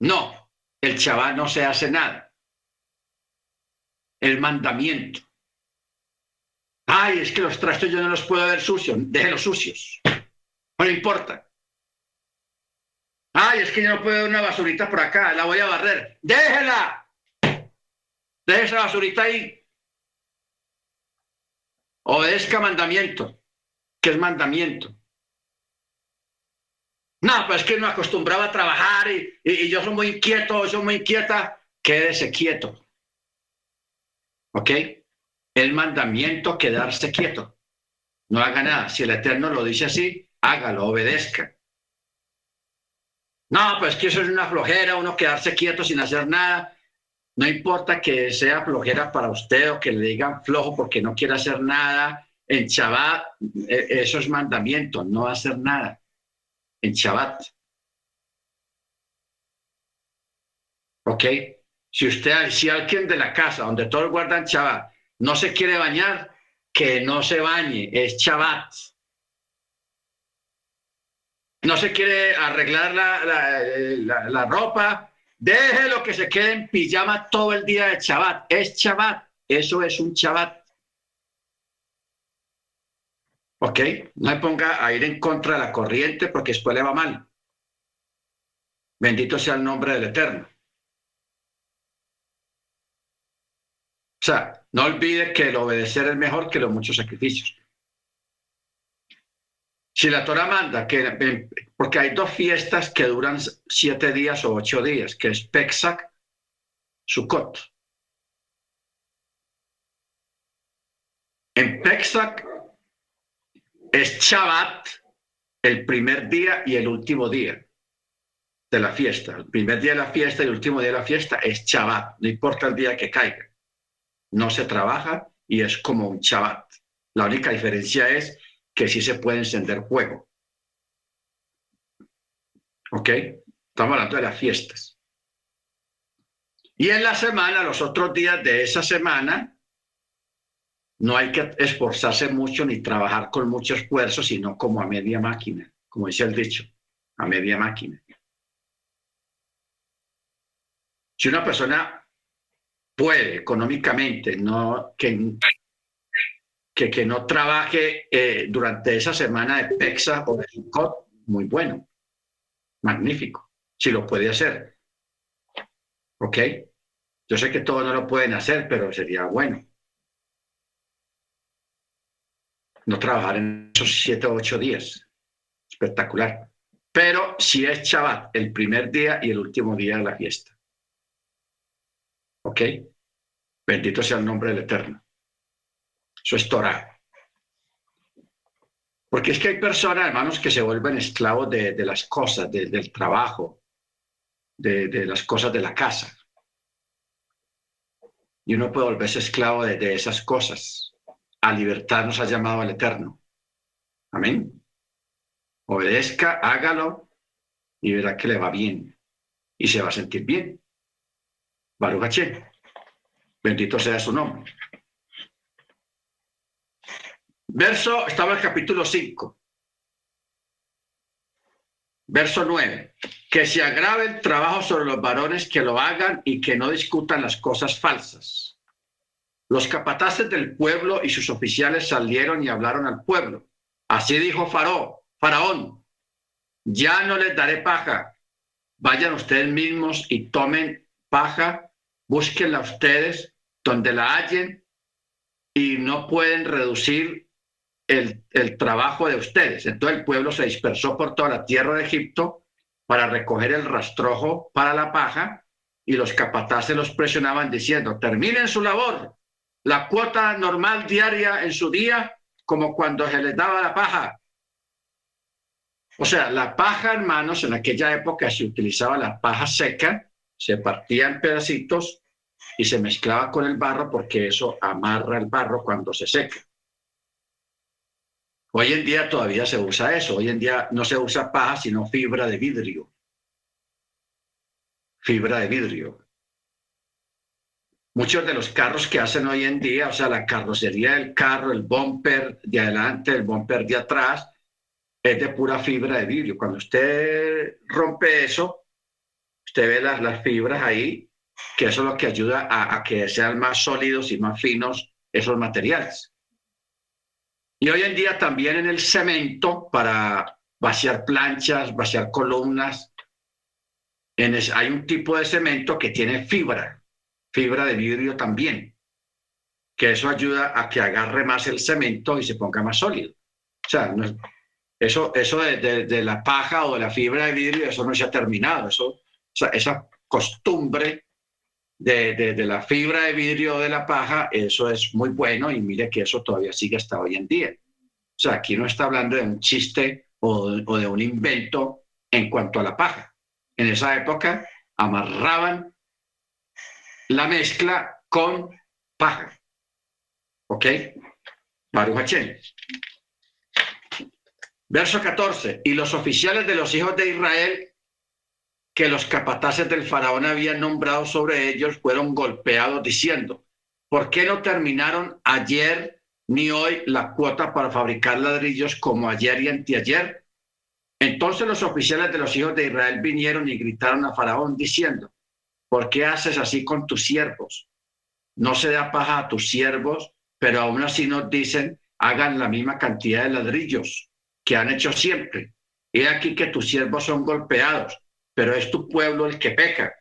No, el Shabbat no se hace nada. El mandamiento. Ay, es que los trastos yo no los puedo ver sucios, déjenlos sucios. No importa. Ay, es que yo no puedo ver una basurita por acá, la voy a barrer. Déjela. Deje esa basurita ahí. Obedezca mandamiento. ¿Qué es mandamiento? No, pues es que no acostumbraba a trabajar y, yo soy muy inquieto, soy muy inquieta. Quédese quieto. ¿Ok? El mandamiento quedarse quieto. No haga nada. Si el Eterno lo dice así, hágalo, obedezca. No, pues que eso es una flojera, uno quedarse quieto sin hacer nada. No importa que sea flojera para usted o que le digan flojo porque no quiere hacer nada. En Shabbat, e, eso es mandamiento, no hacer nada. En Shabbat. ¿Ok? Si usted, si alguien de la casa donde todos guardan Shabbat no se quiere bañar, que no se bañe, es Shabbat. No se quiere arreglar la, la, ropa, déjelo que se quede en pijama todo el día de Shabbat. Es Shabbat, eso es un Shabbat. ¿Ok? No me ponga a ir en contra de la corriente porque después le va mal. Bendito sea el nombre del Eterno. O sea, no olvide que el obedecer es mejor que los muchos sacrificios. Si la Torah manda que, porque hay dos fiestas que duran siete días o ocho días, que es Pesach, Sukkot. En Pesach es Shabbat el primer día y el último día de la fiesta. El primer día de la fiesta y el último día de la fiesta es Shabbat, no importa el día que caiga. No se trabaja y es como un Shabbat. La única diferencia es que sí se puede encender fuego. ¿Ok? Estamos hablando de las fiestas. Y en la semana, los otros días de esa semana, no hay que esforzarse mucho ni trabajar con mucho esfuerzo, sino como a media máquina, como dice el dicho, a media máquina. Si una persona puede económicamente, no que, que, no trabaje eh, durante esa semana de PEXA o de COT, muy bueno, magnífico, si lo puede hacer. ¿Ok? Yo sé que todos no lo pueden hacer, pero sería bueno. No trabajar en esos siete o ocho días. Espectacular. Pero si es Shabbat, el primer día y el último día de la fiesta. ¿Ok? Bendito sea el nombre del Eterno. Eso es Torah. Porque es que hay personas, hermanos, que se vuelven esclavos de, las cosas, del trabajo, de, las cosas de la casa. Y uno puede volverse esclavo de, esas cosas. A libertad nos ha llamado el Eterno. Amén. Obedezca, hágalo y verá que le va bien. Y se va a sentir bien. Baruch Bendito sea su nombre. Verso, estaba el capítulo 5. Verso 9. Que se agrave el trabajo sobre los varones que lo hagan y que no discutan las cosas falsas. Los capataces del pueblo y sus oficiales salieron y hablaron al pueblo. Así dijo Faraón, Faraón, ya no les daré paja. Vayan ustedes mismos y tomen paja búsquenla ustedes donde la hallen y no pueden reducir el, trabajo de ustedes. Entonces el pueblo se dispersó por toda la tierra de Egipto para recoger el rastrojo para la paja y los capataces los presionaban diciendo, terminen su labor, la cuota normal diaria en su día, como cuando se les daba la paja. O sea, la paja, hermanos, en aquella época se utilizaba la paja seca, se partía en pedacitos y se mezclaba con el barro porque eso amarra el barro cuando se seca. Hoy en día todavía se usa eso. Hoy en día no se usa paja, sino fibra de vidrio. Fibra de vidrio. Muchos de los carros que hacen hoy en día, o sea, la carrocería del carro, el bumper de adelante, el bumper de atrás, es de pura fibra de vidrio. Cuando usted rompe eso, usted ve las, las fibras ahí, que eso es lo que ayuda a, que sean más sólidos y más finos esos materiales. Y hoy en día también en el cemento, para vaciar planchas, vaciar columnas, hay un tipo de cemento que tiene fibra, fibra de vidrio también, que eso ayuda a que agarre más el cemento y se ponga más sólido. O sea, eso, eso de, la paja o de la fibra de vidrio, eso no se ha terminado. Eso, esa costumbre de, de, la fibra de vidrio de la paja, eso es muy bueno y mire que eso todavía sigue hasta hoy en día. O sea, aquí no está hablando de un chiste o, o de un invento en cuanto a la paja. En esa época amarraban la mezcla con paja. ¿Ok? Baruch Verso 14. Y los oficiales de los hijos de Israel que los capataces del faraón habían nombrado sobre ellos fueron golpeados diciendo, ¿por qué no terminaron ayer ni hoy la cuota para fabricar ladrillos como ayer y anteayer? Entonces los oficiales de los hijos de Israel vinieron y gritaron a Faraón diciendo, ¿por qué haces así con tus siervos? No se da paja a tus siervos, pero aún así nos dicen, hagan la misma cantidad de ladrillos que han hecho siempre. Y aquí que tus siervos son golpeados, pero es tu pueblo el que peca.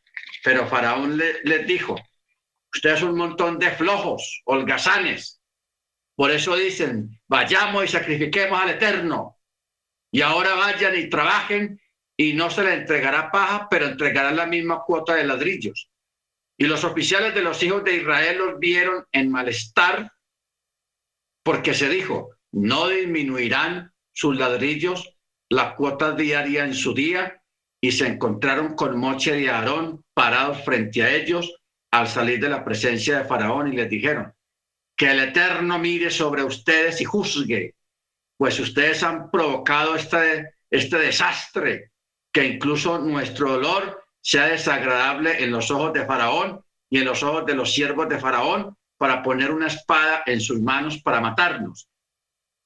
Pero Faraón les dijo, ustedes son un montón de flojos, holgazanes. Por eso dicen, vayamos y sacrifiquemos al Eterno. Y ahora vayan y trabajen y no se le entregará paja, pero entregará la misma cuota de ladrillos. Y los oficiales de los hijos de Israel los vieron en malestar porque se dijo, no disminuirán sus ladrillos la cuota diaria en su día y se encontraron con Moche de Aarón parados frente a ellos al salir de la presencia de Faraón y les dijeron, que el Eterno mire sobre ustedes y juzgue, pues ustedes han provocado este, este desastre que incluso nuestro dolor sea desagradable en los ojos de Faraón y en los ojos de los siervos de Faraón para poner una espada en sus manos para matarnos.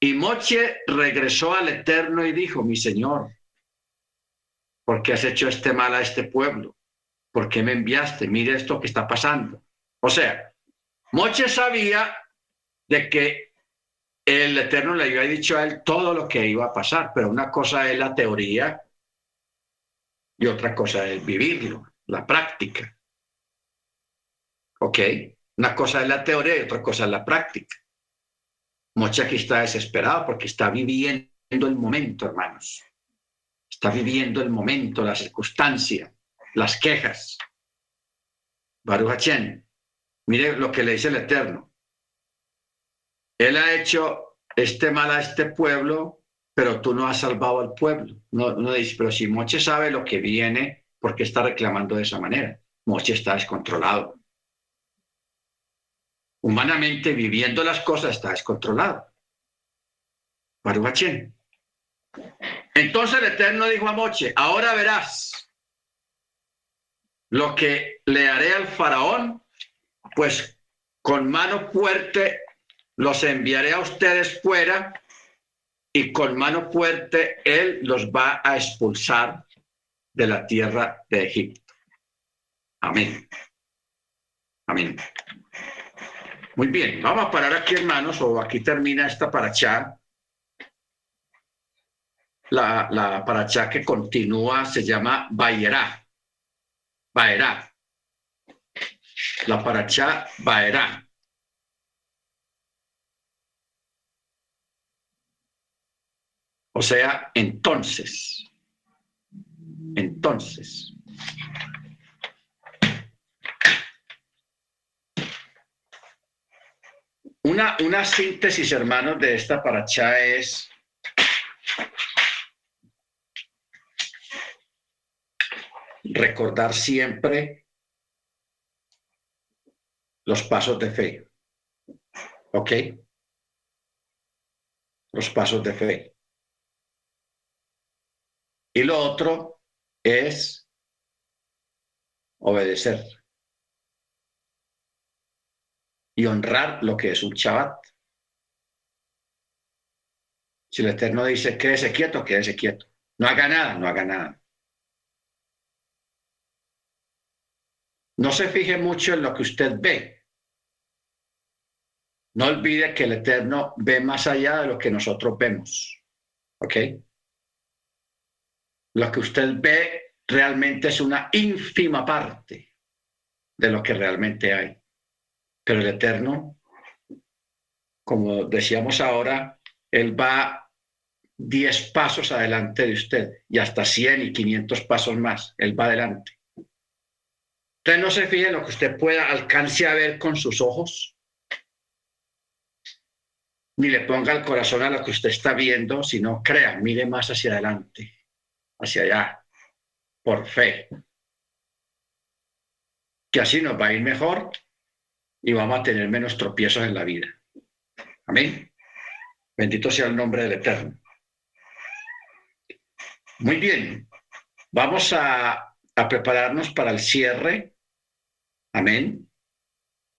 Y Moche regresó al Eterno y dijo, mi Señor, ¿por qué has hecho este mal a este pueblo? ¿Por qué me enviaste? Mire esto que está pasando. O sea, Moche sabía de que el Eterno le había dicho a él todo lo que iba a pasar, pero una cosa es la teoría y otra cosa es vivirlo, la práctica. ¿Ok? Una cosa es la teoría y otra cosa es la práctica. Mocha aquí está desesperado porque está viviendo el momento, hermanos. Está viviendo el momento, la circunstancia, las quejas. Baruch mire lo que le dice el Eterno. Él ha hecho este mal a este pueblo pero tú no has salvado al pueblo. No, no dice, pero si Moche sabe lo que viene, ¿por qué está reclamando de esa manera? Moche está descontrolado. Humanamente, viviendo las cosas, está descontrolado. Baruchén. Entonces el Eterno dijo a Moche, ahora verás lo que le haré al faraón, pues con mano fuerte los enviaré a ustedes fuera y con mano fuerte Él los va a expulsar de la tierra de Egipto. Amén. Amén. Muy bien, vamos a parar aquí, hermanos, o aquí termina esta paracha. La, la paracha que continúa se llama Baerá. Baerá. La paracha Baerá. O sea, entonces, entonces. Una, una síntesis, hermanos, de esta paracha es recordar siempre los pasos de fe. ¿Ok? Los pasos de fe. Y lo otro es obedecer y honrar lo que es un Shabbat. Si el Eterno dice, quédese quieto, quédese quieto. No haga nada, no haga nada. No se fije mucho en lo que usted ve. No olvide que el Eterno ve más allá de lo que nosotros vemos. ¿Ok? lo que usted ve realmente es una ínfima parte de lo que realmente hay. Pero el Eterno, como decíamos ahora, Él va 10 pasos adelante de usted y hasta 100 y 500 pasos más. Él va adelante. Usted no se fije en lo que usted pueda alcance a ver con sus ojos, ni le ponga el corazón a lo que usted está viendo, sino crea, mire más hacia adelante hacia allá, por fe. Que así nos va a ir mejor y vamos a tener menos tropiezos en la vida. Amén. Bendito sea el nombre del Eterno. Muy bien, vamos a, a prepararnos para el cierre. Amén.